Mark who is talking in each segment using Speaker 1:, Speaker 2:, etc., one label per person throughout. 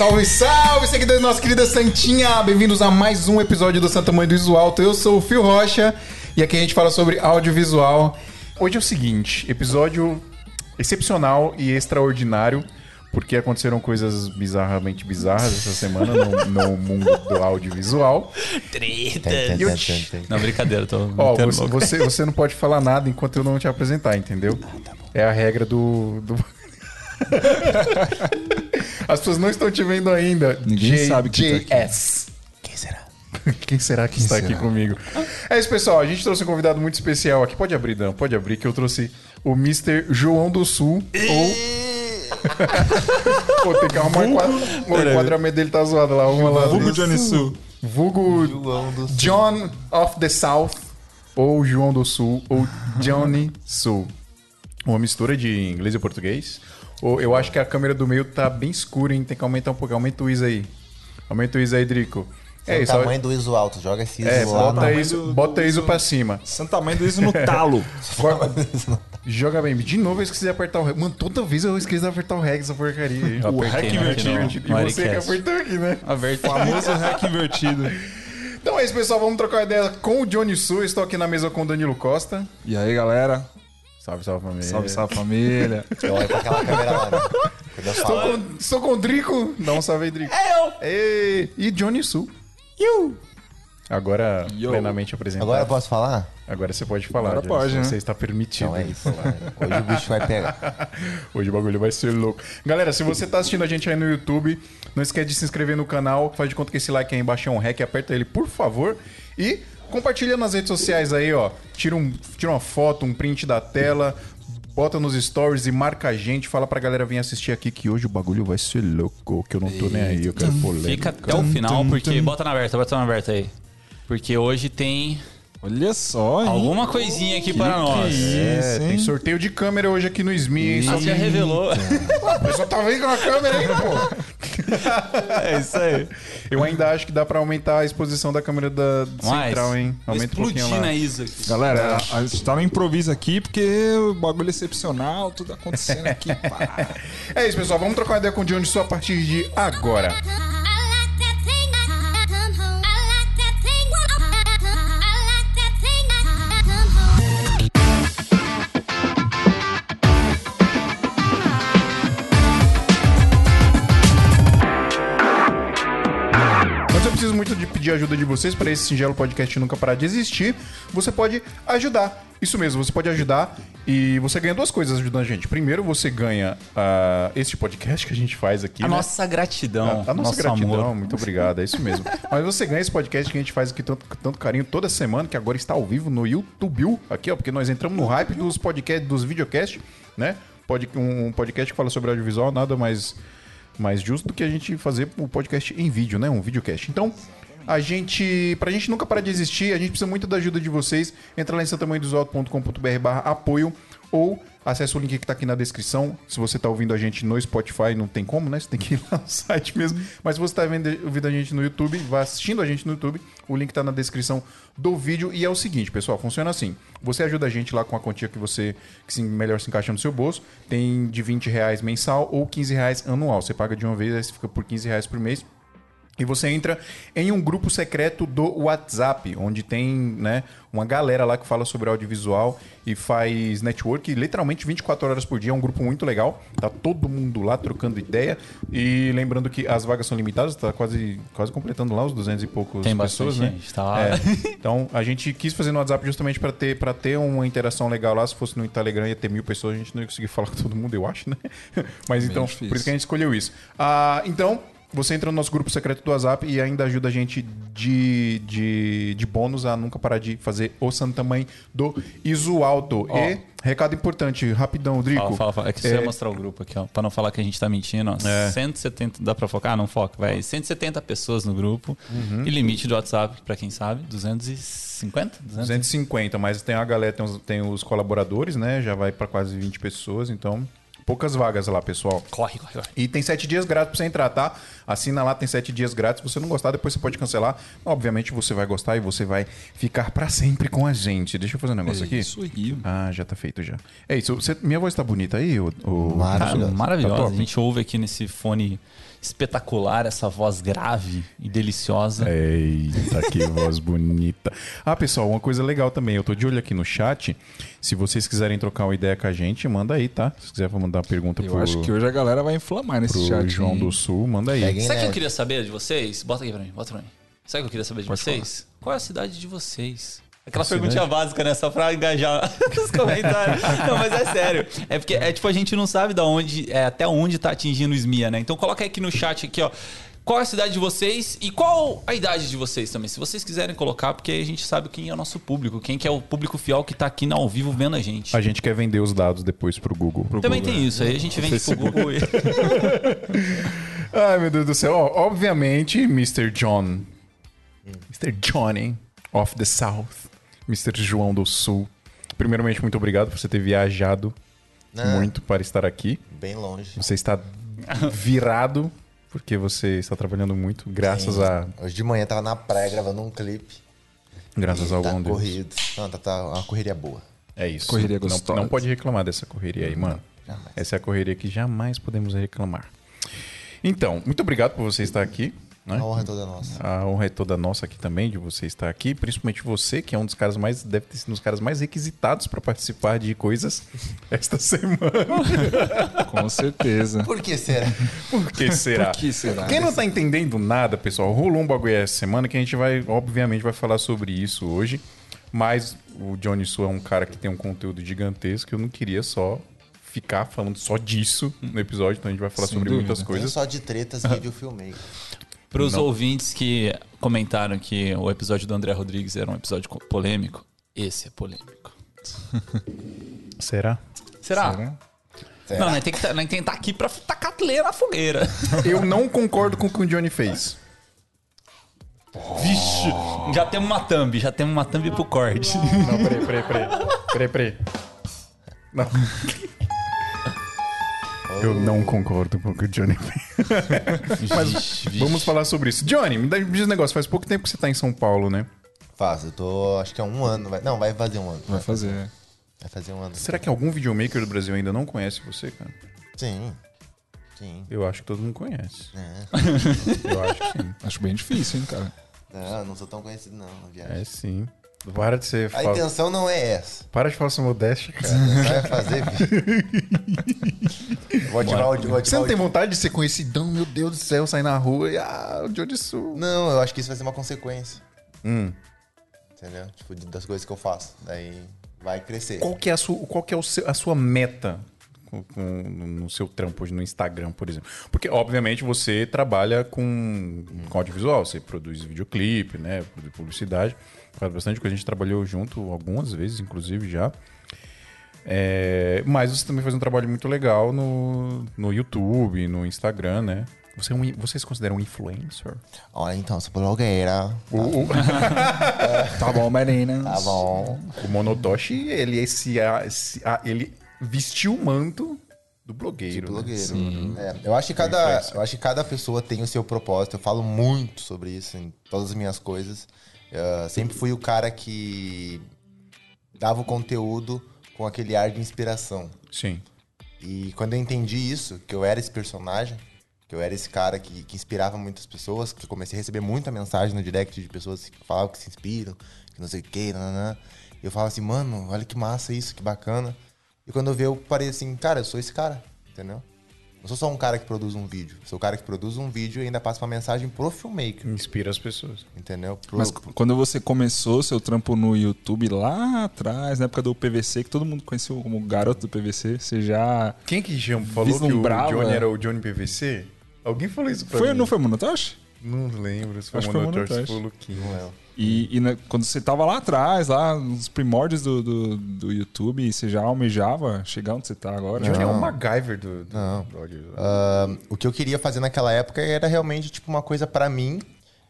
Speaker 1: Salve, salve, seguidores da nossa querida Santinha! Bem-vindos a mais um episódio do Santa Mãe do Iso Alto. Eu sou o Fio Rocha e aqui a gente fala sobre audiovisual. Hoje é o seguinte, episódio excepcional e extraordinário, porque aconteceram coisas bizarramente bizarras essa semana no, no mundo do audiovisual.
Speaker 2: Treta.
Speaker 1: E eu te-
Speaker 2: Não, brincadeira, tô
Speaker 1: Ó,
Speaker 2: metendo
Speaker 1: você,
Speaker 2: louco.
Speaker 1: você, você não pode falar nada enquanto eu não te apresentar, entendeu? É a regra do. do- As pessoas não estão te vendo ainda.
Speaker 3: Ninguém sabe quem tá.
Speaker 1: JS.
Speaker 2: Quem será?
Speaker 1: Quem será que está aqui comigo? É isso, pessoal. A gente trouxe um convidado muito especial aqui. Pode abrir, Dan, pode abrir, que eu trouxe o Mr. João do Sul. ou. Pô, tem que arrumar um enquadra- o enquadramento dele tá zoado lá. Uma lá.
Speaker 3: Vulgo Johnny Sul.
Speaker 1: Vulgo
Speaker 2: João do Sul.
Speaker 1: John of the South, ou João do Sul, ou Johnny Sul. Uma mistura de inglês e português. Eu acho que a câmera do meio tá bem escura, hein? Tem que aumentar um pouco. Aumenta o ISO aí. Aumenta o ISO aí, Drico.
Speaker 4: É
Speaker 1: É
Speaker 4: o
Speaker 1: isso. ó.
Speaker 4: tamanho do ISO alto, joga esse ISO
Speaker 1: É,
Speaker 4: lá.
Speaker 1: bota ISO,
Speaker 3: do-
Speaker 1: bota
Speaker 3: do
Speaker 1: ISO
Speaker 3: ISO.
Speaker 1: pra cima.
Speaker 3: Santo tamanho do isso no talo.
Speaker 1: Joga bem. De novo eu esqueci de apertar o REG. Mano, toda vez eu esqueci de apertar o REG, essa porcaria aí.
Speaker 3: O hack
Speaker 2: né,
Speaker 3: invertido.
Speaker 1: E você que apertou aqui, né?
Speaker 2: Apertei.
Speaker 3: Famoso hack invertido.
Speaker 1: Então é isso, pessoal. Vamos trocar ideia com o Johnny Sul. Eu Estou aqui na mesa com o Danilo Costa.
Speaker 3: E aí, galera?
Speaker 1: Salve, salve, família.
Speaker 3: Salve, salve família.
Speaker 4: Eu olho pra aquela câmera lá, né?
Speaker 1: Estou com, estou com o Drico. Dá um salve aí, Drico. É eu. E Johnny Sul. You. Agora,
Speaker 3: Yo.
Speaker 1: plenamente apresentado.
Speaker 4: agora eu posso falar?
Speaker 1: Agora você pode falar.
Speaker 3: Agora pode, né?
Speaker 1: Você está permitido.
Speaker 4: Então é isso. Hoje o bicho vai pegar.
Speaker 1: Hoje o bagulho vai ser louco. Galera, se você tá assistindo a gente aí no YouTube, não esquece de se inscrever no canal. Faz de conta que esse like aí embaixo é um hack. Aperta ele, por favor. E compartilha nas redes sociais aí, ó. Tira, um, tira uma foto, um print da tela. Bota nos stories e marca a gente. Fala pra galera vir assistir aqui que hoje o bagulho vai ser louco. Que eu não tô nem aí. Eu quero polêmica.
Speaker 2: Fica até o final, porque. Bota na aberta, bota na aberta aí. Porque hoje tem
Speaker 3: Olha só, hein?
Speaker 2: alguma coisinha aqui para nós.
Speaker 1: É,
Speaker 3: Isso,
Speaker 1: tem sorteio de câmera hoje aqui no SMI, hein? Só
Speaker 2: Só já revelou.
Speaker 1: A pessoa tá vendo com a câmera aí, pô.
Speaker 2: é isso aí.
Speaker 1: Eu ainda acho que dá pra aumentar a exposição da câmera da
Speaker 2: Mais.
Speaker 1: central, hein? Aumenta um pouquinho
Speaker 2: explodir
Speaker 1: lá.
Speaker 2: na ISO aqui.
Speaker 3: Galera, a gente tá no improviso aqui porque o bagulho é excepcional, tudo acontecendo aqui. pá.
Speaker 1: É isso, pessoal. Vamos trocar uma ideia com o Johnny só a partir de agora. Muito de pedir ajuda de vocês para esse singelo podcast nunca parar de existir. Você pode ajudar. Isso mesmo, você pode ajudar e você ganha duas coisas ajudando a gente. Primeiro, você ganha ah, este podcast que a gente faz aqui.
Speaker 2: A
Speaker 1: né?
Speaker 2: nossa gratidão.
Speaker 1: A nossa
Speaker 2: nosso
Speaker 1: gratidão,
Speaker 2: amor.
Speaker 1: muito obrigado, é isso mesmo. Mas você ganha esse podcast que a gente faz aqui tanto, com tanto carinho toda semana, que agora está ao vivo no YouTube, aqui, ó, porque nós entramos no hype dos podcasts, dos videocasts, né? Um podcast que fala sobre audiovisual, nada mais, mais justo do que a gente fazer o podcast em vídeo, né? Um videocast. Então, a gente, pra gente nunca parar de existir, a gente precisa muito da ajuda de vocês. Entra lá em santamanhodosalto.com.br barra apoio ou acessa o link que tá aqui na descrição. Se você tá ouvindo a gente no Spotify, não tem como, né? Você tem que ir lá no site mesmo. Mas se você tá vendo, ouvindo a gente no YouTube, vai assistindo a gente no YouTube, o link tá na descrição do vídeo. E é o seguinte, pessoal, funciona assim. Você ajuda a gente lá com a quantia que você que se, melhor se encaixa no seu bolso. Tem de 20 reais mensal ou 15 reais anual. Você paga de uma vez, aí você fica por 15 reais por mês. E você entra em um grupo secreto do WhatsApp, onde tem né, uma galera lá que fala sobre audiovisual e faz network literalmente 24 horas por dia. É um grupo muito legal. Tá todo mundo lá trocando ideia. E lembrando que as vagas são limitadas, tá quase, quase completando lá os 200 e poucos
Speaker 2: Tem
Speaker 1: pessoas, né?
Speaker 2: gente, tá lá.
Speaker 1: É. Então a gente quis fazer no WhatsApp justamente para ter, pra ter uma interação legal lá. Se fosse no Telegram ia ter mil pessoas, a gente não ia conseguir falar com todo mundo, eu acho, né? Mas então,
Speaker 3: difícil.
Speaker 1: por isso que a gente escolheu isso. Ah, então, você entra no nosso grupo secreto do WhatsApp e ainda ajuda a gente de, de, de bônus a nunca parar de fazer o Santa Mãe do Iso Alto. E, recado importante, rapidão, Drico.
Speaker 2: Fala, fala, fala. É que você ia mostrar o grupo aqui, ó. Pra não falar que a gente tá mentindo, ó.
Speaker 1: É.
Speaker 2: 170. Dá pra focar? Não foca, vai. 170 pessoas no grupo.
Speaker 1: Uhum.
Speaker 2: E limite do WhatsApp, pra quem sabe, 250? 200?
Speaker 1: 250, mas tem a galera, tem os, tem os colaboradores, né? Já vai para quase 20 pessoas, então poucas vagas lá, pessoal.
Speaker 2: Corre, corre, corre.
Speaker 1: E tem sete dias grátis pra você entrar, tá? Assina lá, tem sete dias grátis. Se você não gostar, depois você pode cancelar. Obviamente você vai gostar e você vai ficar pra sempre com a gente. Deixa eu fazer um negócio aqui.
Speaker 3: Isso aí.
Speaker 1: Ah, já tá feito já. É isso. Você- minha voz tá bonita aí? O, o...
Speaker 4: Maravilhoso.
Speaker 2: Cara, maravilhosa.
Speaker 1: Tá
Speaker 2: a gente ouve aqui nesse fone espetacular, essa voz grave e deliciosa.
Speaker 1: Eita, que voz bonita. Ah, pessoal, uma coisa legal também. Eu tô de olho aqui no chat. Se vocês quiserem trocar uma ideia com a gente, manda aí, tá? Se quiser mandar uma pergunta
Speaker 3: Eu
Speaker 1: pro,
Speaker 3: acho que hoje a galera vai inflamar nesse
Speaker 1: pro
Speaker 3: chat.
Speaker 1: João
Speaker 3: hein?
Speaker 1: do Sul, manda aí.
Speaker 4: Peguem
Speaker 2: Sabe o que eu queria saber de vocês? Bota aqui pra mim, bota pra mim. Sabe o que eu queria saber de vocês? Qual é a cidade de vocês? Aquela perguntinha básica, né? Só pra engajar os comentários. Não, mas é sério. É porque é tipo, a gente não sabe da onde, é, até onde tá atingindo o SMIA, né? Então coloca aqui no chat aqui, ó. Qual é a cidade de vocês e qual a idade de vocês também? Se vocês quiserem colocar, porque aí a gente sabe quem é o nosso público, quem que é o público fiel que tá aqui no ao vivo vendo a gente.
Speaker 1: A gente quer vender os dados depois pro Google.
Speaker 2: Também tem isso, aí a gente vende pro Google e...
Speaker 1: Ai, meu Deus do céu. Ó, obviamente, Mr. John. Mr. Johnny of the South. Mr. João do Sul. Primeiramente, muito obrigado por você ter viajado
Speaker 4: Ah.
Speaker 1: muito para estar aqui.
Speaker 4: Bem longe.
Speaker 1: Você está virado porque você está trabalhando muito, graças
Speaker 4: Sim.
Speaker 1: a
Speaker 4: Hoje de manhã tava na praia gravando um clipe.
Speaker 1: graças
Speaker 4: e
Speaker 1: ao
Speaker 4: tá
Speaker 1: bom Deus.
Speaker 4: corrido. Não, tá, tá uma correria boa.
Speaker 1: É isso.
Speaker 3: Correria
Speaker 1: Não-
Speaker 3: gostosa.
Speaker 1: Não, pode reclamar dessa correria aí, mano.
Speaker 4: jamais.
Speaker 1: Essa é a correria que jamais podemos reclamar. Então, muito obrigado por você estar aqui. Né?
Speaker 4: A honra é toda nossa.
Speaker 1: A honra é toda nossa aqui também de você estar aqui, principalmente você, que é um dos caras mais, deve ter sido um dos caras mais requisitados para participar de coisas esta semana.
Speaker 3: Com certeza.
Speaker 4: Por que será?
Speaker 1: Por que será?
Speaker 3: Por que será?
Speaker 1: Quem não tá entendendo nada, pessoal, rolou um bagulho essa semana que a gente vai, obviamente, vai falar sobre isso hoje. Mas o Johnny Su é um cara que tem um conteúdo gigantesco. Eu não queria só ficar falando só disso no episódio, então a gente vai falar
Speaker 3: Sem
Speaker 1: sobre
Speaker 3: dúvida.
Speaker 1: muitas coisas.
Speaker 4: só de tretas vídeo filmei.
Speaker 2: Para os ouvintes que comentaram que o episódio do André Rodrigues era um episódio co- polêmico, esse é polêmico.
Speaker 1: Será?
Speaker 2: Será?
Speaker 3: Será?
Speaker 4: Será?
Speaker 2: Não, nós tem que tá- que estar aqui pra tacar lenha na fogueira.
Speaker 1: Eu não concordo com o que o Johnny fez.
Speaker 2: Vixe, já temos uma thumb, já temos uma thumb pro corte.
Speaker 1: Não, peraí, peraí, peraí. Peraí, peraí. Não. Eu não concordo com o que o Johnny fez. Mas vamos falar sobre isso. Johnny, me diz um negócio. Faz pouco tempo que você tá em São Paulo, né?
Speaker 4: Faz, eu tô. Acho que é um ano. Vai, não, vai fazer um ano.
Speaker 3: Vai fazer.
Speaker 4: Vai fazer um ano.
Speaker 1: Será que algum videomaker do Brasil ainda não conhece você, cara?
Speaker 4: Sim. Sim.
Speaker 1: Eu acho que todo mundo conhece.
Speaker 4: É.
Speaker 1: Eu acho que sim.
Speaker 3: Acho bem difícil, hein, cara.
Speaker 4: Não, não sou tão conhecido, não, viagem.
Speaker 1: É sim. Para de ser.
Speaker 4: A
Speaker 1: fal-
Speaker 4: intenção não é essa.
Speaker 1: Para de falar sua modéstia, cara.
Speaker 4: Vai fazer vídeo. Eu Vou ativar o. Vou ativar
Speaker 1: Você não tem vontade de ser conhecidão, meu Deus do céu, sair na rua e. Ah, o Johnny Sul.
Speaker 4: Não, eu acho que isso vai ser uma consequência.
Speaker 1: Hum.
Speaker 4: Entendeu? Tipo, das coisas que eu faço. Daí vai crescer.
Speaker 1: Qual que é a sua, qual que é o seu- a sua meta com- com- no seu trampo hoje no Instagram, por exemplo? Porque, obviamente, você trabalha com, com audiovisual, você produz videoclipe, né? Produz publicidade, faz bastante coisa. A gente trabalhou junto algumas vezes, inclusive, já. É, mas você também faz um trabalho muito legal no, no YouTube, no Instagram, né? Você, é um, você se considera um influencer?
Speaker 4: Olha, então, sou blogueira.
Speaker 1: O, o,
Speaker 3: Tá bom, meninas.
Speaker 4: Tá bom.
Speaker 1: o Monotoshi, ele, esse, a- esse- a- ele vestiu o manto do blogueiro. né?
Speaker 4: Blogueiro. É, eu, acho que cada, eu acho que cada pessoa tem o seu propósito. Eu falo muito sobre isso em todas as minhas coisas. Eu sempre fui o cara que dava o conteúdo com aquele ar de inspiração.
Speaker 1: Sim.
Speaker 4: E quando eu entendi isso, que eu era esse personagem, que eu era esse cara que, que inspirava muitas pessoas, que eu comecei a receber muita mensagem no direct de pessoas que falavam que se inspiram, que não sei o que, nananã. Eu falava assim, mano, olha que massa isso, que bacana. E quando eu vi, eu parei assim, cara, eu sou esse cara, entendeu? Não sou só um cara que produz um vídeo. Sou o cara que produz um vídeo e ainda passa uma mensagem pro filmmaker,
Speaker 1: Inspira as pessoas.
Speaker 4: entendeu? Pro,
Speaker 3: Mas quando você começou seu trampo no YouTube lá atrás, na época do PVC, que todo mundo conhecia como o garoto do PVC, você já.
Speaker 1: Quem que chama, falou que o. Johnny era o Johnny PVC? Alguém falou isso pra
Speaker 3: Foi,
Speaker 1: mim.
Speaker 3: não foi Monotoshi?
Speaker 1: Não lembro se foi
Speaker 3: Acho
Speaker 1: o
Speaker 3: que foi
Speaker 1: o Luquinho.
Speaker 4: Não é.
Speaker 3: E, e na- quando você tava lá atrás, lá nos primórdios do, do, do YouTube, você já almejava chegar onde você tá agora?
Speaker 1: Johnny é o MacGyver do, do,
Speaker 4: Não.
Speaker 1: do.
Speaker 4: Ah, o que eu queria fazer naquela época era realmente tipo uma coisa pra mim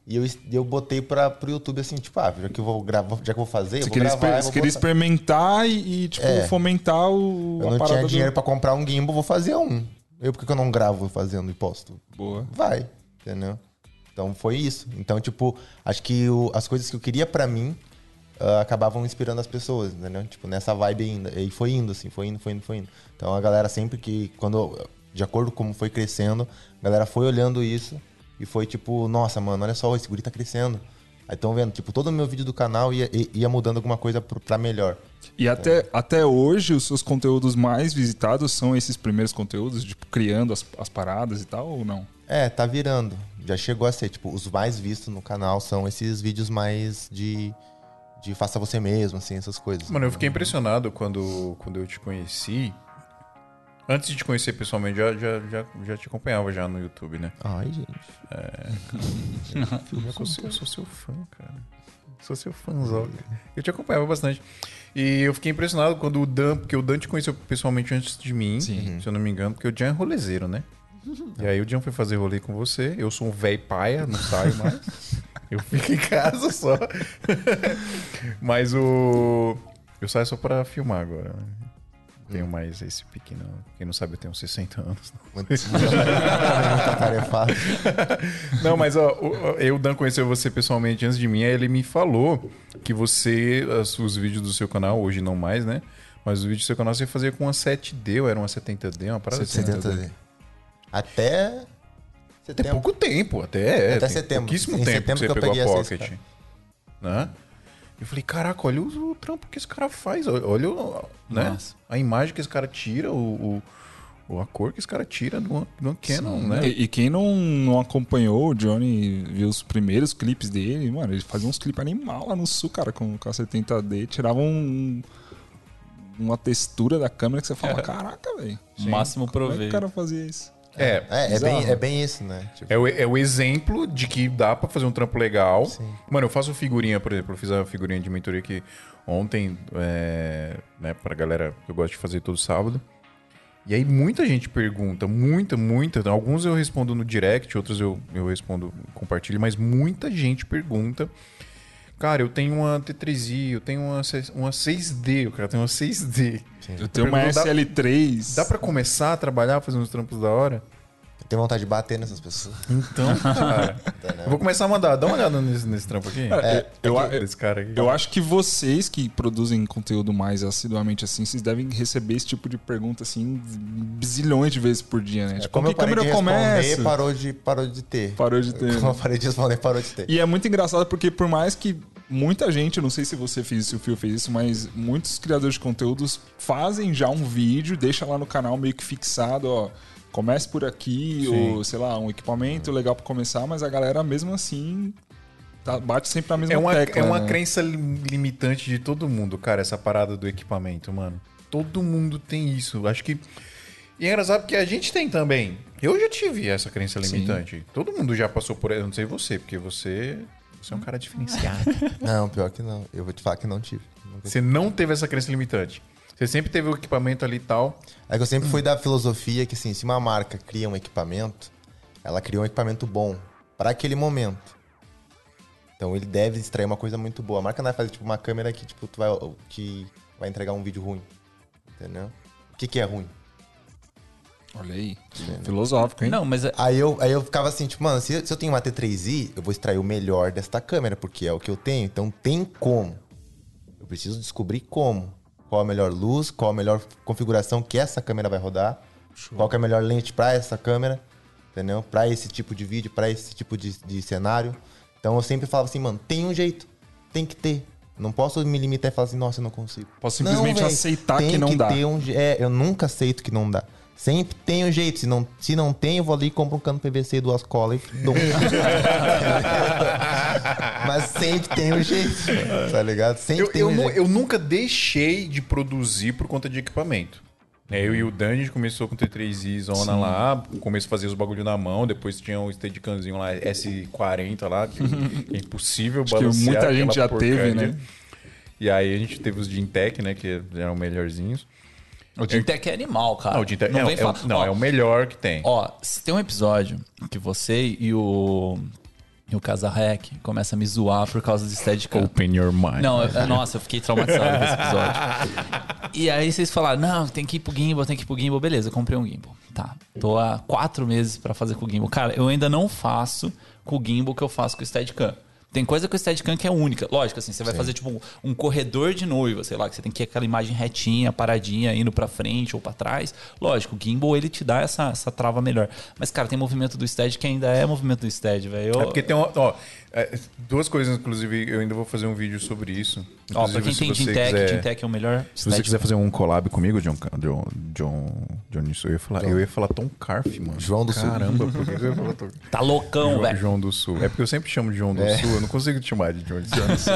Speaker 4: e eu, eu botei para pro YouTube assim, tipo, ah, já que eu vou gravar, já que eu vou fazer, eu
Speaker 3: Você
Speaker 4: vou
Speaker 3: queria,
Speaker 4: gravar,
Speaker 3: exper-
Speaker 4: eu vou
Speaker 3: queria
Speaker 4: botar.
Speaker 3: experimentar e, e, tipo,
Speaker 4: É.
Speaker 3: fomentar o,
Speaker 4: Eu não tinha
Speaker 3: do-
Speaker 4: dinheiro pra comprar um gimbal, vou fazer um. Eu por que que eu não gravo fazendo e posto?
Speaker 3: Boa.
Speaker 4: Vai, entendeu? Então foi isso. Então, tipo, acho que o- as coisas que eu queria pra mim ah, acabavam inspirando as pessoas, entendeu? Tipo, nessa vibe ainda. E foi indo, assim, foi indo, foi indo, foi indo. Então a galera sempre que. Quando. de acordo com como foi crescendo, a galera foi olhando isso e foi tipo, nossa, mano, olha só, esse guri tá crescendo. Aí estão vendo, tipo, todo o meu vídeo do canal ia, ia- mudando alguma coisa pra melhor.
Speaker 3: E até, até hoje, os seus conteúdos mais visitados são esses primeiros conteúdos, tipo, criando as, as paradas e tal, ou não?
Speaker 4: É, tá virando. Já chegou a ser, tipo, os mais vistos no canal são esses vídeos mais de, de faça você mesmo, assim, essas coisas.
Speaker 1: Mano, eu fiquei impressionado quando, quando eu te conheci. Antes de te conhecer pessoalmente, já, já, já, já te acompanhava já no YouTube, né?
Speaker 4: Ai, gente.
Speaker 1: Eu sou, seu, eu sou seu fã, cara. Sou seu fãzão. Eu te acompanhava bastante. E eu fiquei impressionado quando o Dan, porque o Dan te conheceu pessoalmente antes de mim,
Speaker 3: Sim.
Speaker 1: se eu não me engano, porque o Jan é rolezeiro, né? E aí o Jan foi fazer rolê com você. Eu sou um velho paia, não saio mais. Eu fico em casa só. Mas o. Eu saio só pra filmar agora. Tenho mais esse pequeno. Quem não sabe, eu tenho 60 anos. Não, mas ó, eu, Dan, conheceu você pessoalmente antes de mim, aí ele me falou que você, os vídeos do seu canal, hoje não mais, né? Mas os vídeos do seu canal você fazia com uma 7D, ou era uma 70D, uma parada assim.
Speaker 4: 70 Até
Speaker 1: Até
Speaker 4: setembro.
Speaker 1: pouco tempo, até. é,
Speaker 4: Até
Speaker 1: tem
Speaker 4: setembro.
Speaker 1: Pouquíssimo
Speaker 4: Em
Speaker 1: tempo que
Speaker 4: setembro
Speaker 1: você
Speaker 4: que eu
Speaker 1: pegou
Speaker 4: peguei
Speaker 1: a
Speaker 4: essa
Speaker 1: Pocket. Né? Eu falei, caraca, olha o, o trampo que esse cara faz. Olha, o- né?
Speaker 2: Nossa.
Speaker 1: a imagem que esse cara tira, o, o- o- a cor que esse cara tira no, no Canon, né?
Speaker 3: E, e quem não, não acompanhou o Johnny, viu os primeiros clipes dele, mano, ele fazia uns clipes animal lá no sul, cara, com, com a 70D, tirava um, uma textura da câmera que você fala, caraca, velho.
Speaker 2: Máximo
Speaker 3: Como é que o
Speaker 2: proveito.
Speaker 3: cara fazia isso?
Speaker 1: É,
Speaker 4: É, é bem, é bem isso, né? Tipo,
Speaker 1: É o, é o exemplo de que dá pra fazer um trampo legal.
Speaker 4: Sim.
Speaker 1: Mano, eu faço figurinha, por exemplo, eu fiz a figurinha de mentoria aqui ontem, é, né, pra galera que eu gosto de fazer todo sábado. E aí muita gente pergunta, muita, muita. Alguns eu respondo no direct, outros eu, eu respondo, compartilho, mas muita gente pergunta. Cara, eu tenho uma T3i, eu tenho uma, uma 6D, o cara tem uma 6D.
Speaker 3: Eu tenho uma
Speaker 1: Perguntou, dá-
Speaker 3: SL3.
Speaker 1: Dá pra começar a trabalhar, fazer uns trampos da hora?
Speaker 4: Eu tenho vontade de bater nessas pessoas.
Speaker 1: Então, cara. eu vou começar a mandar. Dá uma olhada nesse, nesse trampo aqui.
Speaker 3: É, eu, eu,
Speaker 1: Desse cara aqui.
Speaker 3: eu acho que vocês que produzem conteúdo mais assiduamente assim, vocês devem receber esse tipo de pergunta assim zilhões de vezes por dia, né? tipo,
Speaker 4: Como
Speaker 3: que
Speaker 4: eu parei
Speaker 3: câmera
Speaker 4: de
Speaker 3: eu começo?
Speaker 4: parou de, parou de ter.
Speaker 3: Parou de ter.
Speaker 4: Como eu parei de responder, parou de ter.
Speaker 3: E é muito engraçado porque por mais que muita gente, não sei se você fez isso, se o Fio fez isso, mas muitos criadores de conteúdos fazem já um vídeo, deixa lá no canal meio que fixado, ó. Comece por aqui,
Speaker 1: Sim.
Speaker 3: ou sei lá, um equipamento legal pra começar, mas a galera mesmo assim tá- bate sempre na mesma
Speaker 1: É uma,
Speaker 3: tecla.
Speaker 1: é uma
Speaker 3: né?
Speaker 1: crença lim- limitante de todo mundo, cara, essa parada do equipamento, mano. Todo mundo tem isso. Acho que. E é engraçado porque a gente tem também. Eu já tive essa crença limitante. Todo mundo já passou por ela. Eu não sei você, porque você. Você é um cara diferenciado.
Speaker 4: Não, pior que não. Eu vou te falar que não tive.
Speaker 1: Você não teve essa crença limitante. Você sempre teve o equipamento ali e tal.
Speaker 4: É que eu sempre fui da filosofia que, assim, se uma marca cria um equipamento, ela cria um equipamento bom para aquele momento. Então ele deve extrair uma coisa muito boa. A marca não vai fazer tipo uma câmera que tipo tu vai que vai entregar um vídeo ruim, entendeu? O que, que é ruim?
Speaker 3: Olha aí. Filosófico, hein?
Speaker 2: Não, mas é-
Speaker 4: Aí eu, aí eu ficava assim, tipo, mano, se, se eu tenho uma T3i, eu vou extrair o melhor desta câmera, porque é o que eu tenho. Então tem como. Eu preciso descobrir como. Qual a melhor luz, qual a melhor configuração que essa câmera vai rodar. Qual que é a melhor lente para essa câmera, entendeu? Para esse tipo de vídeo, para esse tipo de, de cenário. Então eu sempre falava assim, mano, tem um jeito, tem que ter. Não posso me limitar e falar assim, nossa, eu não consigo.
Speaker 3: Posso simplesmente
Speaker 4: véi,
Speaker 3: aceitar
Speaker 4: tem
Speaker 3: que não dá.
Speaker 4: Ter um, é, eu nunca aceito que não dá. Sempre tem um jeito. Se não, se não tem, eu vou ali e compro um cano PVC, duas colas e dou. um. Mas sempre tem um jeito, tá ligado? Sempre
Speaker 1: Eu,
Speaker 4: tem
Speaker 1: eu,
Speaker 4: um jeito.
Speaker 1: eu nunca deixei de produzir por conta de equipamento. É, Eu e o Dan, a gente começou com T3i Zona lá, no começo fazia os bagulho na mão, depois tinha o Steadicamzinho lá, S40 lá, que que é impossível
Speaker 3: Acho que
Speaker 1: balancear
Speaker 3: muita
Speaker 1: aquela
Speaker 3: gente já
Speaker 1: porcaria.
Speaker 3: teve, né?
Speaker 1: E aí a gente teve os Gintec, né, que eram melhorzinhos.
Speaker 2: o Dintec é animal, cara.
Speaker 1: Não, o Gintec
Speaker 2: não
Speaker 1: é,
Speaker 2: vem
Speaker 1: é,
Speaker 2: falar.
Speaker 1: o- não,
Speaker 2: Ó,
Speaker 1: é o melhor que tem.
Speaker 2: Ó, se tem um episódio que você e o. E o Casarrec começa a me zoar por causa do Steadicam.
Speaker 1: Open your mind.
Speaker 2: Não, eu- nossa, eu fiquei traumatizado com esse episódio. E aí vocês falaram, não, tem que ir pro gimbal, tem que ir pro gimbal. Beleza, eu comprei um gimbal. Tá, tô há quatro meses pra fazer com o gimbal. Cara, eu ainda não faço com o gimbal que eu faço com o Steadicam. Tem coisa com o Steadicam que é única. Lógico, assim, você vai fazer tipo um corredor de noiva, sei lá, que você tem que ir aquela imagem retinha, paradinha, indo pra frente ou pra trás. Lógico, o gimbal ele te dá essa, essa trava melhor. Mas, cara, tem movimento do Stead que ainda é movimento do Stead, velho. Eu-
Speaker 1: É porque tem uma, ó, é, duas coisas, inclusive, eu ainda vou fazer um vídeo sobre isso.
Speaker 2: Ó, pra quem
Speaker 1: se
Speaker 2: tem
Speaker 1: você
Speaker 2: Gintec,
Speaker 1: quiser-
Speaker 2: Gintec é o melhor
Speaker 1: Se você quiser fazer um collab comigo, John, John, John, John isso, eu ia falar, eu ia falar Tom Carf, mano.
Speaker 4: João do Sul.
Speaker 1: Caramba, por que eu ia falar Tom?
Speaker 2: Tá loucão,
Speaker 1: João,
Speaker 2: velho.
Speaker 1: João do Sul. É porque eu sempre chamo de João do Sul, eu não consigo te chamar de João do Sul.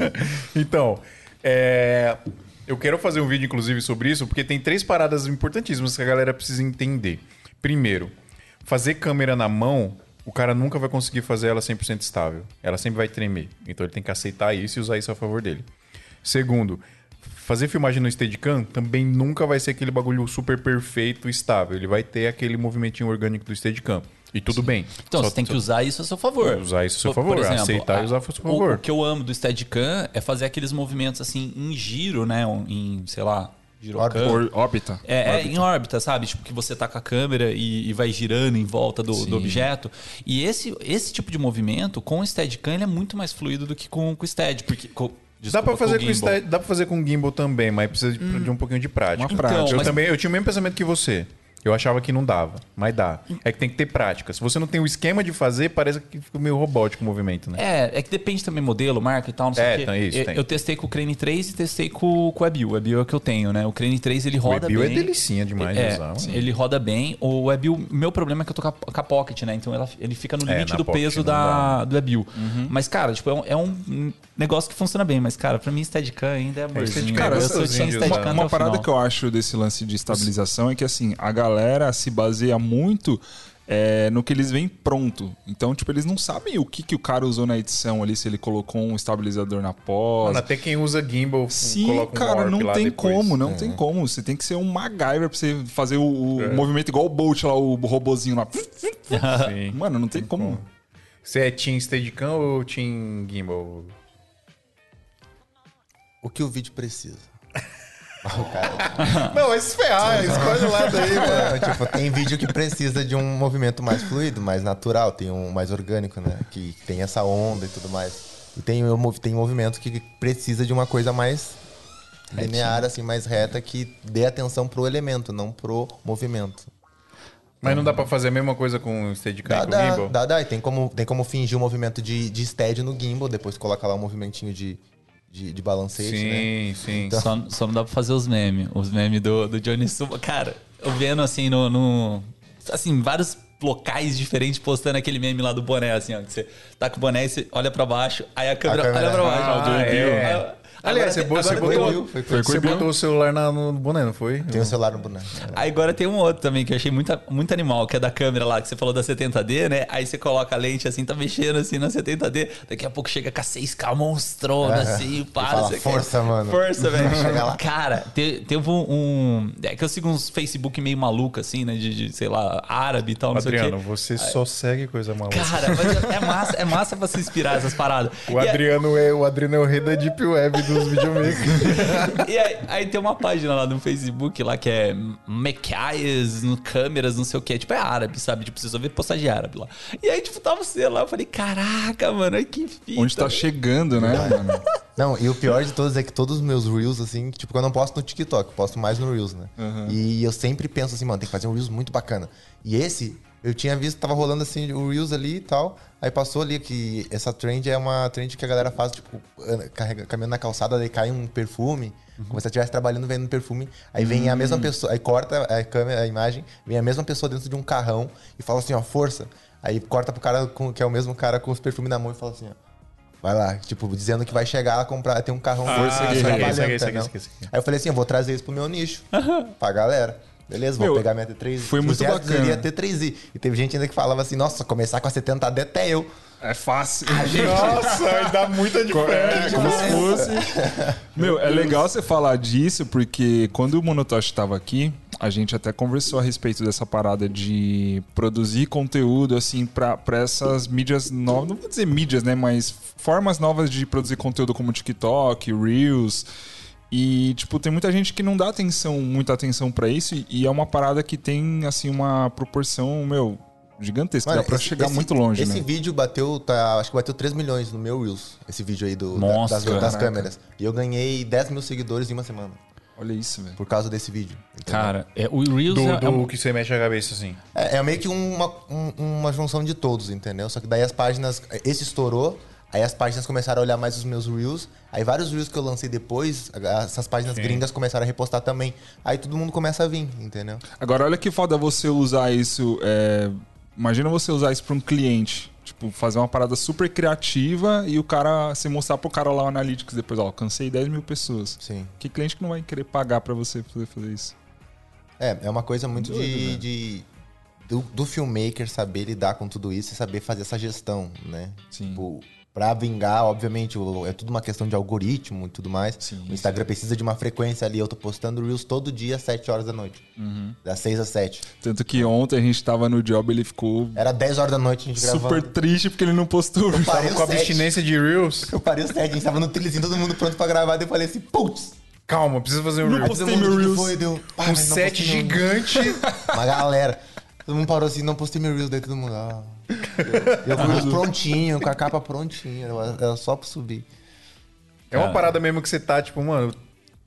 Speaker 1: então, é, eu quero fazer um vídeo, inclusive, sobre isso, porque tem três paradas importantíssimas que a galera precisa entender. Primeiro, fazer câmera na mão, o cara nunca vai conseguir fazer ela 100% estável. Ela sempre vai tremer. Então ele tem que aceitar isso e usar isso a favor dele. Segundo, fazer filmagem no Steadicam também nunca vai ser aquele bagulho super perfeito e estável. Ele vai ter aquele movimentinho orgânico do Steadicam. E tudo bem.
Speaker 2: Então,
Speaker 1: Só-
Speaker 2: você tem que
Speaker 1: só-
Speaker 2: usar isso a seu favor.
Speaker 1: Usar isso a seu
Speaker 2: Por-
Speaker 1: favor,
Speaker 2: por exemplo,
Speaker 1: aceitar e usar a seu
Speaker 2: o-
Speaker 1: favor.
Speaker 2: O, que eu amo do Steadicam é fazer aqueles movimentos assim em giro, né? Em, sei lá, girocam.
Speaker 3: Órbita.
Speaker 2: É, é, em órbita, sabe? Tipo, que você tá com a câmera e, e vai girando em volta do, do objeto. E esse, esse tipo de movimento, com o Steadicam, ele é muito mais fluido do que com, com o Stead. Porque, com,
Speaker 1: Dá
Speaker 2: desculpa,
Speaker 1: pra, fazer
Speaker 2: o
Speaker 1: com
Speaker 2: gimbal.
Speaker 1: Stead- dá pra fazer com gimbal também, mas precisa de, de um pouquinho de prática.
Speaker 3: Uma prática.
Speaker 2: Então,
Speaker 1: eu
Speaker 2: mas-
Speaker 1: também eu tinha o mesmo pensamento que você. Eu achava que não dava, mas dá. É que tem que ter prática. Se você não tem o esquema de fazer, parece que fica meio robótico o movimento, né?
Speaker 2: É, é que depende também modelo, marca e tal, não sei
Speaker 1: É,
Speaker 2: o quê.
Speaker 1: tem isso,
Speaker 2: eu,
Speaker 1: tem.
Speaker 2: eu testei com o Crane 3 e testei com, com o Webill. O Webill é o que eu tenho, né? O Crane 3 ele
Speaker 1: O
Speaker 2: roda
Speaker 1: Webill é
Speaker 2: bem.
Speaker 1: delicinha demais de
Speaker 2: É,
Speaker 1: usar. mano.
Speaker 2: ele roda bem. O Webill, meu problema é que eu tô com a, com a Pocket, né? Então ela- ele fica no
Speaker 1: É,
Speaker 2: limite
Speaker 1: na
Speaker 2: do
Speaker 1: Pocket
Speaker 2: peso da, do Webill. Mas, cara, tipo, é um, é um negócio que funciona bem. Mas, cara, pra mim, Steadicam ainda é amorzinho.
Speaker 1: Steadicam
Speaker 3: Cara,
Speaker 2: eu sou
Speaker 1: de usar.
Speaker 2: Steadicam
Speaker 3: Uma, uma
Speaker 2: o
Speaker 3: parada
Speaker 2: final.
Speaker 3: que eu acho desse lance de estabilização é que assim, a galera se baseia muito é, no que eles veem pronto. Então, tipo, eles não sabem o que, que o cara usou na edição ali, se ele colocou um estabilizador na pós.
Speaker 1: Mano, até quem usa gimbal
Speaker 3: Sim,
Speaker 1: coloca um
Speaker 3: cara, não tem
Speaker 1: depois.
Speaker 3: como, não tem como. Você tem que ser um MacGyver pra você fazer o, o
Speaker 1: É.
Speaker 3: movimento igual o Bolt lá, o robozinho lá.
Speaker 1: Sim.
Speaker 3: Mano, não tem como.
Speaker 1: Você é Team Steadicam ou Team Gimbal?
Speaker 4: O que o vídeo precisa? Cara,
Speaker 1: Não, vai se ferrar, escolhe o lado aí, mano.
Speaker 4: Não, tipo, tem vídeo que precisa de um movimento mais fluido, mais natural, tem um mais orgânico, né? Que tem essa onda e tudo mais. E tem, tem movimento que precisa de uma coisa mais linear, assim, mais reta, que dê atenção pro elemento, não pro movimento.
Speaker 1: Mas não dá pra fazer a mesma coisa com o Steadicam
Speaker 4: Dá,
Speaker 1: e com o gimbal?
Speaker 4: dá, dá. E tem como, tem como fingir o movimento de, de stead no gimbal, depois coloca lá um movimentinho de, de, de balancete, né?
Speaker 1: Sim, sim.
Speaker 4: Então-
Speaker 2: Só, só não dá pra fazer os memes. Os memes do, do Johnny Suba. Cara, eu vendo assim no, no- Assim, vários locais diferentes postando aquele meme lá do boné, assim, ó. Que você tá com o boné e você olha pra baixo, aí a câmera,
Speaker 4: câmera-
Speaker 2: olha pra baixo.
Speaker 1: Ah,
Speaker 2: ó, do
Speaker 1: é.
Speaker 2: Aí-
Speaker 1: Aliás, você,
Speaker 2: agora
Speaker 1: você
Speaker 2: tem-
Speaker 1: botou,
Speaker 2: agora
Speaker 4: Foi, foi,
Speaker 1: você botou o celular na- no boné, não foi?
Speaker 4: Tem o celular no boneco.
Speaker 2: Aí agora tem um outro também que eu achei muito, muito animal, que é da câmera lá, que você falou da 70D, né? Aí você coloca a lente assim, tá mexendo assim na 70D, daqui a pouco chega com a 6K monstrona,
Speaker 4: Aham.
Speaker 2: assim, para.
Speaker 4: fala,
Speaker 2: você quer-
Speaker 4: "Força, mano."
Speaker 2: Força, velho. Cara, te- teve um, É que eu sigo uns Facebook meio maluco, assim, né? De, de, sei lá, árabe e tal, não
Speaker 1: Adriano,
Speaker 2: sei o quê.
Speaker 1: você só segue coisa maluca.
Speaker 2: Cara, mas é massa, é massa pra se inspirar essas paradas.
Speaker 1: o,
Speaker 2: E
Speaker 1: Adriano é, o Adriano é o rei da Deep Web dos videomakers.
Speaker 2: E aí, aí tem uma página lá no Facebook lá que é Mekaias, no câmeras, não sei o que. Tipo, é árabe, sabe? Tipo, você só vê postagem árabe lá. E aí, tipo, tava você lá. Eu falei, caraca, mano, que fita.
Speaker 3: Onde tá chegando, né, mano?
Speaker 4: Não, e o pior de todos é que todos os meus Reels, assim, tipo, eu não posto no TikTok, eu posto mais no Reels, né? E eu sempre penso assim, mano, tem que fazer um Reels muito bacana. E esse, eu tinha visto, tava rolando assim, o Reels ali e tal. Aí passou ali que essa trend é uma trend que a galera faz, tipo, carrega, caminhando na calçada, daí cai um perfume. Como se você estivesse trabalhando vendo perfume. Aí vem a mesma pessoa, aí corta a câmera, a imagem, vem a mesma pessoa dentro de um carrão e fala assim, ó, força. Aí corta pro cara com- que é o mesmo cara com os perfumes na mão e fala assim, ó. Vai lá, tipo, dizendo que vai chegar lá comprar, tem um carrão
Speaker 1: Ah,
Speaker 4: força
Speaker 1: aqui,
Speaker 4: trabalhando,
Speaker 1: aqui.
Speaker 4: Aí eu falei assim, eu vou trazer isso pro meu nicho, pra galera. Beleza, vou
Speaker 3: Meu,
Speaker 4: pegar minha T3.
Speaker 3: foi muito bacana.
Speaker 4: queria T3i. E teve gente ainda que falava assim, nossa, começar com a 70D até eu.
Speaker 3: É fácil.
Speaker 1: Nossa, aí dá muita diferença.
Speaker 3: É, como se fosse. Meu, é legal você falar disso, porque quando o Monotoshi estava aqui, a gente até conversou a respeito dessa parada de produzir conteúdo, assim, para essas mídias novas. Não vou dizer mídias, né? Mas formas novas de produzir conteúdo como TikTok, Reels. E, tipo, tem muita gente que não dá atenção, muita atenção para isso, e é uma parada que tem, assim, uma proporção, meu, gigantesco.
Speaker 4: Mano,
Speaker 3: dá pra
Speaker 4: esse-
Speaker 3: chegar
Speaker 4: esse-
Speaker 3: muito longe,
Speaker 4: Esse
Speaker 3: né?
Speaker 4: vídeo bateu, tá, acho que bateu 3 milhões no meu Reels. Esse vídeo aí do, da-
Speaker 2: Nossa,
Speaker 4: das, das
Speaker 3: caraca.
Speaker 4: câmeras. E eu ganhei 10 mil seguidores em uma semana.
Speaker 3: Olha isso, velho.
Speaker 4: Por causa desse vídeo. entendeu?
Speaker 2: Cara, é, o Reels
Speaker 1: Do,
Speaker 2: é, é
Speaker 1: do
Speaker 2: um-
Speaker 1: que você mexe a cabeça assim.
Speaker 4: É, é meio que uma, um- uma junção de todos, entendeu? Só que daí as páginas. Esse estourou, aí as páginas começaram a olhar mais os meus Reels. Aí vários Reels que eu lancei depois, essas páginas gringas começaram a repostar também. Aí todo mundo começa a vir, entendeu?
Speaker 3: Agora, olha que foda você usar isso. é, Imagina você usar isso pra um cliente. Tipo, fazer uma parada super criativa e o cara, você mostrar pro cara lá o Analytics depois, ó, alcancei 10 mil pessoas.
Speaker 4: Sim.
Speaker 3: Que cliente que não vai querer pagar pra você poder fazer isso?
Speaker 4: É, é uma coisa muito
Speaker 3: Doido,
Speaker 4: de.
Speaker 3: velho.
Speaker 4: de- do, do filmmaker saber lidar com tudo isso e saber fazer essa gestão, né?
Speaker 3: Sim.
Speaker 4: Tipo, pra vingar, obviamente, é tudo uma questão de algoritmo e tudo mais.
Speaker 3: Sim,
Speaker 4: o Instagram precisa de uma frequência ali. Eu tô postando Reels todo dia às 7 horas da noite.
Speaker 3: Uhum.
Speaker 4: Das 6 às 7.
Speaker 3: Tanto que ontem a gente tava no job ele ficou
Speaker 4: Era 10 horas da noite a gente
Speaker 3: super
Speaker 4: gravando.
Speaker 3: triste porque ele não postou.
Speaker 4: Eu parei
Speaker 1: Com a
Speaker 4: 7.
Speaker 1: abstinência de Reels.
Speaker 4: Eu parei o 7, a gente tava no trilhozinho, todo mundo pronto pra gravar. Daí eu falei assim, putz!
Speaker 1: Calma, precisa fazer um
Speaker 3: Não
Speaker 1: Reels.
Speaker 3: postei
Speaker 4: todo mundo,
Speaker 3: meu
Speaker 4: "O que
Speaker 3: Reels."
Speaker 4: Foi? Deu, "Ah,
Speaker 1: Um
Speaker 4: não
Speaker 1: set
Speaker 4: postei
Speaker 1: gigante.
Speaker 4: Uma galera. Todo mundo parou assim, não postei meu Reels, daí todo mundo. Ah. Eu Reels prontinho, com a capa prontinha. Era só pra subir.
Speaker 1: É uma parada mesmo que você tá, tipo, mano,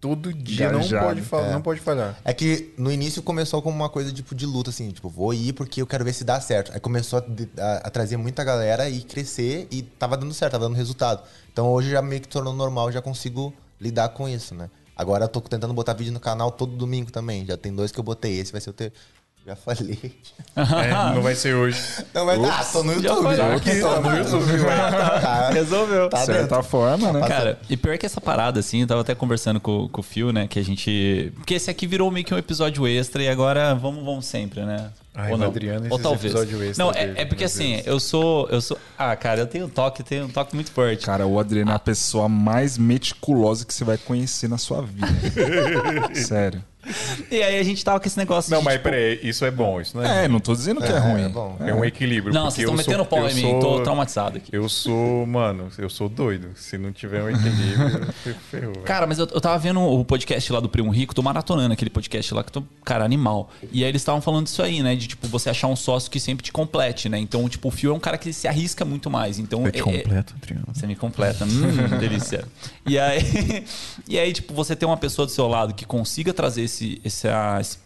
Speaker 1: todo dia não pode, fa- não pode falhar.
Speaker 4: É que no início começou como uma coisa tipo de luta, assim, tipo, vou ir porque eu quero ver se dá certo. Aí começou a, a- a trazer muita galera e crescer e tava dando certo, tava dando resultado. Então hoje já meio que tornou normal, já consigo lidar com isso, né? Agora eu tô tentando botar vídeo no canal todo domingo também. Já tem dois que eu botei, esse vai ser o ter. Já falei.
Speaker 1: É, não vai ser hoje.
Speaker 4: Não, mas ah, tô no YouTube. Já aqui, tô no YouTube. Tá,
Speaker 2: Resolveu.
Speaker 4: tá
Speaker 3: De certa
Speaker 4: dentro.
Speaker 3: forma, né?
Speaker 2: Cara, e pior que essa parada, assim, eu tava até conversando com, com o Phil, né? Que a gente. Porque esse aqui virou meio que um episódio extra e agora vamos, vamos sempre, né?
Speaker 1: Ai,
Speaker 2: Ou não.
Speaker 1: Adriano,
Speaker 2: Ou talvez.
Speaker 1: episódio extra
Speaker 2: Não,
Speaker 1: dele,
Speaker 2: é, é porque assim, eu sou. Eu sou. Ah, cara, eu tenho um toque, eu tenho um toque muito forte.
Speaker 3: Cara, o Adriano é a pessoa mais meticulosa que você vai conhecer na sua vida. Sério.
Speaker 2: E aí a gente tava com esse negócio
Speaker 1: Não,
Speaker 2: de,
Speaker 1: mas
Speaker 2: tipo,
Speaker 1: peraí, isso é bom, isso não é,
Speaker 3: É, não tô dizendo que é,
Speaker 4: É,
Speaker 3: ruim.
Speaker 4: é bom.
Speaker 1: é um equilíbrio.
Speaker 2: Não, vocês estão metendo
Speaker 1: sou-
Speaker 2: pau em mim,
Speaker 1: sou-
Speaker 2: tô traumatizado aqui.
Speaker 1: Eu sou, mano, eu sou doido. Se não tiver um equilíbrio, eu ferrou. velho.
Speaker 2: Cara, mas eu, eu tava vendo o podcast lá do Primo Rico, tô maratonando aquele podcast lá que tô, cara, animal. E aí eles estavam falando disso aí, né? De tipo, você achar um sócio que sempre te complete, né? Então, tipo, o Fio é um cara que se arrisca muito mais. Então,
Speaker 1: Eu te
Speaker 2: é-
Speaker 1: completo, Adriano.
Speaker 2: Você me completa. Hum, delícia. E aí, e aí, tipo, você ter uma pessoa do seu lado que consiga trazer esse, esse, a, esse-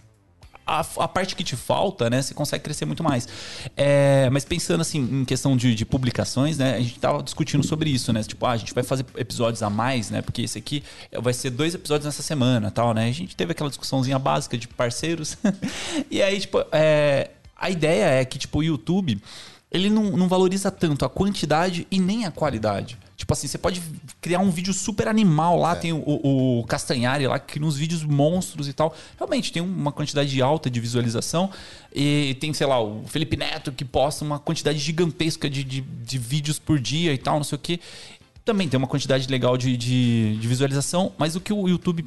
Speaker 2: a, a parte que te falta, né? Você consegue crescer muito mais. É, mas pensando assim, em questão de, de publicações, né? A gente tava discutindo sobre isso, né? Tipo, ah, a gente vai fazer episódios a mais, né? Porque esse aqui vai ser dois episódios nessa semana tal, né? A gente teve aquela discussãozinha básica de parceiros. e aí, tipo, é, a ideia é que, tipo, o YouTube, ele não, não valoriza tanto a quantidade e nem a qualidade. Tipo assim, você pode criar um vídeo super animal lá, tem o, o, o Castanhari lá que cria uns vídeos monstros e tal. Realmente tem uma quantidade alta de visualização. E tem, sei lá, o Felipe Neto que posta uma quantidade gigantesca de, de, de vídeos por dia e tal, não sei o quê. Também tem uma quantidade legal de, de, de visualização, mas o que o YouTube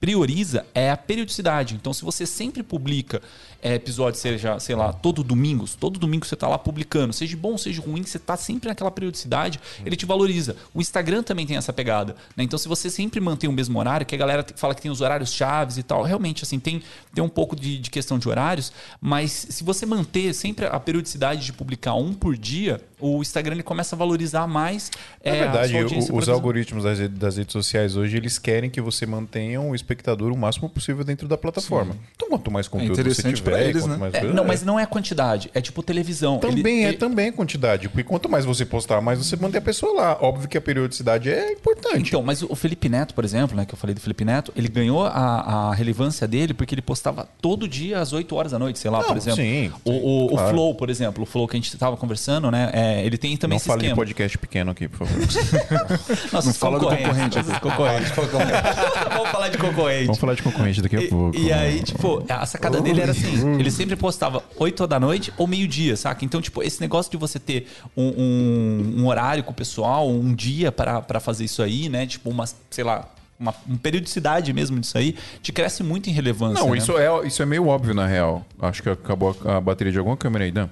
Speaker 2: prioriza é a periodicidade. Então, se você sempre publica é, episódio, seja, sei lá, todo domingo, todo domingo você está lá publicando, seja bom, seja ruim, você está sempre naquela periodicidade, ele te valoriza. O Instagram também tem essa pegada. Né? Então, se você sempre mantém o mesmo horário, que a galera fala que tem os horários chaves e tal, realmente, assim, tem, tem um pouco de, de questão de horários, mas se você manter sempre a periodicidade de publicar um por dia, o Instagram ele começa a valorizar mais.
Speaker 1: Na
Speaker 2: é, a
Speaker 1: verdade, o- os algoritmos das, redes- das redes sociais hoje, eles querem que você mantenha o espectador o máximo possível dentro da plataforma. Então, quanto mais conteúdo você
Speaker 3: interessante
Speaker 1: tiver,
Speaker 3: eles, né?
Speaker 1: mais
Speaker 2: É, não,
Speaker 1: é.
Speaker 2: mas não é a quantidade, é tipo televisão. Ele-
Speaker 1: Também é,
Speaker 2: ele-
Speaker 1: também quantidade. Porque quanto mais você postar, mais você mantém a pessoa lá. Óbvio que a periodicidade é importante.
Speaker 2: Então, mas o Felipe Neto, por exemplo, né, que eu falei do Felipe Neto, ele ganhou a, a relevância dele porque ele postava todo dia às 8 horas da noite, sei lá,
Speaker 1: Não,
Speaker 2: por exemplo.
Speaker 1: sim,
Speaker 2: o,
Speaker 1: sim,
Speaker 2: o- o
Speaker 1: claro.
Speaker 2: Flow, por exemplo, o Flow que a gente estava conversando, né, é, ele tem também
Speaker 1: não
Speaker 2: esse
Speaker 1: fale de podcast pequeno aqui, por favor.
Speaker 2: Nossos
Speaker 3: Não fala do
Speaker 2: concorrentes, nossos concorrentes. Vamos falar de concorrente.
Speaker 1: Vamos falar de concorrente daqui a
Speaker 2: E-
Speaker 1: pouco.
Speaker 2: E, aí, tipo, a sacada dele era assim: ele sempre postava 8 da noite ou meio-dia, saca? Então, tipo, esse negócio de você ter um, um- um horário com o pessoal, um dia para para fazer isso aí, né? Tipo, uma, sei lá, uma, uma periodicidade mesmo disso aí, te cresce muito em relevância.
Speaker 1: Não,
Speaker 2: né?
Speaker 1: isso, é, isso é meio óbvio na real. Acho que acabou a a bateria de alguma câmera aí, Dan.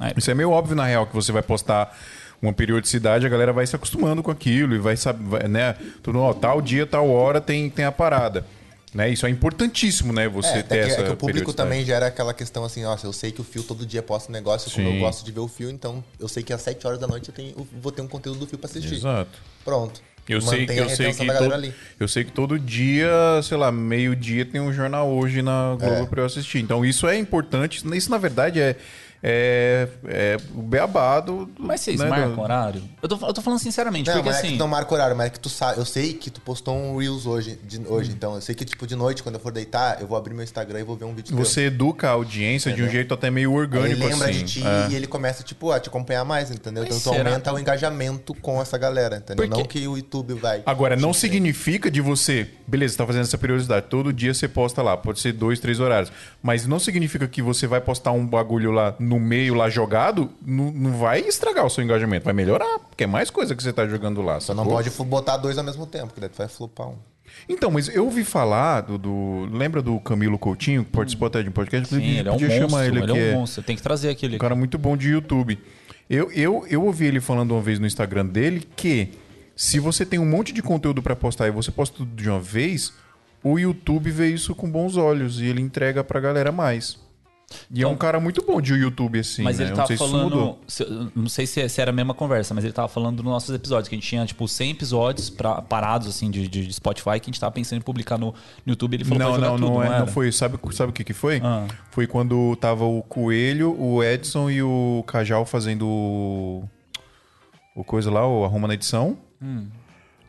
Speaker 2: É.
Speaker 1: Isso é meio óbvio na real que você vai postar uma periodicidade, a galera vai se acostumando com aquilo e vai saber, né? Tudo, ó, tal dia, tal hora tem, tem a parada. Né? Isso é importantíssimo, né? Você
Speaker 4: É,
Speaker 1: ter
Speaker 4: até que,
Speaker 1: essa
Speaker 4: é que o público também gera aquela questão assim, nossa, eu sei que o Fio todo dia posta um negócio, como
Speaker 1: Sim.
Speaker 4: eu gosto de ver o Fio, então eu sei que às 7 horas da noite eu, tenho, eu vou ter um conteúdo do Fio pra assistir.
Speaker 1: Exato.
Speaker 4: Pronto.
Speaker 1: Eu sei, que, eu, sei que todo, eu sei que todo dia, sei lá, meio-dia tem um jornal hoje na Globo
Speaker 4: É.
Speaker 1: pra eu assistir. Então isso é importante. Isso, na verdade, é, é, é o beabá do. do-
Speaker 2: Mas vocês
Speaker 1: né, do-
Speaker 2: marcam horário? Eu tô, eu tô falando sinceramente,
Speaker 4: Não,
Speaker 2: porque
Speaker 4: mas é que
Speaker 2: assim.
Speaker 4: tu não marca horário, mas é que tu sabe. Eu sei que tu postou um Reels hoje, de, hoje. Então, eu sei que, tipo, de noite, quando eu for deitar, eu vou abrir meu Instagram e vou ver um vídeo
Speaker 1: Você educa a audiência de um jeito até meio
Speaker 4: teu.
Speaker 1: orgânico,
Speaker 4: Ele lembra
Speaker 1: assim.
Speaker 4: de ti
Speaker 1: É.
Speaker 4: e ele começa, tipo, a te acompanhar mais, entendeu?
Speaker 2: Mas
Speaker 4: então tu aumenta o engajamento com essa galera, entendeu? Não que o YouTube vai.
Speaker 1: Agora, não significa de você. Beleza, você tá fazendo essa periodicidade. Todo dia você posta lá. Pode ser dois, três horários. Mas não significa que você vai postar um bagulho lá no meio, lá jogado. Não, não vai estragar o seu engajamento. Vai melhorar. Porque é mais coisa que você tá jogando lá.
Speaker 4: Só não pode botar dois ao mesmo tempo, que daí tu vai flopar um.
Speaker 1: Então, mas eu ouvi falar do. do- lembra do Camilo Coutinho, que participou até de um podcast?
Speaker 2: Sim, ele é um
Speaker 1: Podia
Speaker 2: monstro.
Speaker 1: chamar ele
Speaker 2: Ele,
Speaker 1: aqui.
Speaker 2: é
Speaker 1: é
Speaker 2: um monstro. Tem que trazer aquele.
Speaker 1: um cara muito bom de YouTube. Eu, eu, eu ouvi ele falando uma vez no Instagram dele que se você tem um monte de conteúdo pra postar e você posta tudo de uma vez, o YouTube vê isso com bons olhos e ele entrega pra galera mais. E é um cara muito bom de YouTube, assim.
Speaker 2: Mas
Speaker 1: né?
Speaker 2: ele
Speaker 1: não
Speaker 2: tava
Speaker 1: isso
Speaker 2: falando. se- Não sei se, se era a mesma conversa, mas ele tava falando dos nossos episódios, que a gente tinha, tipo, 100 episódios pra, parados, assim, de, de Spotify, que a gente tava pensando em publicar no, no YouTube. Ele falou
Speaker 1: Não,
Speaker 2: pra
Speaker 1: não,
Speaker 2: tudo,
Speaker 1: não, é,
Speaker 2: era?
Speaker 1: não foi. Sabe, sabe o que, que foi?
Speaker 2: Ah.
Speaker 1: Foi quando tava o Coelho, o Edson e o Cajal fazendo o, o coisa lá, o Arruma na Edição.
Speaker 2: Hum.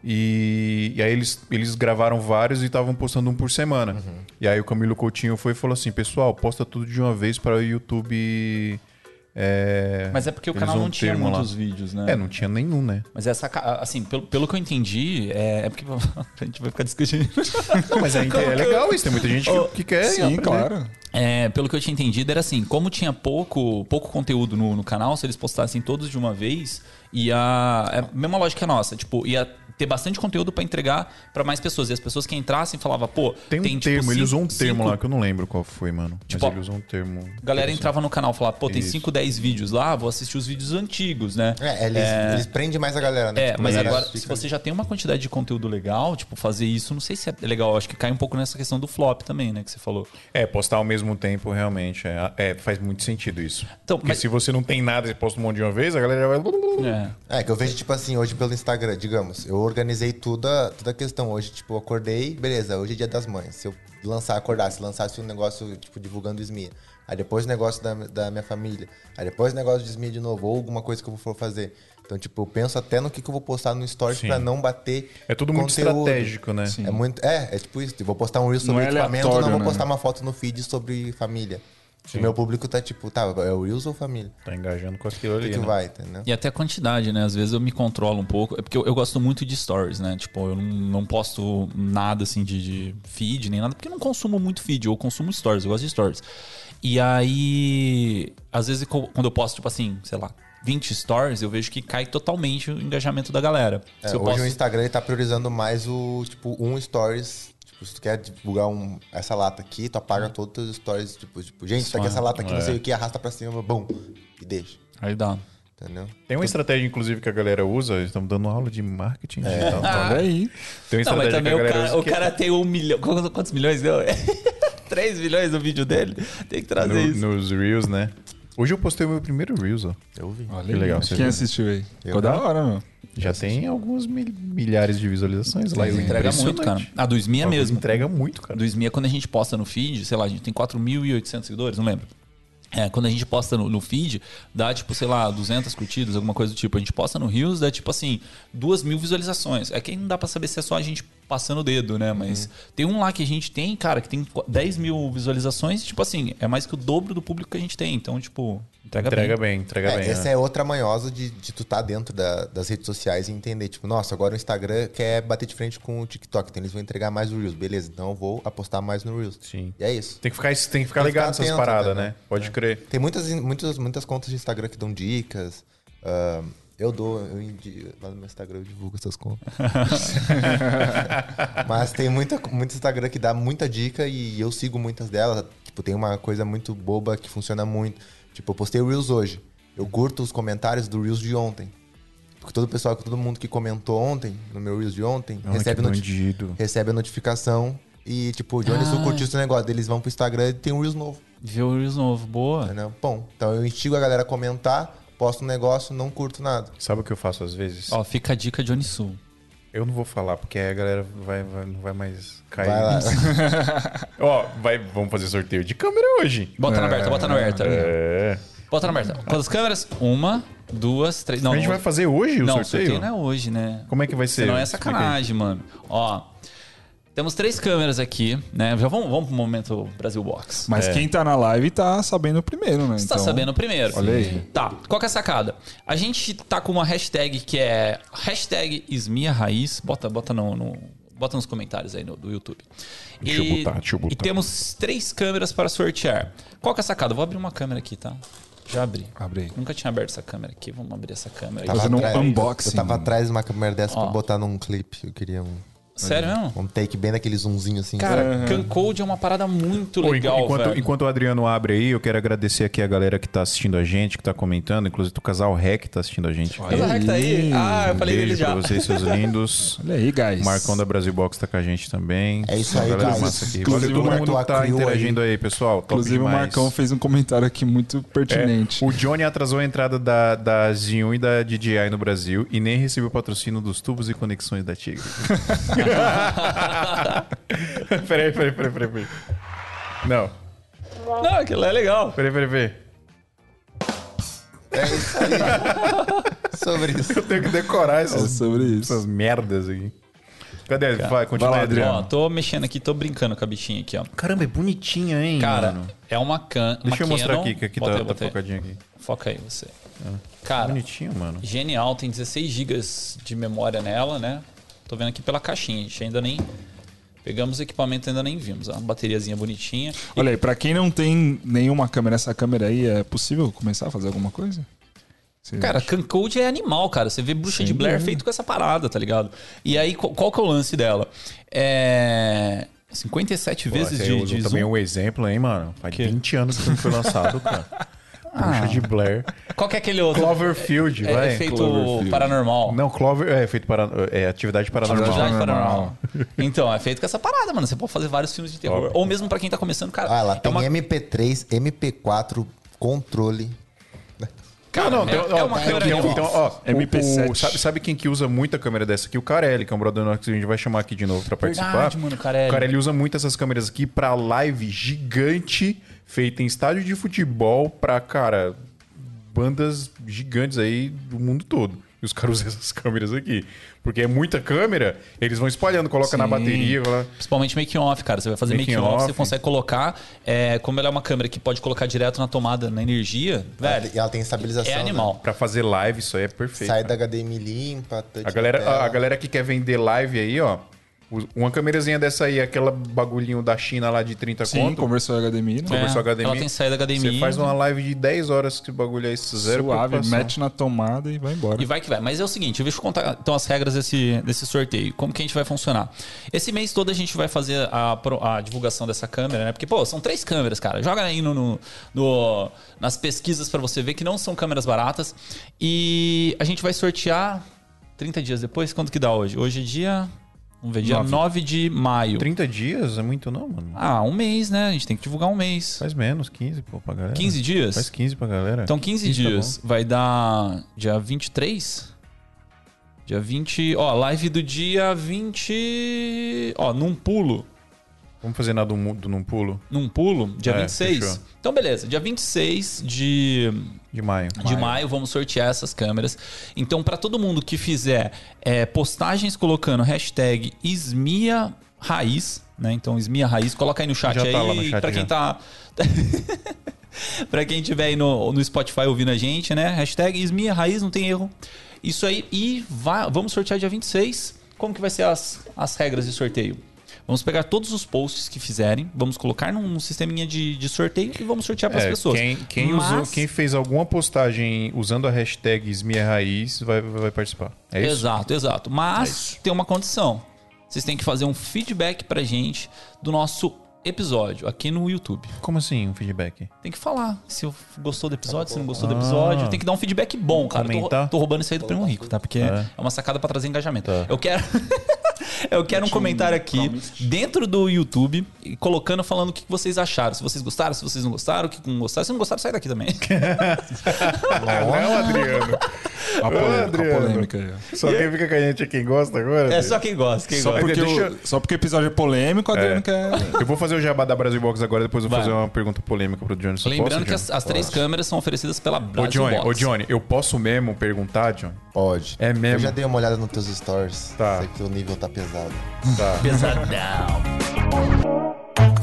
Speaker 1: E, e aí eles, eles gravaram vários e estavam postando um por semana.
Speaker 2: Uhum.
Speaker 1: E aí o Camilo Coutinho foi e falou assim: pessoal, posta tudo de uma vez para o YouTube. é,
Speaker 2: Mas é porque o
Speaker 1: eles
Speaker 2: canal não tinha
Speaker 1: termo lá.
Speaker 2: muitos vídeos, né?
Speaker 1: É, não tinha nenhum, né?
Speaker 2: Mas essa, assim, pelo, pelo que eu entendi, é, é porque a gente vai ficar discutindo.
Speaker 1: Não, mas é, é legal isso. Tem muita gente que, que quer.
Speaker 3: Sim,
Speaker 1: aprender.
Speaker 3: claro.
Speaker 2: É, pelo que eu tinha entendido, era assim: como tinha pouco, pouco conteúdo no, no canal, se eles postassem todos de uma vez, ia. É a mesma lógica nossa, tipo, ia ter bastante conteúdo pra entregar pra mais pessoas. E as pessoas que entrassem falavam, pô,
Speaker 1: Tem um
Speaker 2: tipo,
Speaker 1: termo, ele
Speaker 2: cinco-
Speaker 1: usou um termo
Speaker 2: cinco-
Speaker 1: lá que eu não lembro qual foi, mano.
Speaker 2: Tipo,
Speaker 1: mas ele usou um termo.
Speaker 2: A galera entrava no canal e falava, pô, tem
Speaker 1: Isso.
Speaker 2: 5, 10 vídeos lá, vou assistir os vídeos antigos, né?
Speaker 4: É, eles, eles prendem mais a galera, né?
Speaker 2: É,
Speaker 4: Tipo,
Speaker 2: mas agora, se
Speaker 4: fica-
Speaker 2: você já tem uma quantidade de conteúdo legal, tipo, fazer isso, não sei se é legal. Acho que cai um pouco nessa questão do flop também, né? Que você falou.
Speaker 1: É, postar ao mesmo tempo, realmente. É, é, faz muito sentido isso.
Speaker 2: Então,
Speaker 1: Porque
Speaker 2: mas-
Speaker 1: se você não tem nada e posta um monte de uma vez, a galera vai.
Speaker 2: É.
Speaker 4: É, que eu vejo, tipo assim, hoje pelo Instagram, digamos, eu organizei toda, toda a questão. Hoje, tipo, eu acordei, beleza, hoje é dia das mães. Se eu lançar, acordasse, lançasse um negócio, tipo, divulgando o SMIA. Aí depois o negócio da, da minha família. Aí depois o negócio de SMIA de novo, ou alguma coisa que eu for fazer. Então, tipo, eu penso até no que, que eu vou postar no Stories
Speaker 1: Sim.
Speaker 4: pra não bater.
Speaker 1: É tudo muito
Speaker 4: conteúdo.
Speaker 1: estratégico, né?
Speaker 4: É muito. É, é tipo isso. Eu vou postar um Reel sobre
Speaker 3: Não é
Speaker 4: equipamento, não
Speaker 3: aleatório,
Speaker 4: vou
Speaker 3: né?
Speaker 4: postar uma foto no feed sobre família. O meu público tá tipo, tá, é o Reels ou família?
Speaker 1: Tá engajando com aquilo ali.
Speaker 4: que, que
Speaker 1: né?
Speaker 4: vai, entendeu?
Speaker 2: E até a quantidade, né? Às vezes eu me controlo um pouco. É porque eu, eu gosto muito de stories, né? Tipo, eu não, não posto nada assim de, de feed nem nada, porque eu não consumo muito feed, eu consumo stories, eu gosto de stories. E aí, às vezes quando eu posto, tipo assim, sei lá, 20 stories, eu vejo que cai totalmente o engajamento da galera.
Speaker 4: É,
Speaker 2: Se eu
Speaker 4: hoje
Speaker 2: posto...
Speaker 4: o Instagram ele tá priorizando mais o, tipo, um stories. Tipo, se tu quer divulgar um, essa lata aqui, tu apaga todos os stories. Tipo, tipo gente, tá aqui essa lata aqui, não sei o que, arrasta pra cima, bum, e deixa.
Speaker 2: Aí dá.
Speaker 4: Entendeu?
Speaker 1: Tem uma estratégia, inclusive, que a galera usa. Estamos dando aula de marketing digital.
Speaker 3: Olha aí.
Speaker 1: Tem uma
Speaker 2: Não, mas
Speaker 1: estratégia que
Speaker 2: também
Speaker 1: a
Speaker 2: o
Speaker 1: galera
Speaker 2: cara,
Speaker 1: usa.
Speaker 2: o
Speaker 1: que-
Speaker 2: cara tem um milhão. Quantos, quantos milhões deu? 3 milhões no vídeo dele? Tem que trazer
Speaker 1: no-
Speaker 2: isso.
Speaker 1: nos Reels, né? Hoje eu postei o meu primeiro Reels, ó.
Speaker 4: Eu vi.
Speaker 3: Olha
Speaker 1: Que legal, você
Speaker 3: Quem
Speaker 1: viu?
Speaker 3: assistiu aí? Ficou
Speaker 4: Eu
Speaker 3: da hora, meu.
Speaker 1: Já tem alguns mil- milhares de visualizações lá.
Speaker 2: Mas entrega muito, cara. A do SMI é mesmo.
Speaker 1: Entrega muito, cara.
Speaker 2: Do SMI é quando a gente posta no feed, sei lá, a gente tem 4.800 seguidores, não lembro. É, quando a gente posta no, no feed, dá tipo, sei lá, 200 curtidas, alguma coisa do tipo. A gente posta no Reels, dá tipo assim, 2 mil visualizações. É que aí não dá pra saber se é só a gente passando o dedo, né? Mas tem um lá que a gente tem, cara, que tem 10 mil visualizações, e, tipo assim, é mais que o dobro do público que a gente tem. Então, tipo, entrega,
Speaker 1: Entrega
Speaker 2: bem.
Speaker 1: bem, entrega
Speaker 4: É,
Speaker 1: bem.
Speaker 4: essa
Speaker 1: né?
Speaker 4: é outra manhosa de, de tu tá dentro da- das redes sociais e entender, tipo, nossa, agora o Instagram quer bater de frente com o TikTok, então eles vão entregar mais o Reels. Beleza, então eu vou apostar mais no Reels.
Speaker 1: Sim.
Speaker 4: E é isso.
Speaker 1: Tem que ficar, tem que ficar
Speaker 4: Tem que
Speaker 1: ligado
Speaker 4: ficar
Speaker 1: nessas paradas,
Speaker 4: né?
Speaker 1: né? Pode crer.
Speaker 4: Tem muitas, muitas, muitas contas de Instagram que dão dicas. ah, eu dou, eu indi- lá no meu Instagram eu divulgo essas contas. Mas tem muita, muito Instagram que dá muita dica e eu sigo muitas delas. Tipo, tem uma coisa muito boba que funciona muito. Tipo, eu postei o Reels hoje. Eu curto os comentários do Reels de ontem. Porque todo o pessoal, todo mundo que comentou ontem, no meu Reels de ontem,
Speaker 1: Ah,
Speaker 4: recebe, noti- recebe a notificação e, tipo, o Johnny
Speaker 2: Ah.
Speaker 4: Sul curtiu esse negócio. Eles vão pro Instagram e tem um Reels novo.
Speaker 2: Vê o Reels novo. Boa.
Speaker 4: Entendeu? Bom, então eu instigo a galera a comentar, posto um negócio, não curto nada.
Speaker 1: Sabe o que eu faço às vezes?
Speaker 2: Ó, fica a dica Johnny Sul.
Speaker 1: Eu não vou falar, porque aí a galera vai, vai- não vai mais cair.
Speaker 4: Vai lá.
Speaker 1: Ó, vai, vamos fazer sorteio de câmera hoje.
Speaker 2: Bota na aberta, bota na aberta.
Speaker 1: É.
Speaker 2: Bota na aberta. Quantas câmeras? Uma, duas, três. Não,
Speaker 1: a gente
Speaker 2: não,
Speaker 1: vai fazer hoje o
Speaker 2: não,
Speaker 1: sorteio?
Speaker 2: não é hoje, né?
Speaker 1: Como é que vai ser?
Speaker 2: Senão é
Speaker 1: Explica aí.
Speaker 2: sacanagem, mano. Ó, temos três câmeras aqui, né? Já vamos, vamos pro momento Brasil Box.
Speaker 3: Mas quem tá na live tá sabendo primeiro, né?
Speaker 2: Você tá
Speaker 3: Então,
Speaker 2: sabendo primeiro.
Speaker 3: Olha aí.
Speaker 2: Tá, qual que é a sacada? A gente tá com uma hashtag que é hashtag Esmia Raiz. Bota, bota, no, no- bota nos comentários aí no, do YouTube.
Speaker 1: Deixa eu botar, deixa eu botar.
Speaker 2: E temos três câmeras para sortear. Qual que é a sacada? Eu vou abrir uma câmera aqui, tá? Já abri.
Speaker 3: Abre aí.
Speaker 2: Nunca tinha aberto essa câmera aqui. Vamos abrir essa câmera aqui.
Speaker 4: Tava
Speaker 3: Fazendo um unboxing.
Speaker 4: Eu tava atrás de uma câmera dessa
Speaker 2: Ó.
Speaker 4: pra botar num clipe. Eu queria um,
Speaker 2: Sério mesmo?
Speaker 4: um take bem daquele zoomzinho assim.
Speaker 2: Cara, Cancode é uma parada muito
Speaker 1: Pô,
Speaker 2: legal,
Speaker 1: enquanto, enquanto o Adriano abre aí, eu quero agradecer aqui a galera que tá assistindo a gente, que tá comentando, inclusive o casal Rec tá assistindo a gente.
Speaker 2: Mas a Rec tá aí? Ah, eu falei dele já.
Speaker 1: pra vocês, seus lindos.
Speaker 3: Olha aí, guys.
Speaker 1: O Marcão da Brasil Box tá com a gente também.
Speaker 4: É isso aí,
Speaker 1: galera
Speaker 4: guys.
Speaker 1: massa aqui.
Speaker 3: Inclusive,
Speaker 1: Valeu todo
Speaker 4: o
Speaker 1: mundo que tá
Speaker 4: criou
Speaker 1: interagindo aí, pessoal. Top
Speaker 3: Inclusive, o. Marcão fez um comentário aqui muito
Speaker 1: É,
Speaker 3: pertinente.
Speaker 1: o Johnny atrasou a entrada da, da Z1 e da DJI no Brasil e nem recebeu patrocínio dos tubos e conexões da Tigre. peraí, peraí, peraí, peraí, peraí. Não,
Speaker 2: Não, aquilo é legal.
Speaker 1: peraí, peraí, peraí.
Speaker 4: É isso aí. Sobre isso.
Speaker 1: Eu tenho que decorar
Speaker 3: É
Speaker 1: essas,
Speaker 3: sobre isso.
Speaker 1: essas merdas aqui. Cadê? Vai, continua
Speaker 3: vai lá,
Speaker 1: aí, Adriano.
Speaker 2: Ó, tô mexendo aqui, tô brincando com a bichinha aqui, ó.
Speaker 1: Caramba, é bonitinha, hein,
Speaker 2: Cara,
Speaker 1: mano?
Speaker 2: é uma can. Uma
Speaker 1: Deixa eu mostrar
Speaker 2: Canon-
Speaker 1: aqui, que aqui
Speaker 2: Bota
Speaker 1: tá,
Speaker 2: aí,
Speaker 1: tá focadinho aqui.
Speaker 2: Foca aí você. Cara,
Speaker 1: Bonitinho, mano.
Speaker 2: genial, tem 16 GB de memória nela, né? Tô vendo aqui pela caixinha, a gente ainda nem. Pegamos o equipamento e ainda nem vimos. Uma bateriazinha bonitinha. E-
Speaker 3: Olha aí, pra quem não tem nenhuma câmera, essa câmera aí, é possível começar a fazer alguma coisa? Você
Speaker 2: Cara,
Speaker 3: acha?
Speaker 2: Cancode é animal, cara. Você vê bruxa
Speaker 3: Sem
Speaker 2: de Blair
Speaker 3: dúvida.
Speaker 2: feito com essa parada, tá ligado? E aí, qual, que é o lance dela? É. 57 vezes
Speaker 1: Pô,
Speaker 2: de,
Speaker 1: eu
Speaker 2: de
Speaker 1: também
Speaker 2: zoom.
Speaker 1: um exemplo, hein, mano? Faz
Speaker 2: Que?
Speaker 1: 20 anos que o filme foi lançado, cara. Bruxa de Blair.
Speaker 2: Qual que é aquele outro?
Speaker 1: Cloverfield,
Speaker 2: É,
Speaker 1: vai.
Speaker 2: efeito
Speaker 3: Cloverfield.
Speaker 2: paranormal.
Speaker 1: Não, Clover é feito para é atividade paranormal.
Speaker 2: Atividade
Speaker 3: Paranormal.
Speaker 2: paranormal. Então, é feito com essa parada, mano. Você pode fazer vários filmes de terror.
Speaker 1: Top.
Speaker 2: Ou mesmo pra quem tá começando, cara.
Speaker 4: Ah, ela
Speaker 2: é
Speaker 4: tem
Speaker 2: uma,
Speaker 4: MP3, MP4, controle.
Speaker 2: Cara,
Speaker 1: Não, não,
Speaker 2: é,
Speaker 1: tem,
Speaker 2: é uma câmera
Speaker 1: um- então, ó,
Speaker 3: MP7.
Speaker 1: o- o- sabe, sabe quem que usa muita câmera dessa aqui? O Carelli, que é um brother nosso que a gente vai chamar aqui de novo pra participar.
Speaker 2: Verdade, mano, Carelli.
Speaker 1: O Carelli usa muito essas câmeras aqui pra live gigante, feita em estádio de futebol pra, cara, bandas gigantes aí do mundo todo. E os caras usam essas câmeras aqui. Porque é muita câmera, eles vão espalhando, coloca na
Speaker 2: Sim.
Speaker 1: bateria. vai lá.
Speaker 2: Principalmente making off, cara. Você vai fazer
Speaker 1: Making
Speaker 2: making off,
Speaker 1: off.
Speaker 2: você consegue colocar. é, como ela é uma câmera que pode colocar direto na tomada, na energia, velho,
Speaker 4: E ela tem estabilização.
Speaker 2: é
Speaker 4: né?
Speaker 2: animal.
Speaker 1: Pra fazer live, isso aí é perfeito.
Speaker 4: Sai
Speaker 1: cara.
Speaker 4: da HDMI limpa,
Speaker 1: A galera,
Speaker 4: na
Speaker 1: a, a galera que quer vender live aí, ó. Uma câmerazinha dessa aí, aquela bagulhinho da China lá de 30
Speaker 3: Sim,
Speaker 1: conto.
Speaker 3: conversou HDMI, né?
Speaker 1: Conversou
Speaker 2: É,
Speaker 1: HDMI.
Speaker 2: ela tem saída HDMI.
Speaker 1: Você faz uma live de 10 horas que o bagulho é esse zero
Speaker 3: Suave, mete na tomada e vai embora.
Speaker 2: E vai que vai. Mas é o seguinte, deixa eu contar então as regras desse, desse sorteio. Como que a gente vai funcionar? Esse mês todo a gente vai fazer a, a divulgação dessa câmera, né? Porque, pô, são três câmeras, cara. Joga aí no, no- no- nas pesquisas pra você ver que não são câmeras baratas. E a gente vai sortear 30 dias depois. Quanto que dá hoje? Hoje é dia. Vamos ver, dia
Speaker 3: Nove.
Speaker 2: 9 de maio.
Speaker 1: 30 dias é muito não, mano.
Speaker 2: Ah, um mês, né? A gente tem que divulgar um mês.
Speaker 1: Faz menos, 15, pô, pra galera.
Speaker 2: 15 dias?
Speaker 1: Faz 15 pra galera.
Speaker 2: Então, 15
Speaker 1: tá
Speaker 2: dias vai dar dia 23? Dia 20. Ó, live do dia 20. Ó, num pulo.
Speaker 1: Vamos fazer nada do, do num pulo
Speaker 2: Num pulo, dia
Speaker 1: É,
Speaker 2: 26.
Speaker 1: fechou.
Speaker 2: Então, beleza. Dia 26 de,
Speaker 1: de maio.
Speaker 2: de maio, vamos sortear essas câmeras. Então, para todo mundo que fizer é, postagens colocando hashtag Esmia Raiz, né? Então, Esmia Raiz, coloca aí no chat
Speaker 1: Já
Speaker 2: aí.
Speaker 1: tá lá no chat
Speaker 2: pra quem
Speaker 1: já.
Speaker 2: tá. pra quem tiver aí no, no Spotify ouvindo a gente, né? Hashtag Esmia Raiz, não tem erro. Isso aí. E vai- vamos sortear dia 26. Como que vai ser as, as regras de sorteio? Vamos pegar todos os posts que fizerem, vamos colocar num, sisteminha de, de sorteio e vamos sortear para as
Speaker 1: É,
Speaker 2: pessoas.
Speaker 1: quem, quem,
Speaker 2: Mas-
Speaker 1: usou, quem fez alguma postagem usando a hashtag Esmia Raiz vai, vai participar. É isso?
Speaker 2: Exato, exato. Mas
Speaker 1: É isso.
Speaker 2: tem uma condição. Vocês têm que fazer um feedback pra gente do nosso episódio aqui no YouTube.
Speaker 1: Como assim, um feedback?
Speaker 2: Tem que falar se gostou do episódio, se não gostou do episódio. Tem que dar um feedback bom, cara. Tô,
Speaker 1: Comentar.
Speaker 2: tô roubando isso aí do Primo Rico, tá? Porque é, uma sacada pra trazer engajamento. Eu quero. Eu quero um comentário aqui dentro do YouTube, e colocando, falando o que vocês acharam. Se vocês gostaram, se vocês não gostaram, o que não gostaram. Se não gostaram, sai daqui também.
Speaker 1: Não, Adriano.
Speaker 3: A polêmica, a
Speaker 1: Adriano.
Speaker 3: polêmica aí.
Speaker 1: Só quem fica com a gente é quem gosta agora?
Speaker 2: É
Speaker 1: Adriano?
Speaker 2: só quem gosta, quem
Speaker 3: Só
Speaker 2: gosta.
Speaker 3: porque,
Speaker 1: Deixa
Speaker 3: o,
Speaker 1: eu-
Speaker 3: só porque o episódio é polêmico, o Adriano
Speaker 1: É.
Speaker 3: quer.
Speaker 1: Eu vou fazer o jabá da Brasil Box agora, depois eu vou
Speaker 2: Vai.
Speaker 1: fazer uma pergunta polêmica pro Johnny. Só
Speaker 2: Lembrando
Speaker 1: posso,
Speaker 2: que
Speaker 1: Johnny?
Speaker 2: as, as três câmeras são oferecidas pela
Speaker 1: Ô
Speaker 2: Brasil
Speaker 1: Johnny,
Speaker 2: Box.
Speaker 1: ô Johnny, eu posso mesmo perguntar, Johnny?
Speaker 4: Pode.
Speaker 1: É mesmo?
Speaker 4: Eu já dei uma olhada nos teus stories.
Speaker 1: Tá.
Speaker 4: Sei que o nível tá pesado.
Speaker 1: Tá.
Speaker 2: Pesadão.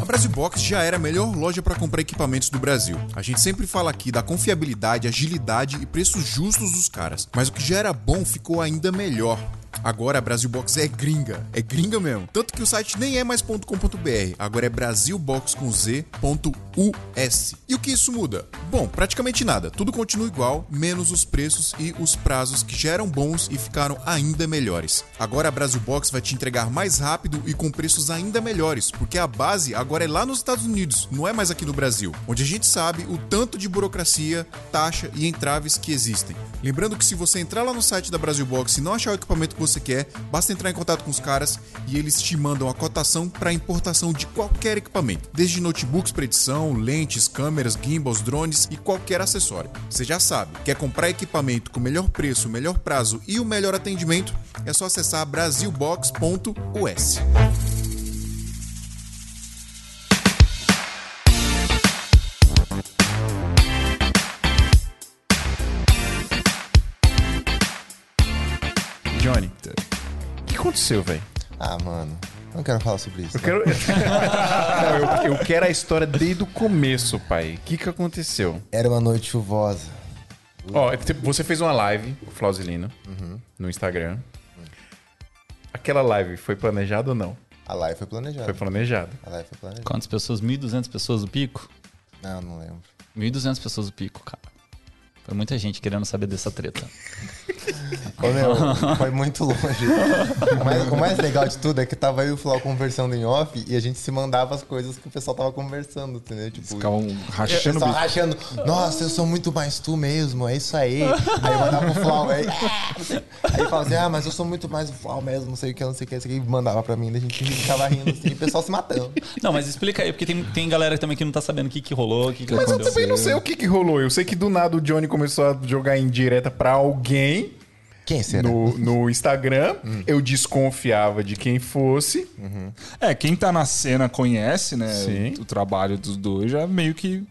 Speaker 5: A Brasil Box já era a melhor loja para comprar equipamentos do Brasil. A gente sempre fala aqui da confiabilidade, agilidade e preços justos dos caras. Mas o que já era bom ficou ainda melhor. Agora a Brasil Box é gringa, é gringa mesmo. Tanto que o site nem é mais .com.br, agora é brasilbox com z.us. E o que isso muda? Bom, praticamente nada. Tudo continua igual, menos os preços e os prazos que já eram bons e ficaram ainda melhores. Agora a Brasil Box vai te entregar mais rápido e com preços ainda melhores, porque a base agora é lá nos Estados Unidos, não é mais aqui no Brasil, onde a gente sabe o tanto de burocracia, taxa e entraves que existem. Lembrando que se você entrar lá no site da Brasil Box e não achar o equipamento que você quer, basta entrar em contato com os caras e eles te mandam a cotação para importação de qualquer equipamento, desde notebooks para edição, lentes, câmeras, gimbals, drones e qualquer acessório. Você já sabe, quer comprar equipamento com melhor preço, melhor prazo e o melhor atendimento? É só acessar brasilbox.us.
Speaker 1: Johnny, o que aconteceu, velho?
Speaker 4: Ah, mano. Não quero falar sobre isso.
Speaker 1: Eu quero... Não, eu, eu quero a história desde o começo, pai. O que que aconteceu?
Speaker 4: Era uma noite chuvosa.
Speaker 1: Ó, você fez uma live, o Flausilino,
Speaker 4: Uhum.
Speaker 1: no Instagram. Aquela live foi planejada ou não?
Speaker 4: A live foi planejada.
Speaker 1: Foi planejada.
Speaker 4: A live foi planejada.
Speaker 2: Quantas pessoas? 1.200 pessoas do pico?
Speaker 4: Não, não lembro.
Speaker 2: 1.200 pessoas do pico, cara. Foi muita gente querendo saber dessa treta.
Speaker 4: Ô, meu, foi muito longe. O mais, o mais legal de tudo é que tava eu e o Flau conversando em off e a gente se mandava as coisas que o pessoal tava conversando, entendeu? Tipo,
Speaker 3: Ficavam rachando o
Speaker 4: pessoal rachando. Nossa, eu sou muito mais tu mesmo, é isso aí. Aí eu mandava pro Flau, aí, aí falava assim, ah, mas eu sou muito mais o Flau mesmo, não sei o que, não sei o que, não sei o que. E mandava pra mim, daí a gente ficava rindo assim, e o pessoal se matando.
Speaker 2: Não, mas explica aí, porque tem, tem galera também que não tá sabendo o que, que rolou, o que, que
Speaker 1: Mas eu
Speaker 2: aconteceu.
Speaker 1: também não sei o que que rolou. Eu sei que do nada o Johnny começou a jogar em direta pra alguém
Speaker 4: Quem será?
Speaker 1: no, no Instagram. Eu desconfiava de quem fosse.
Speaker 3: É, quem tá na cena conhece, né?
Speaker 1: Sim.
Speaker 3: O, o trabalho dos dois já meio que.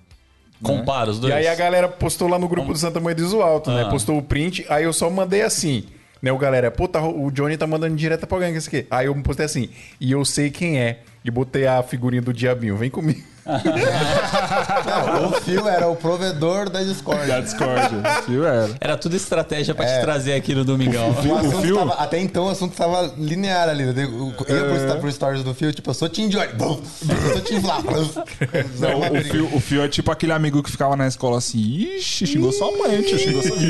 Speaker 2: Compara os dois.
Speaker 1: E aí a galera postou lá no grupo do Santa Mãe do Alto, né?
Speaker 2: Ah.
Speaker 1: Postou o print, aí eu só mandei assim. Né, o galera, pô, tá, o Johnny tá mandando direta pra alguém que isso aqui. Aí eu postei assim, e eu sei quem é. E botei a figurinha do diabinho, vem comigo.
Speaker 4: Não, o Fio era o provedor da Discord.
Speaker 3: Da Discord. Viu? Era.
Speaker 2: Era tudo estratégia pra
Speaker 4: É.
Speaker 2: te trazer aqui no Domingão.
Speaker 4: O assunto
Speaker 3: Fio-
Speaker 4: tava- até então o assunto tava linear ali. né? Eu ia pro, pro stories do Fio, tipo, eu sou Johnny. Bum, Eu sou Team Flá. bum.
Speaker 3: Não, o, fio, o Fio é tipo aquele amigo que ficava na escola assim, ixi, xingou sua mãe, tio, xingou sua mãe.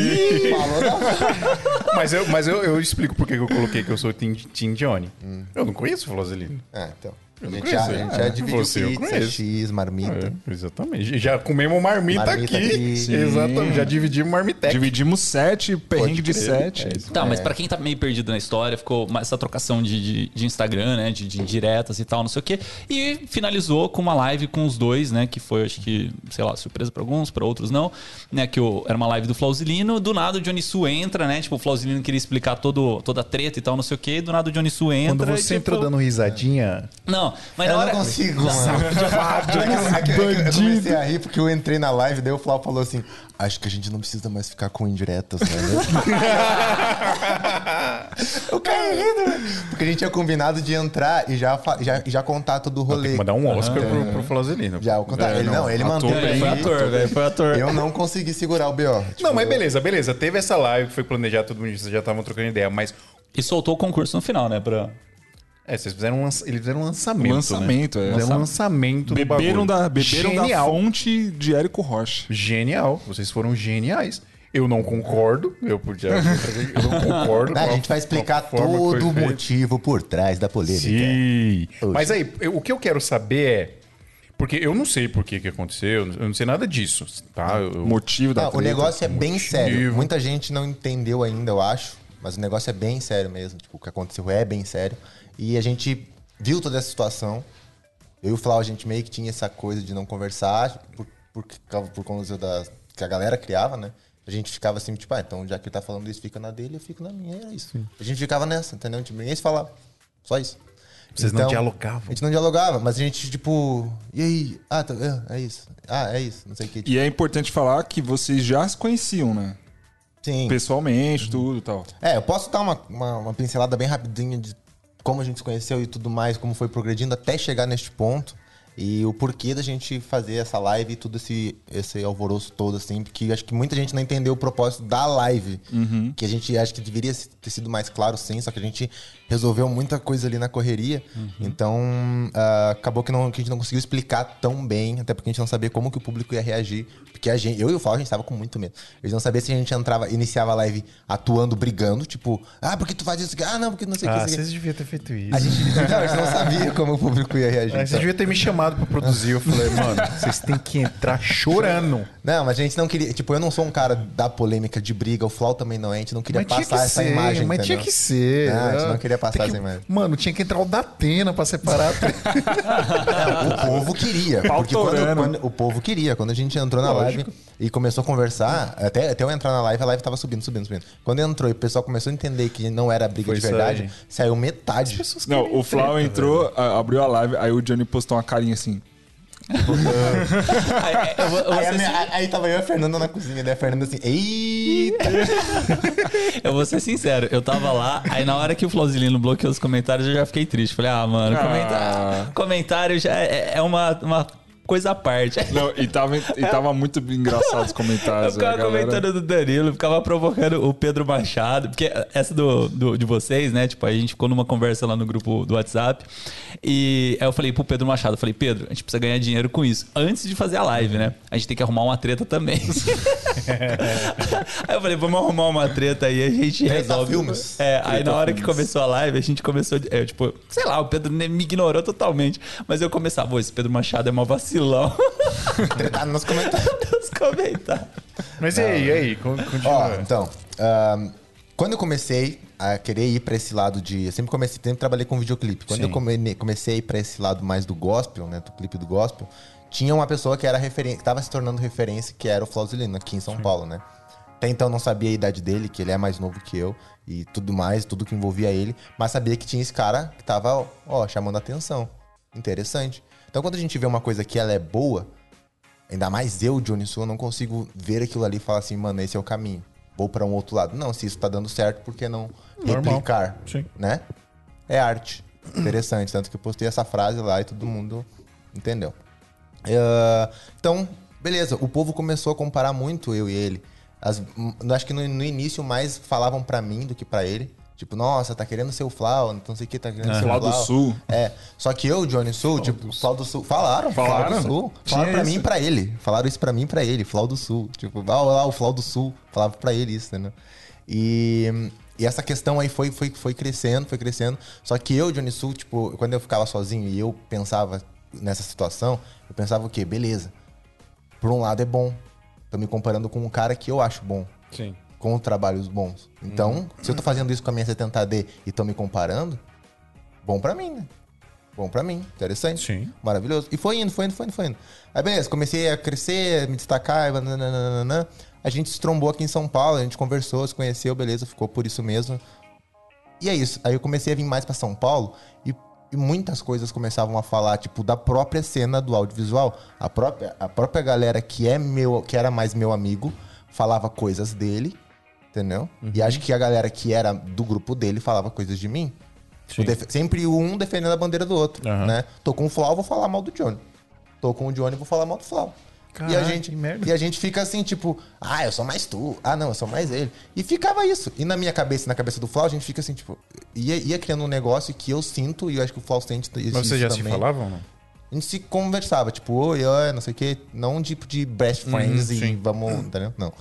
Speaker 1: Mas eu, mas eu, eu explico por que eu coloquei que eu sou Team Johnny. Eu não conheço o Flozelino.
Speaker 4: É, então. A
Speaker 1: Eu
Speaker 4: gente já, a gente
Speaker 1: é.
Speaker 4: já dividiu
Speaker 1: Você
Speaker 4: pizza. X, marmita.
Speaker 1: É, exatamente. Já comemos marmita,
Speaker 4: Marmita
Speaker 1: aqui.
Speaker 4: aqui.
Speaker 1: Exatamente. Já dividimos marmitex.
Speaker 3: Dividimos sete, perrengue de sete.
Speaker 1: É.
Speaker 2: Tá, mas pra quem tá meio perdido na história, ficou mais essa trocação de, de, de Instagram, né? De, de indiretas e tal, não sei o quê. E finalizou com uma live com os dois, né? Que foi, acho que, sei lá, surpresa pra alguns, pra outros não. Né? Que o, era uma live do Flausilino. Do nada o Johnny Su entra, né? Tipo, o Flausilino queria explicar todo, toda a treta e tal, não sei o quê. Do nada o Johnny Su entra.
Speaker 1: Quando
Speaker 2: e,
Speaker 1: você
Speaker 2: tipo,
Speaker 1: entrou dando risadinha,
Speaker 2: Não, mas
Speaker 4: Eu
Speaker 2: na
Speaker 4: não consigo, mano. É que- é é Eu comecei a rir porque eu entrei na live, daí o Flau falou assim: Acho que a gente não precisa mais ficar com indiretas, né? eu caí rindo, velho. Porque a gente tinha combinado de entrar e já, já, já contar todo o
Speaker 1: tem
Speaker 4: rolê.
Speaker 1: que mandar um Oscar pro, pro Flozelino.
Speaker 4: Já, eu contar.
Speaker 1: É,
Speaker 4: ele não, ele
Speaker 3: ator,
Speaker 4: manteve.
Speaker 2: Ele foi ator, velho. Foi ator.
Speaker 4: Eu não consegui segurar o B.O. Tipo,
Speaker 1: Não, mas beleza, beleza. Teve essa live que foi planejada, todo mundo vocês já estavam trocando ideia, mas.
Speaker 2: E soltou o concurso no final, né? Pra...
Speaker 1: É, vocês fizeram um, lança- eles fizeram um lançamento.
Speaker 3: Um lançamento,
Speaker 1: né?
Speaker 3: é.
Speaker 1: Fizeram um lançamento do
Speaker 3: Beberam,
Speaker 1: bagulho.
Speaker 3: da, beberam da
Speaker 1: Genial.
Speaker 3: fonte de Érico Rocha.
Speaker 1: Genial. Vocês foram geniais. Eu não concordo. Eu podia. Eu não concordo.
Speaker 4: né,
Speaker 1: com
Speaker 4: a gente vai explicar todo o
Speaker 1: feito.
Speaker 4: motivo por trás da polêmica.
Speaker 1: Sim. Mas aí, eu- o que eu quero saber é. Porque eu não sei por que que aconteceu, eu não sei nada disso, tá? Eu-
Speaker 3: O motivo da
Speaker 4: Não, o
Speaker 3: treta.
Speaker 4: negócio é bem
Speaker 1: motivo.
Speaker 4: sério. Muita gente não entendeu ainda, eu acho. Mas o negócio é bem sério mesmo. Tipo, o que aconteceu é bem sério. E a gente viu toda essa situação. Eu e o Flau, a gente meio que tinha essa coisa de não conversar por, por, causa- por conta da, que a galera criava, né? A gente ficava assim, tipo, ah, então já que ele tá falando isso, fica na dele, eu fico na minha. Era isso. A gente ficava nessa, entendeu? Tipo, ninguém se falava. Só isso.
Speaker 1: Vocês não dialogavam?
Speaker 4: A gente não dialogava, mas a gente, tipo, e aí? Ah, tá, é, é isso. Ah, é isso. Não sei o que.
Speaker 3: E é importante falar que vocês já se conheciam, né?
Speaker 4: Sim.
Speaker 3: Pessoalmente, tudo e tal.
Speaker 4: É, eu posso dar uma, uma, uma pincelada bem rapidinha de como a gente se conheceu e tudo mais, como foi progredindo até chegar neste ponto. E o porquê da gente fazer essa live e tudo esse, esse alvoroço todo, assim, porque acho que muita gente não entendeu o propósito da live. Que a gente acha que deveria ter sido mais claro, sim, só que a gente resolveu muita coisa ali na correria. Então, ah, acabou que, não, que a gente não conseguiu explicar tão bem, até porque a gente não sabia como que o público ia reagir. Porque a gente, eu e o Fábio, a gente tava com muito medo. A gente não sabia se a gente entrava, iniciava a live atuando, brigando, tipo, ah, por que tu faz isso? Ah, não, porque não sei o que.
Speaker 1: Ah,
Speaker 4: que.
Speaker 1: vocês deviam ter feito isso.
Speaker 4: A gente, não, a gente não sabia como o público ia reagir.
Speaker 1: Ah, Vocês
Speaker 4: então.
Speaker 1: deviam ter me chamado pra produzir. Eu falei, mano, vocês têm que entrar chorando.
Speaker 4: Não, mas a gente não queria. Tipo, eu não sou um cara da polêmica de briga, o Flau também não é. A gente não queria
Speaker 1: Mas tinha
Speaker 4: passar
Speaker 1: que
Speaker 4: essa
Speaker 1: ser,
Speaker 4: imagem.
Speaker 1: mas tinha
Speaker 4: entendeu?
Speaker 1: que ser.
Speaker 4: Não, a gente não queria passar essa imagem.
Speaker 1: Mano, tinha que entrar o Datena pra separar.
Speaker 4: O povo queria. Porque quando, quando- o povo queria. Quando a gente entrou na live e começou a conversar, até, até eu entrar na live, a live tava subindo, subindo, subindo. Quando entrou e o pessoal começou a entender que não era briga
Speaker 1: Foi
Speaker 4: de verdade,
Speaker 1: aí.
Speaker 4: saiu metade.
Speaker 3: Não, o Flau entrou, abriu a live, aí o Johnny postou uma carinha assim.
Speaker 2: Aí, vou
Speaker 4: Aí, tava eu e a Fernanda na cozinha, né? A Fernanda assim, eita!
Speaker 2: Eu vou ser sincero, eu tava lá, aí na hora que o Flauzilino bloqueou os comentários, eu já fiquei triste. Falei, ah, mano,
Speaker 3: Ah.
Speaker 2: comentário, comentário já é, é uma, uma coisa à parte.
Speaker 3: Não, e tava, e tava muito engraçado os
Speaker 2: Eu
Speaker 3: comentários.
Speaker 2: ficava
Speaker 3: a galera-
Speaker 2: comentando do Danilo, ficava provocando o Pedro Machado, porque essa do, do- de vocês, né? Tipo, a gente ficou numa conversa lá no grupo do WhatsApp. E aí eu falei pro Pedro Machado, eu falei, Pedro, a gente precisa ganhar dinheiro com isso. Antes de fazer a live, né? A gente tem que arrumar uma treta também. aí eu falei, vamos arrumar uma treta aí, a gente
Speaker 4: Treta
Speaker 2: resolve.
Speaker 4: filmes.
Speaker 2: É, aí na hora que começou a live, a gente começou, é, tipo, sei lá, o Pedro me ignorou totalmente. Mas eu começava, esse Pedro Machado é mó vacilão.
Speaker 4: Tretar nos comentários.
Speaker 2: Nos comentários.
Speaker 1: Mas e aí, e aí?
Speaker 4: Ó,
Speaker 1: Continua.
Speaker 4: então, ahn, quando eu comecei a querer ir pra esse lado de. Eu sempre comecei, sempre trabalhei com videoclipe. Quando
Speaker 1: Sim.
Speaker 4: eu come- comecei a ir pra esse lado mais do gospel, né? Do clipe do gospel, tinha uma pessoa que era referência, que tava se tornando referência, que era o Flauzilino, aqui em São Paulo, né? Até então eu não sabia a idade dele, que ele é mais novo que eu, e tudo mais, tudo que envolvia ele, mas sabia que tinha esse cara que tava, ó, chamando atenção. Interessante. Então quando a gente vê uma coisa que ela é boa, Ainda mais eu, Johnny Su, eu não consigo ver aquilo ali e falar assim, mano, esse é o caminho. Vou pra um outro lado. Não, se isso tá dando certo, por que não
Speaker 1: Normal.
Speaker 4: replicar?
Speaker 1: Sim.
Speaker 4: Né? É arte. Interessante. Tanto que eu postei essa frase lá e todo mundo entendeu. Eh, então, beleza. O povo começou a comparar muito eu e ele. As, hum, acho que no, no início mais falavam pra mim do que pra ele. Tipo, nossa, tá querendo ser o Flau, não sei o que, tá querendo ser o
Speaker 3: Flau do Sul.
Speaker 4: É. Só que eu, Johnny Sul, tipo, Flau do Sul. Falaram,
Speaker 3: Falaram?
Speaker 4: Flau do Sul. Falaram pra
Speaker 3: isso.
Speaker 4: mim e pra ele. Falaram isso pra mim e pra ele, Flau do Sul. Tipo, ah, lá, o Flau do Sul. Falava pra ele isso, entendeu? E, e essa questão aí foi, foi, foi crescendo, foi crescendo. Só que eu, Johnny Sul, tipo, quando eu ficava sozinho e eu pensava nessa situação, eu pensava o quê? Beleza. Por um lado é bom. Tô me comparando com um cara que eu acho bom
Speaker 3: Sim.
Speaker 4: Com trabalhos bons. Então, se eu tô fazendo isso com a minha 70D e tô me comparando, bom pra mim, né? Bom pra mim, interessante.
Speaker 1: Sim.
Speaker 4: Maravilhoso. E foi indo, foi indo, foi indo, foi indo. Aí beleza, comecei a crescer, me destacar, nananana. a gente se trombou aqui em São Paulo, a gente conversou, se conheceu, beleza, ficou por isso mesmo. E é isso. Aí eu comecei a vir mais pra São Paulo e, e muitas coisas começavam a falar, tipo, da própria cena do audiovisual. A própria, a própria galera que é meu, que era mais meu amigo, falava coisas dele, entendeu? E acho que a galera que era do grupo dele falava coisas de mim. Tipo, def- sempre um defendendo a bandeira do outro,
Speaker 1: Aham.
Speaker 4: né? Tô com o Flau, vou falar mal do Johnny. Tô com o Johnny, vou falar mal do Flau. e, a gente, e a gente fica assim, tipo, ah, eu sou mais tu. Ah, não, eu sou mais ele. E ficava isso. E na minha cabeça e na cabeça do Flau, a gente fica assim, tipo, ia, ia criando um negócio que eu sinto, e eu acho que o Flau sente isso
Speaker 1: Mas vocês já se
Speaker 4: também.
Speaker 1: falavam? Não?
Speaker 4: A gente se conversava, tipo, oi, oi, não sei o quê. Não tipo de best friends e
Speaker 1: sim.
Speaker 4: vamos, entendeu? Não.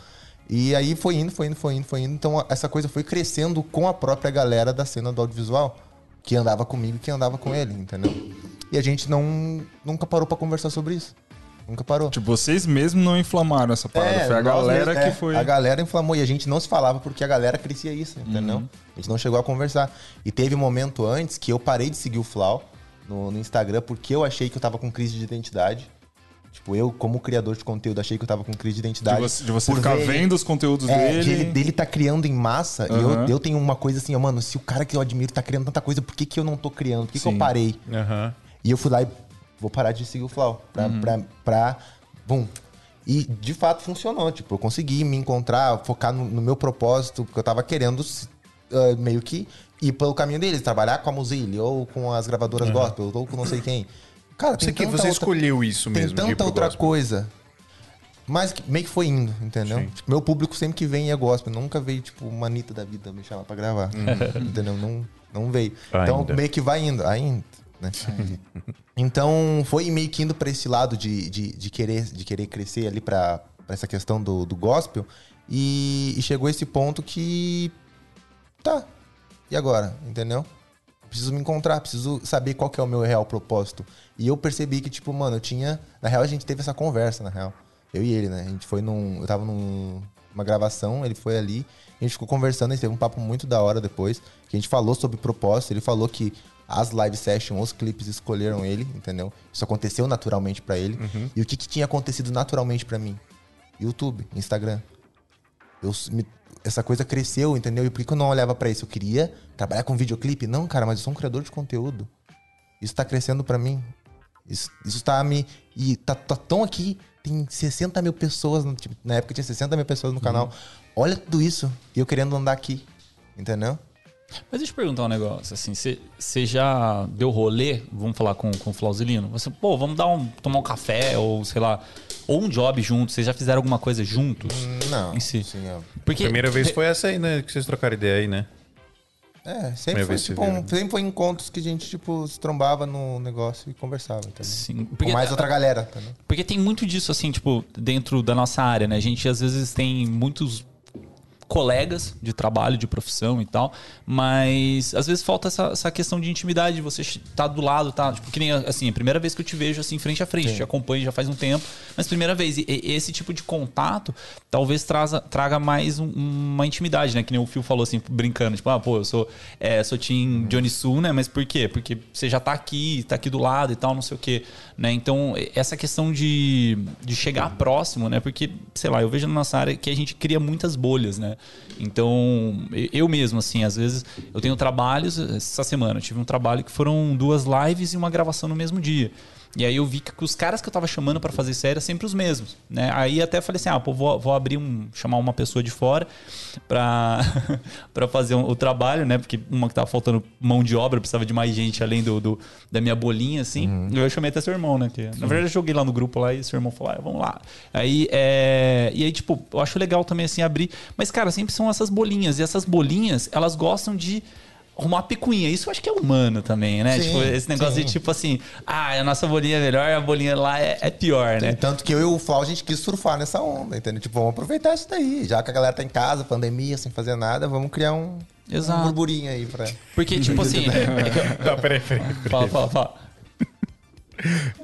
Speaker 4: E aí foi indo, foi indo, foi indo, foi indo. Então essa coisa foi crescendo com a própria galera da cena do audiovisual. Que andava comigo e que andava com ele, entendeu? E a gente não nunca parou pra conversar sobre isso. Nunca parou.
Speaker 3: Tipo, vocês mesmo não inflamaram essa parada. Foi a galera
Speaker 4: mesmos-
Speaker 3: que
Speaker 4: é,
Speaker 3: foi.
Speaker 4: A galera inflamou e a gente não se falava porque a galera crescia isso, entendeu?
Speaker 3: Uhum.
Speaker 4: A gente não chegou a conversar. E teve um momento antes que eu parei de seguir o Flau no, no Instagram porque eu achei que eu tava com crise de identidade. Tipo, eu, como criador de conteúdo, achei que eu tava com crise de
Speaker 3: De
Speaker 4: identidade.
Speaker 3: você, de você
Speaker 4: por
Speaker 3: ficar
Speaker 4: ver-
Speaker 3: vendo os conteúdos
Speaker 4: É,
Speaker 3: dele.
Speaker 4: de ele, dele tá criando em massa. E
Speaker 3: Aham.
Speaker 4: eu, eu tenho uma coisa assim, ó, mano, se o cara que eu admiro tá criando tanta coisa, por que, que eu não tô criando? Por que, que eu parei?
Speaker 1: Aham.
Speaker 4: E eu fui lá e vou parar de seguir o Flau. Pra,
Speaker 3: Uhum.
Speaker 4: pra, pra- Bum. E de fato funcionou. Tipo, eu consegui me encontrar, focar no, no meu propósito, que eu tava querendo ah, meio que ir pelo caminho deles, trabalhar com a Muzile, ou com as gravadoras gospel, ou com não sei quem. Cara, tem
Speaker 1: Você, que, você
Speaker 4: outra-
Speaker 1: escolheu isso
Speaker 4: tem
Speaker 1: mesmo. ir
Speaker 4: tanta outra
Speaker 1: gospel.
Speaker 4: coisa. Mas meio que foi indo, entendeu?
Speaker 1: Sim.
Speaker 4: Tipo, meu público sempre que vem é gospel. Nunca veio, tipo, uma Anitta da vida me chamar pra gravar. entendeu? Não, não veio. Então,
Speaker 1: Ainda.
Speaker 4: meio que vai indo. Ainda. Né? então, foi meio que indo pra esse lado de, de, de querer, de querer crescer ali pra, pra essa questão do, do gospel. E, e chegou esse ponto que. Tá. E agora? Entendeu? Preciso me encontrar, preciso saber qual que é o meu real propósito. E eu percebi que, tipo, mano, eu tinha. Na real, a gente teve essa conversa, na real. Eu e ele, né? A gente foi num. Eu tava num- numa gravação, ele foi ali, a gente ficou conversando, a gente teve um papo muito da hora depois. Que a gente falou sobre propósito, ele falou que as live sessions, os clipes escolheram ele, entendeu? Isso aconteceu naturalmente pra ele. E o que, que tinha acontecido naturalmente pra mim? YouTube, Instagram. Eu, me- essa coisa cresceu, entendeu? E por que eu não olhava pra isso? Eu queria trabalhar com videoclipe? Não, cara, mas eu sou um criador de conteúdo. Isso tá crescendo pra mim. Isso, isso tá me. E tá, tá tão aqui. Tem 60 mil pessoas. no- tipo, na época tinha 60 mil pessoas no canal. Olha tudo isso. E eu querendo andar aqui. Entendeu?
Speaker 2: Mas deixa eu perguntar um negócio, assim, você já deu rolê, vamos falar com, com o Flauzilino? Você, pô, vamos dar um, tomar um café, ou sei lá, ou um job juntos, vocês já fizeram alguma coisa juntos?
Speaker 4: Não.
Speaker 2: Em si.
Speaker 4: Sim, é.
Speaker 2: Porque
Speaker 1: Primeira vez foi essa aí, né? Que vocês trocaram ideia aí, né?
Speaker 4: É, sempre
Speaker 1: Primeira
Speaker 4: foi, tipo, um- sempre foi encontros que a gente, tipo, se trombava no negócio e conversava, entendeu?
Speaker 2: Sim,
Speaker 4: Com
Speaker 2: porque,
Speaker 4: mais outra galera, entendeu?
Speaker 2: porque tem muito disso, assim, tipo, dentro da nossa área, né? A gente às vezes tem muitos colegas de trabalho, de profissão e tal, mas às vezes falta essa, essa questão de intimidade, você tá do lado, tá? Tipo, que nem assim, a primeira vez que eu te vejo assim, frente a frente, te acompanho já faz um tempo, mas primeira vez, e, e esse tipo de contato talvez traza, traga mais um- uma intimidade, né? Que nem o Phil falou assim, brincando, tipo, ah, pô, eu sou, é, sou Team Johnny Su, né? Mas por quê? Porque você já tá aqui, tá aqui do lado e tal, não sei o quê, né? Então, essa questão de, de chegar próximo, né? Porque, sei lá, eu vejo na nossa área que a gente cria muitas bolhas, né? Então, eu mesmo, assim, às vezes eu tenho trabalhos, essa semana eu tive um trabalho que foram duas lives e uma gravação no mesmo dia. E aí eu vi que os caras que eu tava chamando pra fazer série eram sempre os mesmos, né? Aí até falei assim, ah, pô, vou, vou abrir um... chamar uma pessoa de fora pra, pra fazer um- o trabalho, né? Porque uma que tava faltando mão de obra, precisava de mais gente além do, do- da minha bolinha, assim. Eu chamei até seu irmão, né? Que, na verdade eu joguei lá no grupo lá e seu irmão falou, ah, vamos lá. Aí, é... E aí, tipo, eu acho legal também, assim, abrir... Mas, cara, sempre são essas bolinhas. E essas bolinhas, elas gostam de... Arrumar picuinha, isso eu acho que é humano também, né?
Speaker 4: Sim,
Speaker 2: tipo, esse negócio
Speaker 4: sim.
Speaker 2: de tipo assim, ah, a nossa bolinha é melhor, a bolinha lá é, é pior, né?
Speaker 4: Tanto que eu e o Flau, a gente quis surfar nessa onda, entendeu? Tipo, vamos aproveitar isso daí. Já que a galera tá em casa, pandemia, sem fazer nada, vamos criar um,
Speaker 2: Exato.
Speaker 4: um burburinho aí pra...
Speaker 2: Porque, tipo assim. é
Speaker 1: Tá, peraí, peraí. peraí.
Speaker 2: fala, fala, fala.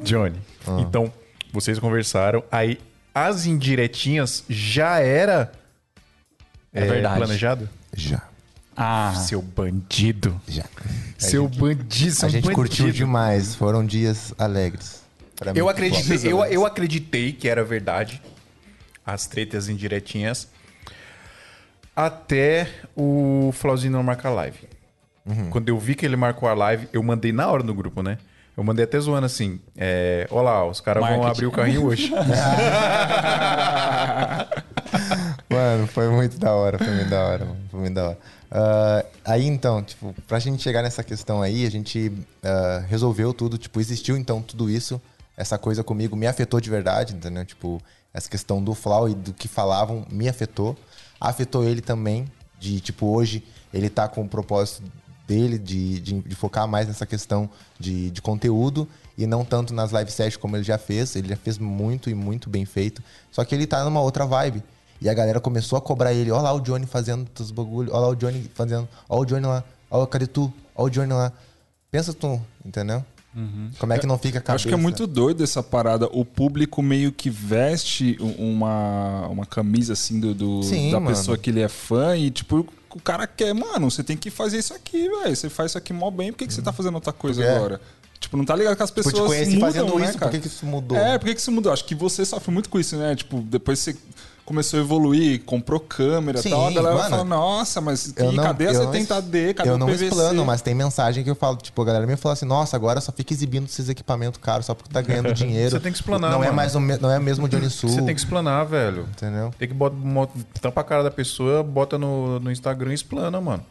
Speaker 1: Johnny, então vocês conversaram, aí as indiretinhas já era
Speaker 2: É verdade.
Speaker 1: planejado?
Speaker 4: Já,
Speaker 2: Ah,
Speaker 1: Seu bandido.
Speaker 4: já.
Speaker 1: Seu bandido, seu
Speaker 4: A gente
Speaker 1: bandido.
Speaker 4: curtiu demais, foram dias alegres. Pra
Speaker 1: Eu
Speaker 4: mim,
Speaker 1: acreditei, eu, eu acreditei que era verdade. As tretas indiretinhas. Até o Flauzinho não marcar live. Quando eu vi que ele marcou a live, eu mandei na hora no grupo, né? Eu mandei até zoando assim. É, Olá, os caras vão abrir o carrinho hoje.
Speaker 4: Mano, foi muito da hora, foi muito da hora, mano. Foi muito da hora. Ah, aí então, tipo, pra gente chegar nessa questão aí, a gente ah, resolveu tudo, tipo, existiu então tudo isso, essa coisa comigo me afetou de verdade, entendeu? Tipo, essa questão do Flau e do que falavam me afetou. Afetou ele também, de tipo, hoje ele tá com o propósito dele de, de, de focar mais nessa questão de, de conteúdo e não tanto nas live sessions como ele já fez. Ele já fez muito e muito bem feito. Só que ele tá numa outra vibe. E a galera começou a cobrar ele. Olha lá o Johnny fazendo os bagulho. Olha lá o Johnny fazendo. Olha o Johnny lá. Olha, cadê tu? Olha o Johnny lá. Pensa tu, entendeu? Como é que não fica a
Speaker 3: Eu
Speaker 4: cabeça?
Speaker 3: acho que é muito doido essa parada. O público meio que veste uma, uma camisa assim do, do-
Speaker 4: Sim,
Speaker 3: da
Speaker 4: mano.
Speaker 3: pessoa que ele é fã e tipo. O cara quer, mano, você tem que fazer isso aqui, velho. Você faz isso aqui mó bem, por que, que você tá fazendo outra coisa
Speaker 4: Porque é.
Speaker 3: agora? Tipo, não tá ligado que as
Speaker 4: Tipo,
Speaker 3: pessoas
Speaker 4: te conheci
Speaker 3: mudam,
Speaker 4: fazendo
Speaker 3: né,
Speaker 4: isso, por
Speaker 3: cara?
Speaker 4: que, que isso mudou?
Speaker 3: É, por que, que isso mudou? Acho que você sofre muito com isso, né? Tipo, depois você começou a evoluir, comprou câmera e tal, a galera
Speaker 4: mano.
Speaker 3: fala, nossa, mas
Speaker 4: Eu não-
Speaker 3: cadê a
Speaker 4: eu não
Speaker 3: 70D? Cadê
Speaker 4: eu
Speaker 3: o
Speaker 4: não
Speaker 3: PVC?
Speaker 4: explano, mas tem mensagem que eu falo, tipo, a galera me fala assim, nossa, agora só fica exibindo esses equipamentos caros só porque tá ganhando dinheiro.
Speaker 1: Você tem que explanar,
Speaker 4: Não é
Speaker 1: mano.
Speaker 4: mais o me- não é mesmo o Johnny Sul.
Speaker 1: Você tem que explanar, velho.
Speaker 4: Entendeu?
Speaker 1: Tem que botar, tampa a cara da pessoa, bota no, no Instagram e explana, mano.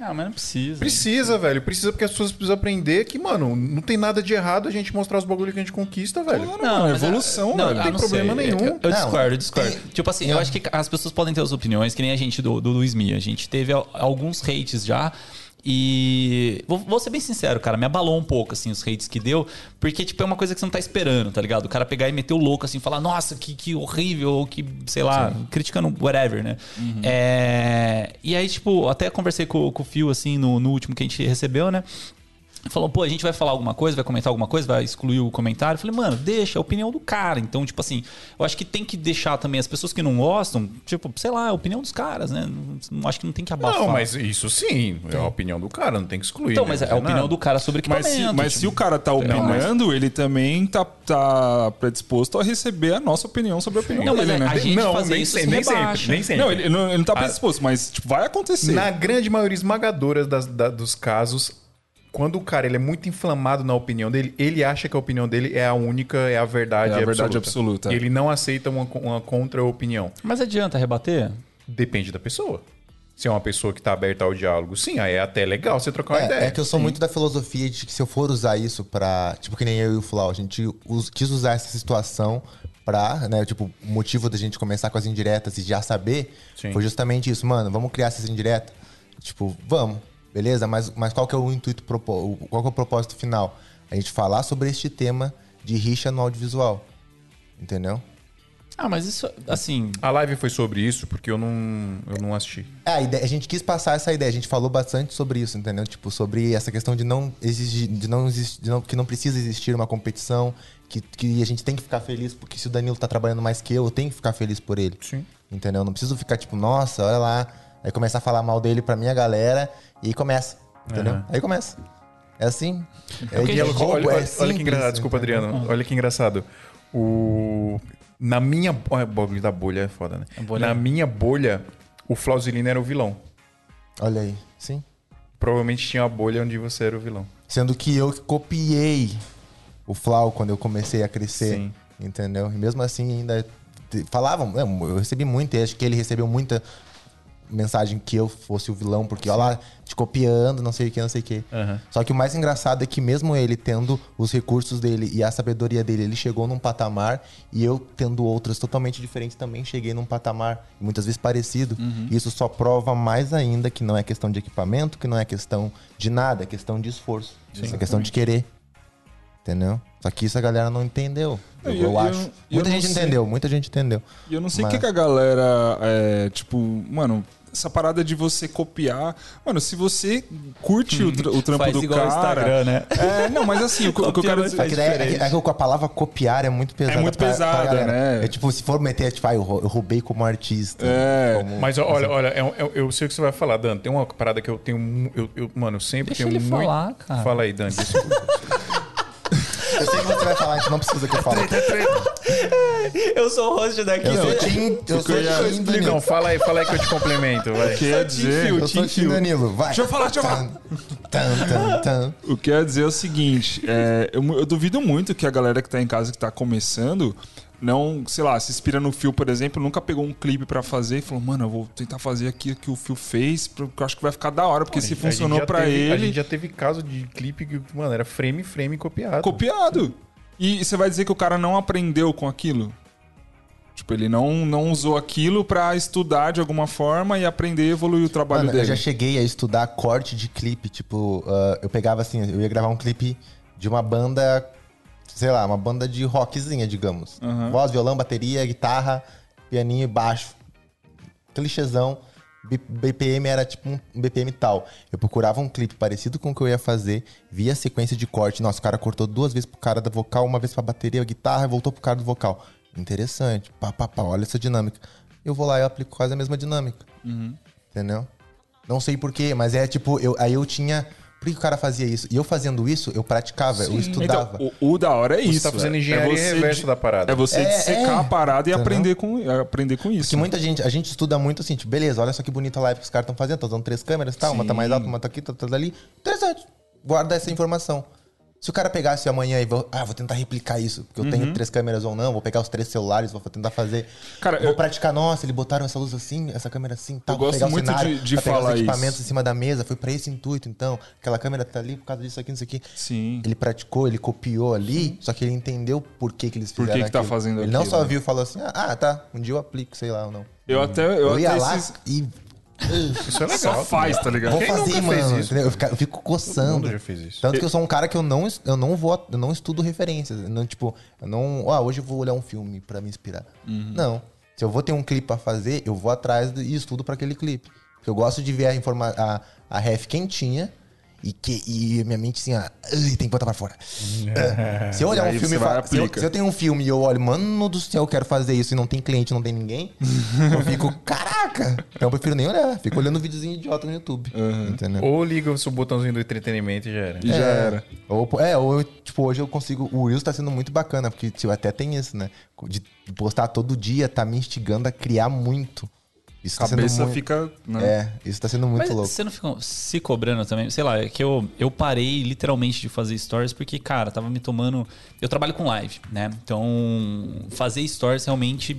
Speaker 2: Ah, mas não precisa.
Speaker 1: Precisa, velho. Precisa porque as pessoas precisam aprender que, mano, não tem nada de errado a gente mostrar os bagulhos que a gente conquista, velho.
Speaker 3: Não, mano, é evolução,
Speaker 2: não,
Speaker 3: velho.
Speaker 2: ah,
Speaker 1: tem
Speaker 2: não
Speaker 1: problema
Speaker 2: sei.
Speaker 1: nenhum.
Speaker 2: Eu, eu
Speaker 4: Não,
Speaker 2: discordo, eu discordo.
Speaker 4: tem-
Speaker 2: Tipo assim, eu acho que as pessoas podem ter as opiniões, que nem a gente do, do Luiz Mia. A gente teve al- alguns hates já. E vou, vou ser bem sincero, cara, me abalou um pouco, assim, os hates que deu, porque, tipo, é uma coisa que você não tá esperando, tá ligado? O cara pegar e meter o louco, assim, falar, nossa, que, que horrível, ou que, sei lá, criticando whatever, né? É, E aí, tipo, até conversei com, com o Fio, assim, no, no último que a gente recebeu, né? Falou, pô, a gente vai falar alguma coisa, vai comentar alguma coisa, vai excluir o comentário. Eu falei, mano, deixa, é a opinião do cara. Então, tipo assim, eu acho que tem que deixar também as pessoas que não gostam, tipo, sei lá, é a opinião dos caras, né? Não, acho que não tem que abafar.
Speaker 1: Não, mas isso sim, é a opinião do cara, não tem que excluir.
Speaker 2: Então,
Speaker 1: né?
Speaker 2: mas é a opinião
Speaker 1: nada.
Speaker 2: do cara sobre
Speaker 3: Mas
Speaker 2: equipamento.
Speaker 3: se, mas
Speaker 2: tipo,
Speaker 3: se o cara tá
Speaker 1: mas-
Speaker 3: opinando, ele também tá, tá predisposto a receber a nossa opinião sobre a opinião
Speaker 2: Não, mas
Speaker 3: dele,
Speaker 2: a-
Speaker 3: né?
Speaker 2: a gente
Speaker 1: não,
Speaker 2: fazer
Speaker 1: nem,
Speaker 2: isso
Speaker 1: sempre,
Speaker 2: se
Speaker 1: nem sempre, nem sempre.
Speaker 3: Não, ele, não, ele não tá predisposto, mas tipo, vai acontecer.
Speaker 1: Na grande maioria esmagadora das- da- dos casos, quando o cara ele é muito inflamado na opinião dele, ele acha que a opinião dele é a única, é a verdade
Speaker 3: É a
Speaker 1: absoluta.
Speaker 3: verdade absoluta.
Speaker 1: Ele não aceita uma, uma contra-opinião.
Speaker 2: Mas adianta rebater?
Speaker 1: Depende da pessoa. Se é uma pessoa que tá aberta ao diálogo, sim, aí é até legal você trocar uma ideia.
Speaker 4: É, é que eu sou muito da filosofia de que se eu for usar isso pra. Tipo, que nem eu e o Flau, a gente us- quis usar essa situação pra, né? Tipo, o motivo da gente começar com as indiretas e já saber
Speaker 1: Sim.
Speaker 4: foi justamente isso, mano. Vamos criar essas indiretas? Tipo, vamos, beleza? Mas, mas qual que é o intuito, qual que é o propósito final? A gente falar sobre este tema de rixa no audiovisual. Entendeu?
Speaker 2: Ah, mas isso, assim.
Speaker 1: A live foi sobre isso porque eu não, eu não assisti.
Speaker 4: É, a, ideia- a gente quis passar essa ideia, a gente falou bastante sobre isso, entendeu? Tipo, sobre essa questão de não exigir, de não existir, de não, que não precisa existir uma competição, que, que a gente tem que ficar feliz porque se o Danilo tá trabalhando mais que eu, eu tenho que ficar feliz por ele.
Speaker 1: Sim.
Speaker 4: Entendeu? Não preciso ficar tipo, nossa, olha lá, aí começar a falar mal dele pra minha galera e aí começa, entendeu? Aí começa. É assim. É,
Speaker 2: porque
Speaker 4: de
Speaker 2: a gente-
Speaker 4: roubo,
Speaker 1: olha,
Speaker 4: é
Speaker 1: olha- olha que engraçado, desculpa? Adriano. Olha que engraçado. O... Na minha. Olha, o bagulho da bolha é foda, né?
Speaker 2: bolha-
Speaker 1: Na minha bolha, o Flauzilino era o vilão.
Speaker 4: Olha aí, sim.
Speaker 1: Provavelmente tinha a bolha onde você era o vilão.
Speaker 4: Sendo que eu que copiei o Flau quando eu comecei a crescer.
Speaker 1: Sim.
Speaker 4: Entendeu? E mesmo assim ainda falavam, é, eu recebi muito, e acho que ele recebeu muita mensagem que eu fosse o vilão, porque olha lá, te copiando, não sei o que, não sei o que.
Speaker 1: Aham.
Speaker 4: Só que o mais engraçado é que mesmo ele tendo os recursos dele e a sabedoria dele, ele chegou num patamar e eu tendo outras totalmente diferentes também cheguei num patamar muitas vezes parecido. E isso só prova mais ainda que não é questão de equipamento, que não é questão de nada, é questão de esforço. é questão de querer. Entendeu? Só que isso a galera não entendeu. Eu,
Speaker 3: E eu-
Speaker 4: eu
Speaker 3: eu-
Speaker 4: acho.
Speaker 3: eu
Speaker 4: muita gente entendeu, muita gente entendeu.
Speaker 3: E eu não sei o
Speaker 4: Mas-
Speaker 3: que, que a galera. É, tipo, mano, essa parada de você copiar. Mano, se você curte o, tra- o trampo
Speaker 2: Faz
Speaker 3: do
Speaker 2: igual
Speaker 3: cara.
Speaker 2: Instagram, né?
Speaker 3: É, não, mas assim, o, que- o que eu quero dizer.
Speaker 4: É é é que com a palavra copiar é muito pesada.
Speaker 3: muito
Speaker 4: pra- pra
Speaker 3: pesada,
Speaker 4: galera.
Speaker 3: né?
Speaker 4: É tipo, se for meter, tipo, ah, eu rou- eu roubei como artista.
Speaker 3: É.
Speaker 4: como-
Speaker 1: Mas olha, olha, é um- é um- eu sei o que você vai falar, Dan. Tem uma parada que eu tenho. Eu, eu- mano, eu sempre
Speaker 2: Deixa
Speaker 1: tenho
Speaker 2: ele
Speaker 1: muito.
Speaker 2: falar, cara.
Speaker 1: Fala aí, Dan. desculpa.
Speaker 4: Eu sei que você vai falar, a gente não precisa que eu fale.
Speaker 2: Eu sou o host daqui.
Speaker 4: Eu sou Tim, eu sou
Speaker 3: ia-
Speaker 4: Tim
Speaker 1: Não, fala aí, fala aí que eu te complemento, vai.
Speaker 3: Quer dizer,
Speaker 4: Eu sou Tim Danilo, vai.
Speaker 3: Deixa eu falar, deixa eu falar.
Speaker 4: Tan, tan, tan.
Speaker 3: O que eu ia dizer é o seguinte: é, eu, eu duvido muito que a galera que tá em casa que tá começando não, sei lá, se inspira no Fio, por exemplo, nunca pegou um clipe pra fazer e falou, mano, eu vou tentar fazer aqui o que o Fio fez, porque eu acho que vai ficar da hora, porque se funcionou pra
Speaker 1: teve- A
Speaker 3: ele.
Speaker 1: gente já teve caso de clipe que, mano, era frame frame copiado.
Speaker 3: copiado. E você vai dizer que o cara não aprendeu com aquilo? Tipo, ele não, não usou aquilo pra estudar de alguma forma e aprender e evoluir o trabalho
Speaker 4: Mano, eu
Speaker 3: dele.
Speaker 4: já cheguei a estudar corte de clipe. Tipo, ah, eu pegava assim, eu ia gravar um clipe de uma banda, sei lá, uma banda de rockzinha, digamos. Voz, violão, bateria, guitarra, pianinho e baixo. Clichêzão. BPM era tipo um BPM tal. Eu procurava um clipe parecido com o que eu ia fazer, via a sequência de corte. Nossa, o cara cortou duas vezes pro cara da vocal, uma vez pra bateria, guitarra, e voltou pro cara do vocal. Interessante. Pá, pá, pá, olha essa dinâmica. Eu vou lá e eu aplico quase a mesma dinâmica. Entendeu? Não sei porquê, mas é tipo, eu, aí eu tinha. Por que o cara fazia isso? E eu fazendo isso, eu praticava, eu estudava.
Speaker 3: Então, o, o da hora é
Speaker 1: Você
Speaker 3: isso.
Speaker 1: tá fazendo
Speaker 3: é-
Speaker 1: engenharia
Speaker 3: é você
Speaker 1: reversa
Speaker 3: de-
Speaker 1: da parada.
Speaker 3: É você
Speaker 4: É,
Speaker 3: dissecar
Speaker 4: é.
Speaker 3: a parada e aprender com, aprender com isso.
Speaker 4: Que muita gente, a gente estuda muito assim, tipo, beleza, olha só que bonita a live que os caras estão fazendo, estão usando três câmeras e tal, uma tá mais alta, uma tá aqui, tá, tá ali. Interessante. Guarda essa informação. Se o cara pegasse amanhã e vou, ah, vou tentar replicar isso, porque eu tenho três câmeras ou não, vou pegar os três celulares, vou tentar fazer.
Speaker 3: Cara,
Speaker 4: vou
Speaker 3: eu-
Speaker 4: praticar, nossa, eles botaram essa luz assim, essa câmera assim, tal.
Speaker 3: Eu
Speaker 4: vou
Speaker 3: gosto
Speaker 4: pegar o
Speaker 3: muito
Speaker 4: cenário,
Speaker 3: de- de
Speaker 4: pegar
Speaker 3: falar
Speaker 4: os equipamentos
Speaker 3: isso.
Speaker 4: em cima da mesa, foi pra esse intuito, então. Aquela câmera tá ali por causa disso aqui, isso aqui.
Speaker 3: Sim.
Speaker 4: Ele praticou, ele copiou ali, só que ele entendeu por que, que eles
Speaker 3: Por que
Speaker 4: fizeram
Speaker 3: que tá
Speaker 4: aquilo.
Speaker 3: fazendo
Speaker 4: Ele não
Speaker 3: aquilo,
Speaker 4: só
Speaker 3: né?
Speaker 4: viu e falou assim, ah, tá, um dia eu aplico, sei lá ou não.
Speaker 3: Eu até. Eu,
Speaker 4: Eu, ia
Speaker 3: até
Speaker 4: lá
Speaker 3: esses-
Speaker 4: e
Speaker 1: Isso é legal.
Speaker 3: Só faz, tá ligado?
Speaker 4: vou
Speaker 1: Quem
Speaker 4: fazer, mano.
Speaker 1: isso?
Speaker 4: Eu, fico coçando.
Speaker 1: já fez isso.
Speaker 4: Tanto que eu sou um cara que eu não, eu não vou, eu não estudo referências. Não, tipo, eu não. Ah, hoje eu vou olhar um filme pra me inspirar.
Speaker 3: Uhum.
Speaker 4: Não. Se eu vou ter um clipe pra fazer, eu vou atrás e estudo pra aquele clipe. Eu gosto de ver a, informa a, a ref quentinha e, que, e minha mente assim, ah, "Ai, tem que botar pra fora. Ah, se eu olhar
Speaker 3: E
Speaker 4: um filme e
Speaker 3: você vai
Speaker 4: fa-
Speaker 3: e
Speaker 4: se se eu tenho um filme e eu olho, mano do céu, eu quero fazer isso e não tem cliente, não tem ninguém, eu fico, caraca! Então eu prefiro nem olhar. Fico olhando um videozinho idiota no YouTube. Entendeu?
Speaker 1: Ou liga o seu botãozinho do entretenimento e já era.
Speaker 3: E já era.
Speaker 4: Ou, é, ou eu, tipo, hoje eu consigo. O Reels tá sendo muito bacana, porque tipo, até tem isso, né? De postar todo dia, tá me instigando a criar muito. Isso
Speaker 3: A
Speaker 4: tá sendo
Speaker 3: cabeça
Speaker 4: muito.
Speaker 3: fica. Né?
Speaker 4: É, isso tá sendo muito
Speaker 2: Mas
Speaker 4: louco.
Speaker 2: você não fica se cobrando também? Sei lá, é que eu, eu parei literalmente de fazer stories porque, cara, tava me tomando. Eu trabalho com live, né? Então, fazer stories realmente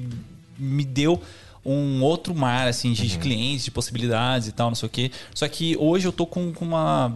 Speaker 2: me deu um outro mar, assim, de, de clientes, de possibilidades e tal, não sei o quê. Só que hoje eu tô com, com uma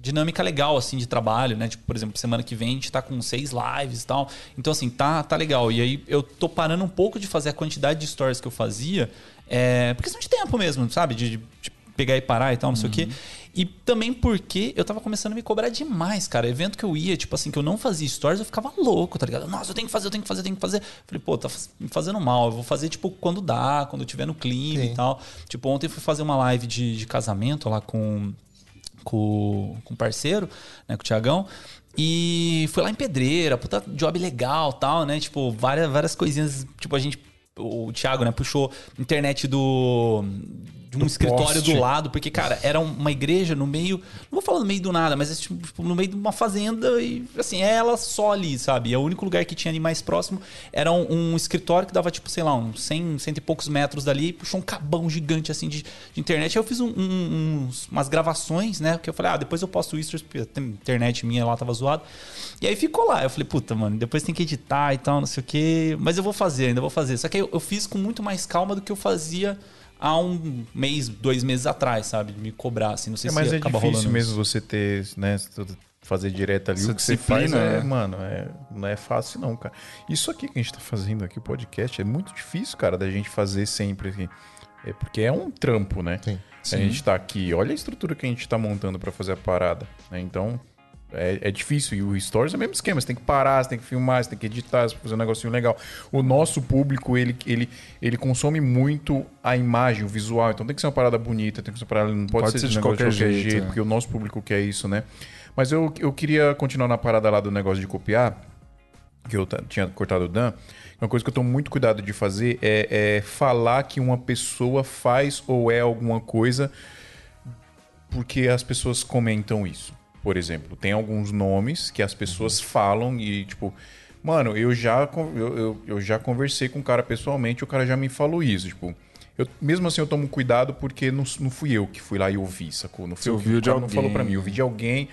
Speaker 2: dinâmica legal, assim, de trabalho, né? Tipo, por exemplo, semana que vem a gente tá com seis lives e tal. Então, assim, tá, tá legal. E aí eu tô parando um pouco de fazer a quantidade de stories que eu fazia, é, por questão de tempo mesmo, sabe? De, de- de pegar e parar e tal, não sei o quê. E também porque eu tava começando a me cobrar demais, cara. Evento que eu ia, tipo assim, que eu não fazia stories, eu ficava louco, tá ligado? Nossa, eu tenho que fazer, eu tenho que fazer, eu tenho que fazer. Falei, pô, tá me fazendo mal. Eu vou fazer, tipo, quando dá, quando eu tiver no clima
Speaker 4: Sim.
Speaker 2: e tal. Tipo, ontem eu fui fazer uma live de, de casamento lá com com, com o parceiro, né, com o Tiagão. E fui lá em Pedreira, puta job legal tal, né? Tipo, várias, várias coisinhas. Tipo, a gente. O Thiago, né, puxou internet do. De um
Speaker 1: Do
Speaker 2: escritório
Speaker 1: poste.
Speaker 2: do lado, porque, cara, era uma igreja no meio. Não vou falar no meio do nada, mas é tipo, no meio de uma fazenda e, assim, é ela só ali, sabe? E o único lugar que tinha ali mais próximo era um, um escritório que dava, tipo, sei lá, uns 100, cento e poucos metros dali, e puxou um cabão gigante, assim, de, de internet. Aí eu fiz um- um- uns- umas gravações, né? Que eu falei, ah, depois eu posto isso, porque a internet minha lá tava zoada. E aí ficou lá. Eu falei, puta, mano, depois tem que editar e tal, não sei o quê. Mas eu vou fazer, ainda vou fazer. Só que eu, eu fiz com muito mais calma do que eu fazia há um mês, dois meses atrás, sabe? De me cobrar, assim. Não sei
Speaker 1: É,
Speaker 2: se
Speaker 1: mas é
Speaker 2: acaba
Speaker 1: difícil meso
Speaker 2: isso.
Speaker 1: você ter, né, fazer direto ali.
Speaker 3: Essa
Speaker 1: o que você faz é,
Speaker 3: né?
Speaker 1: mano, é, não é fácil não, cara. Isso aqui que a gente tá fazendo aqui, o podcast, é muito difícil, cara, da gente fazer sempre aqui. É porque é um trampo, né?
Speaker 4: Sim.
Speaker 1: A gente tá aqui, olha a estrutura que a gente tá montando pra fazer a parada, né? Então, é, é difícil. E o Stories é o mesmo esquema. Você tem que parar, você tem que filmar, você tem que editar, você tem que fazer um negocinho legal. O nosso público, ele, ele, ele consome muito a imagem, o visual. Então tem que ser uma parada bonita, tem que ser uma parada... Não pode, ser, de, negócio de qualquer jeito,
Speaker 3: é.
Speaker 1: porque o nosso público quer isso, né? Mas eu, eu queria continuar na parada lá do negócio de copiar, que eu tinha cortado o Dan. Uma coisa que eu tomo muito cuidado de fazer é, é falar que uma pessoa faz ou é alguma coisa porque as pessoas comentam isso. Por exemplo, tem alguns nomes que as pessoas falam e, tipo, mano, eu já, eu, eu, eu já conversei com o cara pessoalmente e o cara já me falou isso. Tipo, eu, mesmo assim eu tomo cuidado porque não, não fui eu que fui lá e ouvi, sacou? Não fui
Speaker 3: Você
Speaker 1: eu que
Speaker 3: ouviu de
Speaker 1: não falou pra mim, eu ouvi de alguém.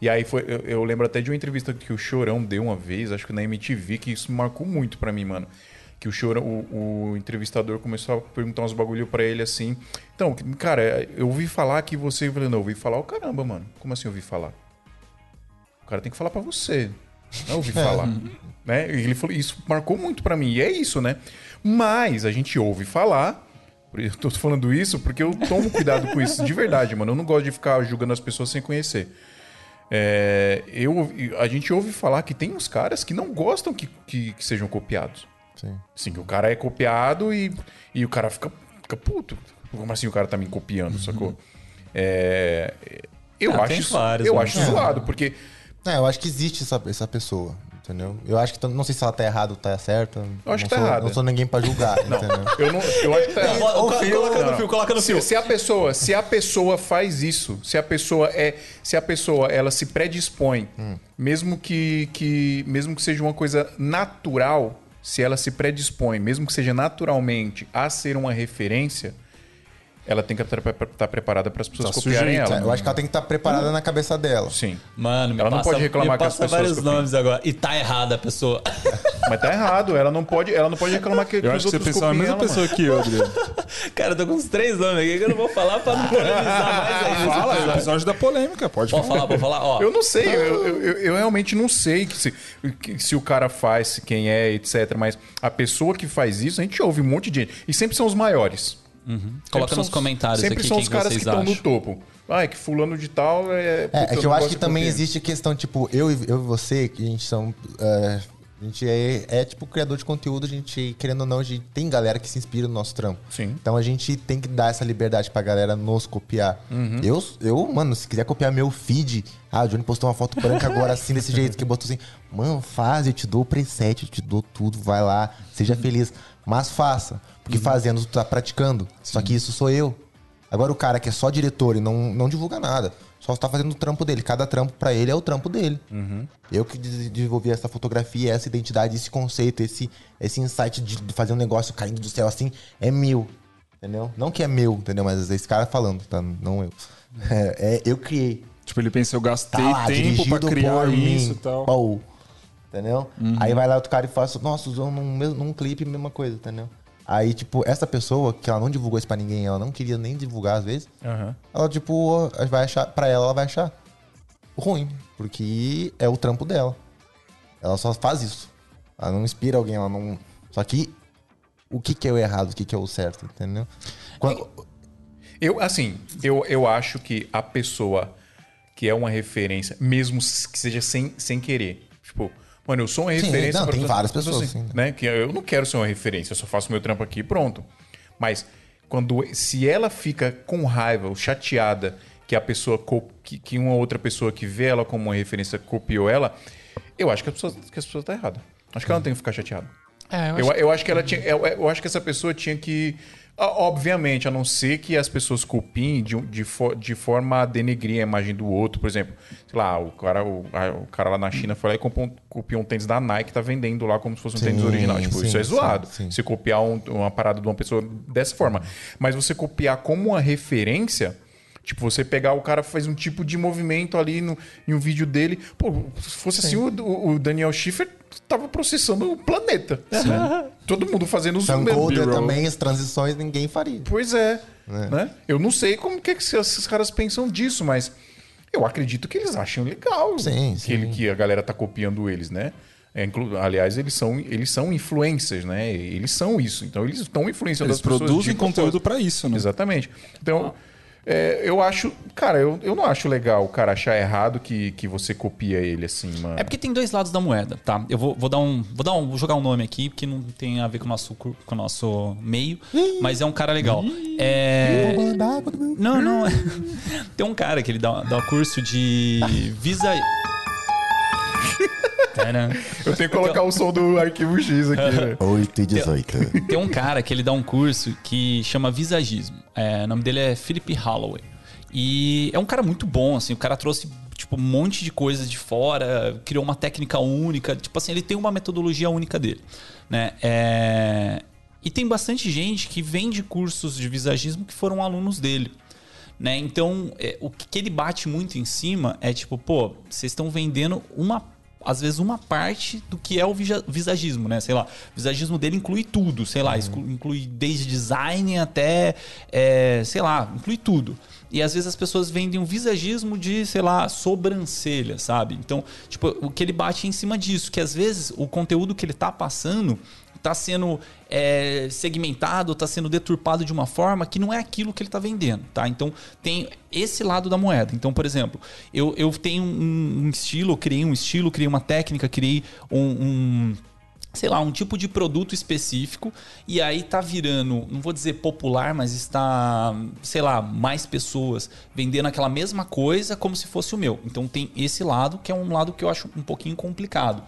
Speaker 1: E aí foi, eu, eu lembro até de uma entrevista que o Chorão deu uma vez, acho que na MTV, que isso marcou muito pra mim, mano. Que o Chorão, o, o entrevistador começou a perguntar uns bagulho pra ele assim. Então, cara, eu ouvi falar que você. Eu falei, não, eu ouvi falar o caramba, mano. Como assim eu ouvi falar? O cara tem que falar pra você. Não ouvi falar. né? Ele falou, isso marcou muito pra mim. E é isso, né? Mas a gente ouve falar. Eu tô falando isso porque eu tomo cuidado com isso, de verdade, mano. Eu não gosto de ficar julgando as pessoas sem conhecer. É, eu, a gente ouve falar que tem uns caras que não gostam que, que, que sejam copiados.
Speaker 4: Sim.
Speaker 1: Sim, que o cara é copiado e, e o cara fica, fica puto. Como assim o cara tá me copiando, sacou? É, eu
Speaker 2: Ah,
Speaker 1: acho,
Speaker 2: vários,
Speaker 1: eu
Speaker 2: né?
Speaker 1: acho
Speaker 2: É.
Speaker 1: zoado, porque
Speaker 4: É, eu acho que existe essa, essa pessoa, entendeu? Eu acho que. Não sei se ela tá errada ou tá certa.
Speaker 1: Eu acho
Speaker 4: não
Speaker 1: que tá
Speaker 4: sou,
Speaker 1: errada.
Speaker 4: Não sou ninguém pra julgar, entendeu?
Speaker 1: eu, não, eu acho que tá errado.
Speaker 2: Coloca- no
Speaker 1: Não.
Speaker 2: fio, coloca no
Speaker 1: se,
Speaker 2: fio.
Speaker 1: se a pessoa, se a pessoa faz isso, se a pessoa é, se a pessoa ela se predispõe, mesmo que, que mesmo que seja uma coisa natural, se ela se predispõe, mesmo que seja naturalmente a ser uma referência, ela tem que estar preparada para as pessoas
Speaker 3: Tá
Speaker 1: copiarem
Speaker 3: sujeita,
Speaker 1: ela.
Speaker 4: Eu acho que ela tem que estar preparada na cabeça dela.
Speaker 1: Sim.
Speaker 2: Mano, me
Speaker 1: Ela não
Speaker 2: passa,
Speaker 1: pode reclamar
Speaker 2: me
Speaker 1: que as pessoas
Speaker 2: vários
Speaker 1: copiem.
Speaker 2: nomes agora. E tá errada a pessoa.
Speaker 1: Mas tá errado, ela não pode, ela não pode reclamar que, que
Speaker 3: Eu
Speaker 1: os
Speaker 3: acho que você
Speaker 1: outros
Speaker 3: pensou a
Speaker 1: copiem
Speaker 3: mesma
Speaker 1: ela,
Speaker 3: pessoa
Speaker 1: mano.
Speaker 3: que eu, Adriano.
Speaker 2: Cara, eu tô com uns três nomes aqui que eu não vou falar pra não polemizar mais ainda.
Speaker 3: Fala, é o episódio da polêmica, pode
Speaker 2: Pode
Speaker 3: falar.
Speaker 2: falar, pode falar. Ó,
Speaker 1: Eu não sei, eu, eu, eu- eu realmente não sei que se, que se o cara faz, quem é, etc. Mas a pessoa que faz isso, a gente ouve um monte de gente. E sempre são os maiores.
Speaker 2: Coloca
Speaker 1: Sempre
Speaker 2: nos comentários
Speaker 1: Sempre
Speaker 2: aqui
Speaker 1: são
Speaker 2: quem
Speaker 1: os caras que
Speaker 2: vocês
Speaker 1: estão no
Speaker 2: acham.
Speaker 1: topo. Ah, é que fulano de tal é...
Speaker 4: É, é que eu acho que também existe questão, tipo, eu, e- eu e você, que a gente são. é, a gente é, é, tipo criador de conteúdo, a gente, querendo ou não, a gente tem galera que se inspira no nosso trampo.
Speaker 1: Sim.
Speaker 4: Então a gente tem que dar essa liberdade pra galera nos copiar.
Speaker 1: Uhum.
Speaker 4: Eu, eu, mano, se quiser copiar meu feed, ah, o Johnny postou uma foto branca agora assim, desse jeito, que botou assim, mano, faz, eu te dou o preset, eu te dou tudo, vai lá,
Speaker 1: Uhum.
Speaker 4: seja feliz. Mas faça, porque fazendo tu tá praticando. Só que isso sou eu. Agora o cara que é só diretor e não, não divulga nada, só tá fazendo o trampo dele. Cada trampo pra ele é o trampo dele.
Speaker 1: Uhum.
Speaker 4: Eu que des- desenvolvi essa fotografia, essa identidade, esse conceito, esse, esse insight de fazer um negócio caindo do céu assim, é meu. Entendeu? Não que é meu, entendeu? Mas esse cara falando, tá? Não eu. É, é, eu criei.
Speaker 3: Tipo, ele pensa, eu
Speaker 4: Tá
Speaker 3: gastei
Speaker 4: lá,
Speaker 3: tempo pra criar
Speaker 4: por
Speaker 3: isso e tal.
Speaker 4: Entendeu? Aí vai lá outro cara e faz, nossa, usou num, num clipe, mesma coisa, entendeu? Aí, tipo, essa pessoa, que ela não divulgou isso pra ninguém, ela não queria nem divulgar às vezes,
Speaker 1: Aham.
Speaker 4: ela, tipo, vai achar, pra ela, ela vai achar ruim, porque é o trampo dela. Ela só faz isso. Ela não inspira alguém, ela não. Só que o que, que é o errado, o que, que é o certo, entendeu? Quando-
Speaker 1: Eu, assim, eu, eu acho que a pessoa que é uma referência, mesmo que seja sem, sem querer, tipo, mano, eu sou uma
Speaker 4: Sim,
Speaker 1: referência.
Speaker 4: não,
Speaker 1: pra
Speaker 4: tem várias pessoas,
Speaker 1: assim,
Speaker 4: sim.
Speaker 1: né? Que eu não quero ser uma referência, eu só faço meu trampo aqui e pronto. Mas quando se ela fica com raiva ou chateada que a pessoa que, que uma outra pessoa que vê ela como uma referência copiou ela, eu acho que a pessoa que a pessoa tá errada. Acho que ela não tem que ficar chateada.
Speaker 2: É, eu
Speaker 1: Eu, eu acho que ela tinha. Eu, eu acho que essa pessoa tinha que. Obviamente, a não ser que as pessoas copiem de, de, de forma a denegrir a imagem do outro. Por exemplo, sei lá, o cara, o, o cara lá na China foi lá e copiou um, copiou um tênis da Nike tá vendendo lá como se fosse um
Speaker 4: Sim,
Speaker 1: tênis original. Tipo,
Speaker 4: sim,
Speaker 1: isso é zoado.
Speaker 4: sim.
Speaker 1: Se copiar um- uma parada de uma pessoa dessa forma. Mas você copiar como uma referência. Tipo, você pegar o cara faz um tipo de movimento ali no, em um vídeo dele. Pô, se fosse assim, o, o Daniel Schiffer tava processando o planeta. Todo mundo fazendo os
Speaker 3: B-roll.
Speaker 4: também, as transições, ninguém faria.
Speaker 1: Pois é. Né? Eu não sei como que, é que esses caras pensam disso, mas eu acredito que eles acham legal
Speaker 4: Sim,
Speaker 1: que,
Speaker 4: sim.
Speaker 1: ele- que a galera tá copiando eles, né? É, inclu- aliás, eles são, eles são influencers, né? Eles são isso. Então, eles estão influenciando
Speaker 3: Eles
Speaker 1: as pessoas.
Speaker 3: produzem
Speaker 1: de
Speaker 3: conteúdo pra isso, né?
Speaker 1: Exatamente. Então, é, eu acho. Cara, eu, eu não acho legal o cara achar errado que, que você copia ele, assim, mano.
Speaker 2: É porque tem dois lados da moeda, tá? Eu vou, vou dar um. Vou dar um. Vou jogar um nome aqui, porque não tem a ver com o nosso, com o nosso meio. Mas é um cara legal. É. Não, não. Tem um cara que ele dá, dá curso de Visa. Tcharam.
Speaker 1: Eu tenho que colocar o som do arquivo X aqui, né?
Speaker 4: 8 e 18.
Speaker 2: Tem um cara que ele dá um curso que chama Visagismo. É, o nome dele é Philip Holloway. E é um cara muito bom, assim. O cara trouxe, tipo, um monte de coisas de fora, criou uma técnica única. Tipo assim, ele tem uma metodologia única dele, né? É, E tem bastante gente que vende cursos de visagismo que foram alunos dele. Né? Então, é, o que ele bate muito em cima é tipo, pô, vocês estão vendendo uma às vezes uma parte do que é o visa- visagismo, né? Sei lá, o visagismo dele inclui tudo, sei lá, exclu- inclui desde design até, é, sei lá, inclui tudo. E às vezes as pessoas vendem um visagismo de, sei lá, sobrancelha, sabe? Então, tipo, o que ele bate é em cima disso, que às vezes o conteúdo que ele tá passando tá sendo é, segmentado, tá sendo deturpado de uma forma que não é aquilo que ele tá vendendo, tá? Então tem esse lado da moeda. Então, por exemplo, eu, eu tenho um, um estilo, criei um estilo, criei uma técnica, criei um, um sei lá, um tipo de produto específico e aí tá virando, não vou dizer popular, mas está, sei lá, mais pessoas vendendo aquela mesma coisa como se fosse o meu. Então tem esse lado que é um lado que eu acho um pouquinho complicado.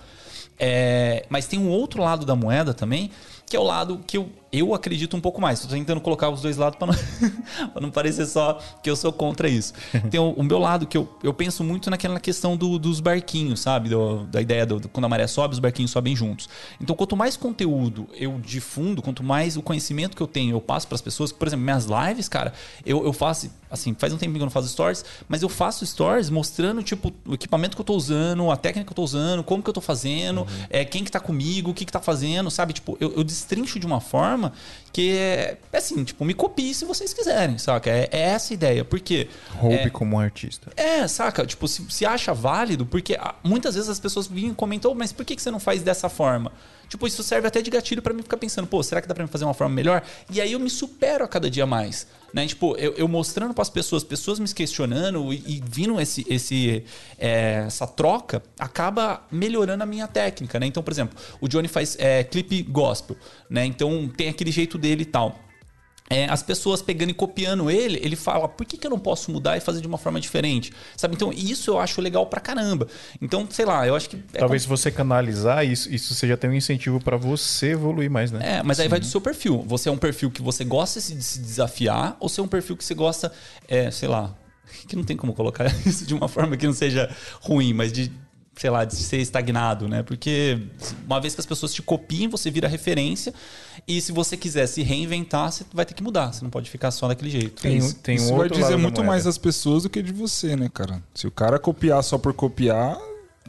Speaker 2: É, mas tem um outro lado da moeda também, que é o lado que eu, eu acredito um pouco mais. Estou tentando colocar os dois lados para não, pra não parecer só que eu sou contra isso. Tem o, o meu lado que eu, eu penso muito naquela questão do- dos barquinhos, sabe? Do- da ideia do, do- quando a maré sobe, os barquinhos sobem juntos. Então, quanto mais conteúdo eu difundo, quanto mais o conhecimento que eu tenho eu passo para as pessoas, por exemplo, minhas lives, cara, eu, eu faço, assim, faz um tempinho que eu não faço stories, mas eu faço stories mostrando, tipo, o equipamento que eu tô usando, a técnica que eu tô usando, como que eu tô fazendo, é, quem que tá comigo, o que que tá fazendo, sabe? Tipo, eu, eu destrincho de uma forma que é, é assim, tipo, me copie se vocês quiserem, saca? É, é essa a ideia. Por quê?
Speaker 6: Roube
Speaker 2: É,
Speaker 6: como um artista.
Speaker 2: é, saca? Tipo, se, se acha válido, porque ah, muitas vezes as pessoas vinham e comentam, "Oh, mas por que, que você não faz dessa forma? Tipo, isso serve até de gatilho pra mim ficar pensando, pô, será que dá pra mim fazer uma forma melhor? E aí eu me supero a cada dia mais. Né? Tipo, eu, eu mostrando pras pessoas, pessoas me questionando e, e vindo esse, esse, é, essa troca, acaba melhorando a minha técnica, né? Então, por exemplo, o Johnny faz é, clipe gospel, né? Então tem aquele jeito dele e tal é, as pessoas pegando e copiando ele, ele fala, por que, que eu não posso mudar e fazer de uma forma diferente? Sabe? Então, isso eu acho legal pra caramba. Então, sei lá, eu acho que. é
Speaker 6: Talvez se você canalizar isso, isso seja até um incentivo pra você evoluir mais, né?
Speaker 2: É, mas aí vai do seu perfil. Você é um perfil que você gosta de se desafiar ou você é um perfil que você gosta, é, sei lá, que não tem como colocar isso de uma forma que não seja ruim, mas de, sei lá, de ser estagnado, né? Porque uma vez que as pessoas te copiem, você vira referência e se você quiser se reinventar, você vai ter que mudar. Você não pode ficar só daquele jeito.
Speaker 6: Tem,
Speaker 3: Isso,
Speaker 6: tem um
Speaker 3: isso vai
Speaker 6: outro
Speaker 3: dizer muito mais das pessoas do que de você, né, cara? Se o cara copiar só por copiar,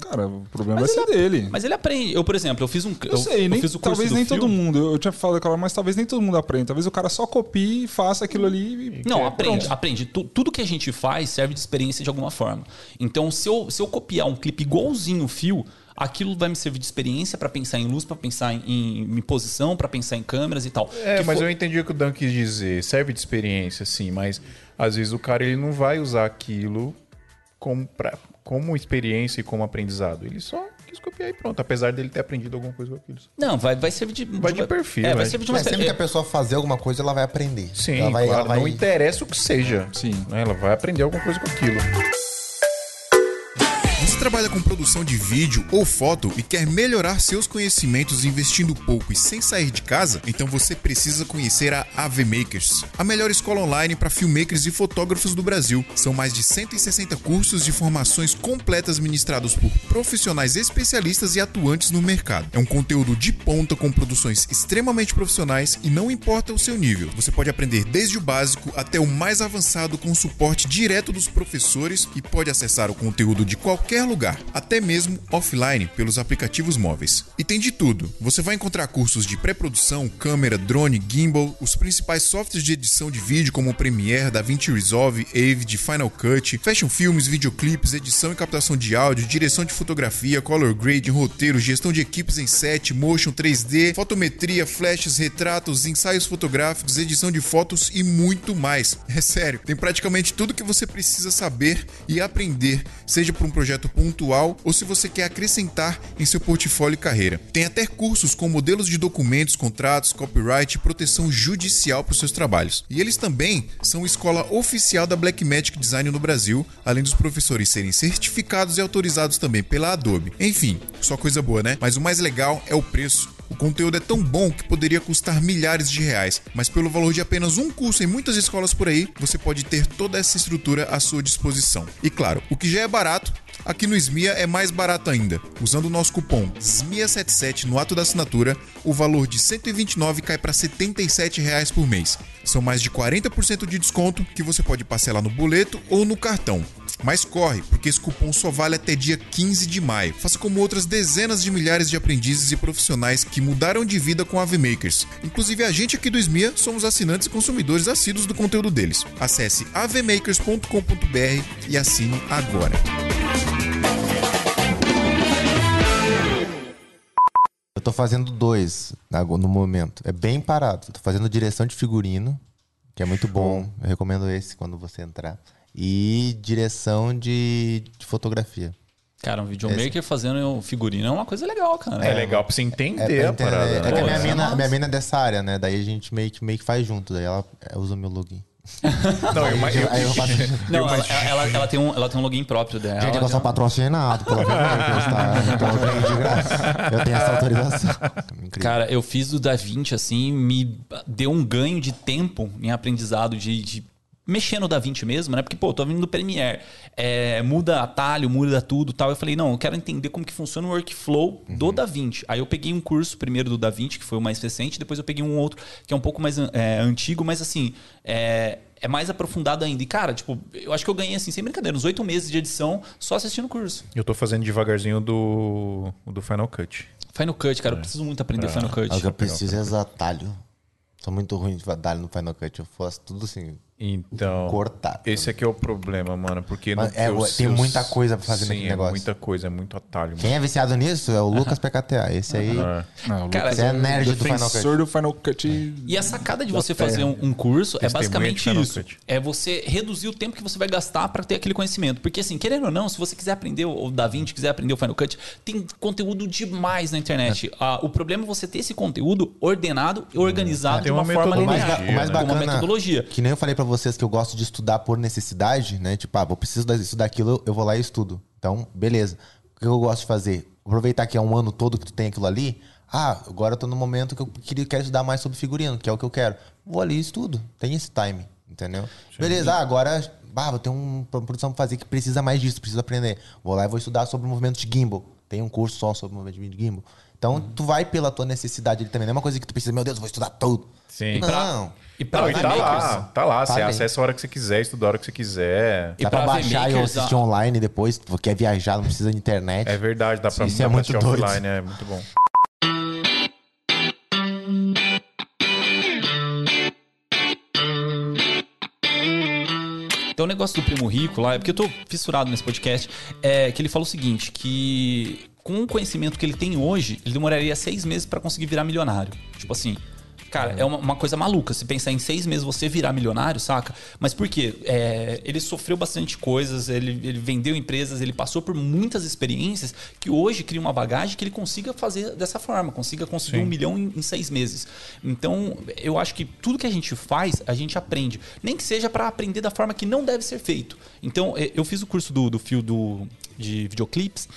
Speaker 3: cara, o problema
Speaker 2: Mas
Speaker 3: vai ser
Speaker 2: ele
Speaker 3: dele.
Speaker 2: Mas ele aprende. Eu, por exemplo, eu fiz um.
Speaker 3: Eu sei, nem,
Speaker 2: fiz o curso
Speaker 3: talvez
Speaker 2: do
Speaker 3: nem
Speaker 2: filme.
Speaker 3: todo mundo. Eu, eu tinha falado aquela, mas talvez nem todo mundo aprenda. Talvez o cara só copie e faça aquilo ali. e
Speaker 2: Não,
Speaker 3: pronto.
Speaker 2: aprende, aprende. Tu- tudo que a gente faz serve de experiência de alguma forma. Então, se eu, se eu copiar um clipe igualzinho o fio, aquilo vai me servir de experiência pra pensar em luz, pra pensar em, em posição, pra pensar em câmeras e tal.
Speaker 6: É,
Speaker 2: Que
Speaker 6: mas
Speaker 2: for-
Speaker 6: eu entendi o que o Dan quis dizer. Serve de experiência, sim, mas às vezes o cara ele não vai usar aquilo como, pra, como experiência e como aprendizado. Ele só quis copiar e pronto, apesar dele ter aprendido alguma coisa com aquilo.
Speaker 2: Não, vai, vai servir de.
Speaker 6: Vai de perfil,
Speaker 2: É, vai
Speaker 6: vai.
Speaker 2: servir de uma
Speaker 4: Mas sempre que a pessoa fazer alguma coisa, ela vai aprender.
Speaker 6: Sim,
Speaker 4: ela vai,
Speaker 6: claro,
Speaker 4: ela vai...
Speaker 6: não interessa o que seja.
Speaker 3: Sim.
Speaker 6: né? Ela vai aprender alguma coisa com aquilo.
Speaker 1: Trabalha com produção de vídeo ou foto e quer melhorar seus conhecimentos investindo pouco e sem sair de casa? Então você precisa conhecer a AV Makers, a melhor escola online para filmmakers e fotógrafos do Brasil. São mais de 160 cursos de formações completas ministrados por profissionais especialistas e atuantes no mercado. É um conteúdo de ponta com produções extremamente profissionais e não importa o seu nível. Você pode aprender desde o básico até o mais avançado com suporte direto dos professores e pode acessar o conteúdo de qualquer lugar, até mesmo offline pelos aplicativos móveis. E tem de tudo. Você vai encontrar cursos de pré-produção, câmera, drone, gimbal, os principais softwares de edição de vídeo como Premiere, DaVinci Resolve, Avid, Final Cut, fashion filmes, videoclipes, edição e captação de áudio, direção de fotografia, color grading, roteiro, gestão de equipes em set, motion 3D, fotometria, flashes, retratos, ensaios fotográficos, edição de fotos e muito mais. É sério, tem praticamente tudo que você precisa saber e aprender, seja para um projeto pontual ou se você quer acrescentar em seu portfólio e carreira. Tem até cursos com modelos de documentos, contratos, copyright e proteção judicial para os seus trabalhos. E eles também são escola oficial da Blackmagic Design no Brasil, além dos professores serem certificados e autorizados também pela Adobe. Enfim, só coisa boa, né? Mas o mais legal é o preço. O conteúdo é tão bom que poderia custar milhares de reais, mas pelo valor de apenas um curso em muitas escolas por aí, você pode ter toda essa estrutura à sua disposição. E claro, o que já é barato, aqui no SMIA é mais barato ainda. Usando o nosso cupom SMIA77 no ato da assinatura, o valor de R$ 129 cai para 77 reais por mês. São mais de 40% de desconto que você pode parcelar no boleto ou no cartão. Mas corre, porque esse cupom só vale até dia 15 de maio. Faça como outras dezenas de milhares de aprendizes e profissionais que mudaram de vida com a AVMakers. Inclusive a gente aqui do SMIA somos assinantes e consumidores assíduos do conteúdo deles. Acesse avmakers.com.br e assine agora.
Speaker 4: Eu tô fazendo dois no momento. É bem parado. Eu tô fazendo direção de figurino, que é muito bom. Eu recomendo esse quando você entrar. E direção de, de fotografia.
Speaker 2: Cara, um videomaker fazendo figurino é uma coisa legal, cara.
Speaker 1: É, legal pra você entender
Speaker 4: É,
Speaker 1: a parada. né?
Speaker 4: É que a minha
Speaker 2: é
Speaker 4: mina, minha mina é dessa área, né? Daí a gente meio que, meio que faz junto. Daí ela é, usa o meu login.
Speaker 1: Não, eu, eu,
Speaker 4: Aí eu faço.
Speaker 2: Não, ela, ela, ela tem um, ela tem um login próprio dela.
Speaker 4: Gente, eu sou patrocinado Videomakers, tá? Então eu tenho de graça. Eu tenho essa autorização. Incrível.
Speaker 2: Cara, eu fiz o DaVinci, assim, me deu um ganho de tempo em aprendizado de, de mexer no DaVinci mesmo, né? Porque, pô, eu tô vindo do Premiere, é, muda atalho, muda tudo tal. Eu falei, não, eu quero entender como que funciona o workflow do DaVinci. Aí eu peguei um curso primeiro do DaVinci, que foi o mais recente, depois eu peguei um outro que é um pouco mais é, antigo, mas assim, é, é mais aprofundado ainda. E, cara, tipo, eu acho que eu ganhei, assim, sem brincadeira, uns oito meses de edição só assistindo o curso.
Speaker 1: eu tô fazendo devagarzinho do, do Final Cut.
Speaker 2: Final Cut, cara, eu preciso muito aprender Final Cut.
Speaker 4: O que eu preciso é os atalhos. Sou muito ruim de atalho no Final Cut. Eu faço tudo assim,
Speaker 1: Então.
Speaker 4: cortado.
Speaker 1: Esse aqui é o problema, mano. Porque
Speaker 4: Mas
Speaker 1: no-
Speaker 4: é,
Speaker 1: eu-
Speaker 4: tem
Speaker 1: eu-
Speaker 4: muita coisa pra fazer
Speaker 1: sim,
Speaker 4: naquele
Speaker 1: é
Speaker 4: negócio.
Speaker 1: muita coisa, é muito atalho.
Speaker 4: Quem é viciado nisso é o Lucas PKTA. Esse aí,
Speaker 1: É.
Speaker 3: Não, o
Speaker 2: Cara,
Speaker 4: você é nerd do Final Cut.
Speaker 3: do Final Cut.
Speaker 2: E a sacada de
Speaker 3: da
Speaker 2: você fazer um, um curso é basicamente isso. É você reduzir o tempo que você vai gastar para ter aquele conhecimento. Porque, assim, querendo ou não, se você quiser aprender o DaVinci, quiser aprender o Final Cut, tem conteúdo demais na internet. Ah, o problema é você ter esse conteúdo ordenado e organizado
Speaker 1: É,
Speaker 2: de uma,
Speaker 1: uma
Speaker 2: forma
Speaker 4: O mais,
Speaker 2: linear.
Speaker 4: o mais
Speaker 1: né?
Speaker 2: Com uma
Speaker 4: bacana,
Speaker 2: metodologia.
Speaker 4: que nem eu falei pra vocês que eu gosto de estudar por necessidade, né? Tipo, ah, vou preciso disso daquilo, eu vou lá e estudo. Então, beleza. O que eu gosto de fazer? Aproveitar que é um ano todo que tu tem aquilo ali. Ah, agora eu tô no momento que eu queria, quero estudar mais sobre figurino, que é o que eu quero. Vou ali e estudo. Tem esse time, entendeu? Beleza, ah, agora ah, vou ter um- uma produção pra fazer que precisa mais disso, precisa aprender. Vou lá e vou estudar sobre o movimento de gimbal. Tem um curso só sobre o movimento de gimbal. Então, tu vai pela tua necessidade ali também. Não é uma coisa que tu precisa, meu Deus, eu vou estudar tudo.
Speaker 1: Sim.
Speaker 4: Não.
Speaker 2: E pra
Speaker 1: Não, e tá lá, tá lá. Você acessa a hora que você quiser, estuda a hora que você quiser.
Speaker 2: E
Speaker 4: Dá pra
Speaker 2: pra
Speaker 4: baixar e assistir online depois. Quer viajar, não precisa de internet.
Speaker 1: É verdade, dá pra,
Speaker 4: Isso
Speaker 1: dá
Speaker 4: é
Speaker 1: pra
Speaker 4: muito
Speaker 1: assistir
Speaker 4: doido.
Speaker 1: offline, é muito bom.
Speaker 2: Então o negócio do primo rico lá, é porque eu tô fissurado nesse podcast, é que ele fala o seguinte, que com o conhecimento que ele tem hoje, ele demoraria seis meses pra conseguir virar milionário. Tipo assim, cara, é uma, uma coisa maluca. Se pensar em seis meses você virar milionário, saca? Mas por quê? É, ele sofreu bastante coisas, ele, ele vendeu empresas, ele passou por muitas experiências que hoje cria uma bagagem que ele consiga fazer dessa forma, consiga conseguir
Speaker 1: Sim.
Speaker 2: um milhão em, em seis meses. Então, eu acho que tudo que a gente faz, a gente aprende. Nem que seja para aprender da forma que não deve ser feito. Então, eh, eu fiz o curso do, do fio do, de videoclipes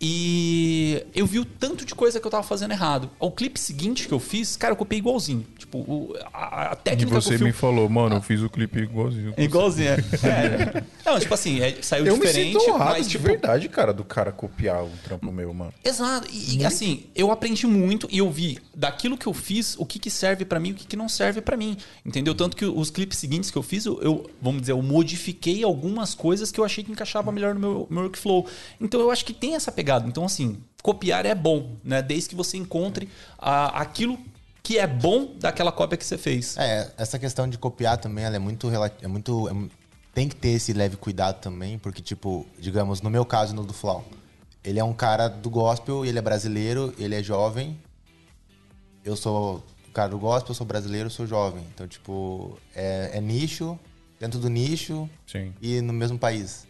Speaker 2: e eu vi o tanto de coisa que eu tava fazendo errado. O clipe seguinte que eu fiz, cara, eu copiei igualzinho. Tipo, o- a, a
Speaker 1: E
Speaker 2: técnica que
Speaker 1: você me falou, mano, eu fiz o clipe igualzinho.
Speaker 2: Igualzinho, é. É. Não, tipo assim, é, saiu
Speaker 1: Eu me
Speaker 2: diferente,
Speaker 1: sinto honrado
Speaker 2: mas
Speaker 1: de
Speaker 2: tipo,
Speaker 1: verdade, cara, do cara copiar o trampo meu, mano.
Speaker 2: Exato. E, e, assim, eu aprendi muito e eu vi daquilo que eu fiz, o que, que serve pra mim e o que, que não serve pra mim. Entendeu? Tanto que os clipes seguintes que eu fiz, eu, eu, vamos dizer, eu modifiquei algumas coisas que eu achei que encaixava melhor no meu, meu workflow. Então eu acho que tem essa pegada. Então, assim, copiar é bom, né? Desde que você encontre a, aquilo que é bom daquela cópia que você fez.
Speaker 4: É, essa questão de copiar também, ela é muito. rela- É muito é tem que ter esse leve cuidado também, porque, tipo, digamos, no meu caso, no do Flau, ele é um cara do gospel, ele é brasileiro, ele é jovem. Eu sou o cara do gospel, eu sou brasileiro, eu sou jovem. Então, tipo, é, é nicho, dentro do nicho
Speaker 1: Sim.
Speaker 4: e no mesmo país.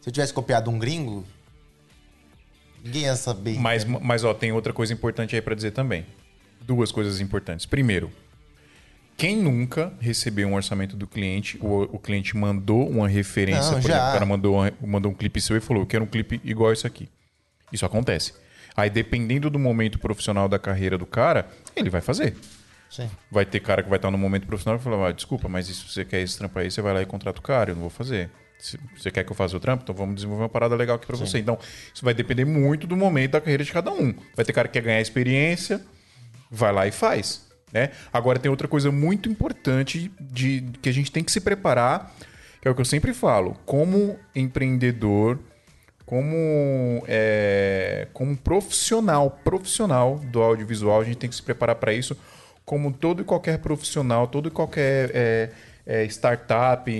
Speaker 4: Se eu tivesse copiado um gringo, ninguém ia saber.
Speaker 1: Mas,
Speaker 4: entendeu?
Speaker 1: mas ó, tem outra coisa importante aí pra dizer também. Duas coisas importantes. Primeiro, quem nunca recebeu um orçamento do cliente, o, o cliente mandou uma referência,
Speaker 4: Não,
Speaker 1: por
Speaker 4: já.
Speaker 1: exemplo, o cara mandou, uma- mandou um clipe seu e falou: Eu quero um clipe igual isso aqui. Isso acontece. Aí, dependendo do momento profissional da carreira do cara, ele vai fazer.
Speaker 4: Sim.
Speaker 1: Vai ter cara que vai estar no momento profissional e falar: ah, desculpa, mas se você quer esse trampo aí, você vai lá e contrata o cara, eu não vou fazer. Se você quer que eu faça o trampo, então vamos desenvolver uma parada legal aqui pra você. Então, isso vai depender muito do momento da carreira de cada um. Vai ter cara que quer ganhar experiência, vai lá e faz. Né? Agora tem outra coisa muito importante de que a gente tem que se preparar, que é o que eu sempre falo, como empreendedor, como é, como profissional, profissional do audiovisual, a gente tem que se preparar para isso, como todo e qualquer profissional, todo e qualquer é, é, startup,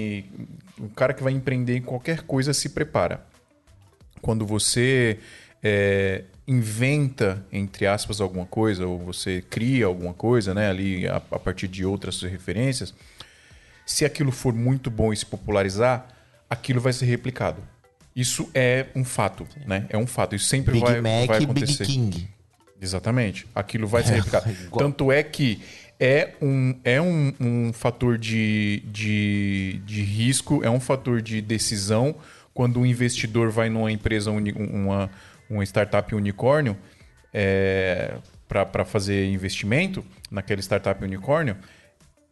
Speaker 1: o cara que vai empreender em qualquer coisa se prepara quando você é, inventa, entre aspas, alguma coisa, ou você cria alguma coisa, né, ali a, a partir de outras referências, se aquilo for muito bom e se popularizar, aquilo vai ser replicado. Isso é um fato, né? É um fato. Isso sempre
Speaker 4: Big
Speaker 1: vai,
Speaker 4: Mac
Speaker 1: vai acontecer.
Speaker 4: Big King.
Speaker 1: Exatamente. Aquilo vai ser replicado.
Speaker 4: igual.
Speaker 1: Tanto é que é um, é um, um fator de, de, de risco, é um fator de decisão quando um investidor vai numa empresa, uma, uma startup unicórnio, para fazer investimento naquela startup unicórnio,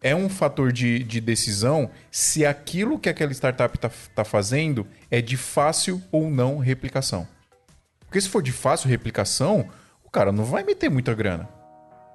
Speaker 1: é um fator de, de decisão se aquilo que aquela startup está tá fazendo é de fácil ou não replicação. Porque se for de fácil replicação, o cara não vai meter muita grana.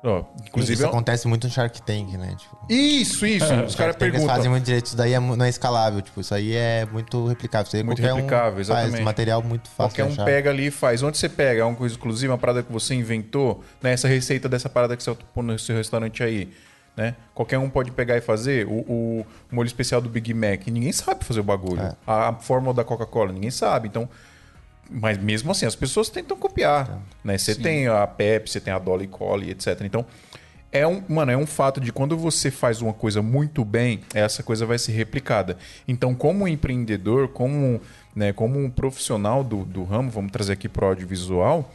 Speaker 1: Ó, inclusive,
Speaker 4: Isso
Speaker 1: é-
Speaker 4: acontece muito no Shark Tank, né? Tipo,
Speaker 1: isso, isso. Os caras perguntam.
Speaker 4: fazem muito direito, isso daí é não é escalável. Tipo, isso aí é muito replicável. Isso aí
Speaker 1: Muito
Speaker 4: qualquer um
Speaker 1: replicável,
Speaker 4: faz,
Speaker 1: exatamente.
Speaker 4: material muito fácil
Speaker 1: Qualquer um pega ali e faz. Onde você pega? É uma coisa exclusiva, uma parada que você inventou, né? Essa receita dessa parada que você põe no seu restaurante aí, né? Qualquer um pode pegar e fazer. O, o molho especial do Big Mac, ninguém sabe fazer o bagulho.
Speaker 4: É.
Speaker 1: A, a fórmula da Coca-Cola, ninguém sabe. Então, mas mesmo assim, as pessoas tentam copiar, né? Você tem a Pepsi, você tem a Dolly Collie, etc. Então, é um, mano, é um fato de quando você faz uma coisa muito bem, essa coisa vai ser replicada. Então, como empreendedor, como, né, como um profissional do, do ramo, vamos trazer aqui pro audiovisual,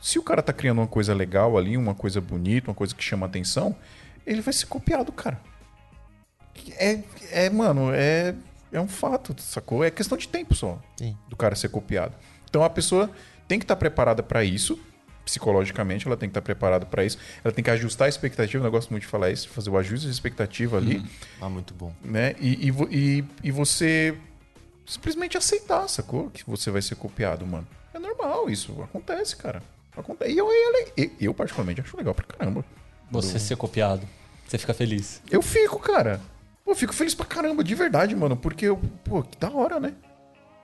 Speaker 1: se o cara tá criando uma coisa legal ali, uma coisa bonita, uma coisa que chama atenção, ele vai ser copiado, cara. É, é mano, é, é um fato, sacou? É questão de tempo só
Speaker 4: Sim.
Speaker 1: do cara ser copiado. Então a pessoa tem que estar preparada para isso, psicologicamente, ela tem que estar preparada para isso. Ela tem que ajustar a expectativa, eu gosto muito de falar isso, fazer o ajuste de expectativa ali,
Speaker 4: Ah, muito bom.
Speaker 1: né? E, e, e, e você simplesmente aceitar, sacou? Que você vai ser copiado, mano. É normal isso, acontece, cara. Acontece. E eu, eu, eu, particularmente, acho legal pra caramba.
Speaker 2: Você ser copiado. Você fica feliz.
Speaker 1: Eu fico, cara. Pô, eu fico feliz pra caramba, de verdade, mano. Porque, eu, pô, que da hora, né?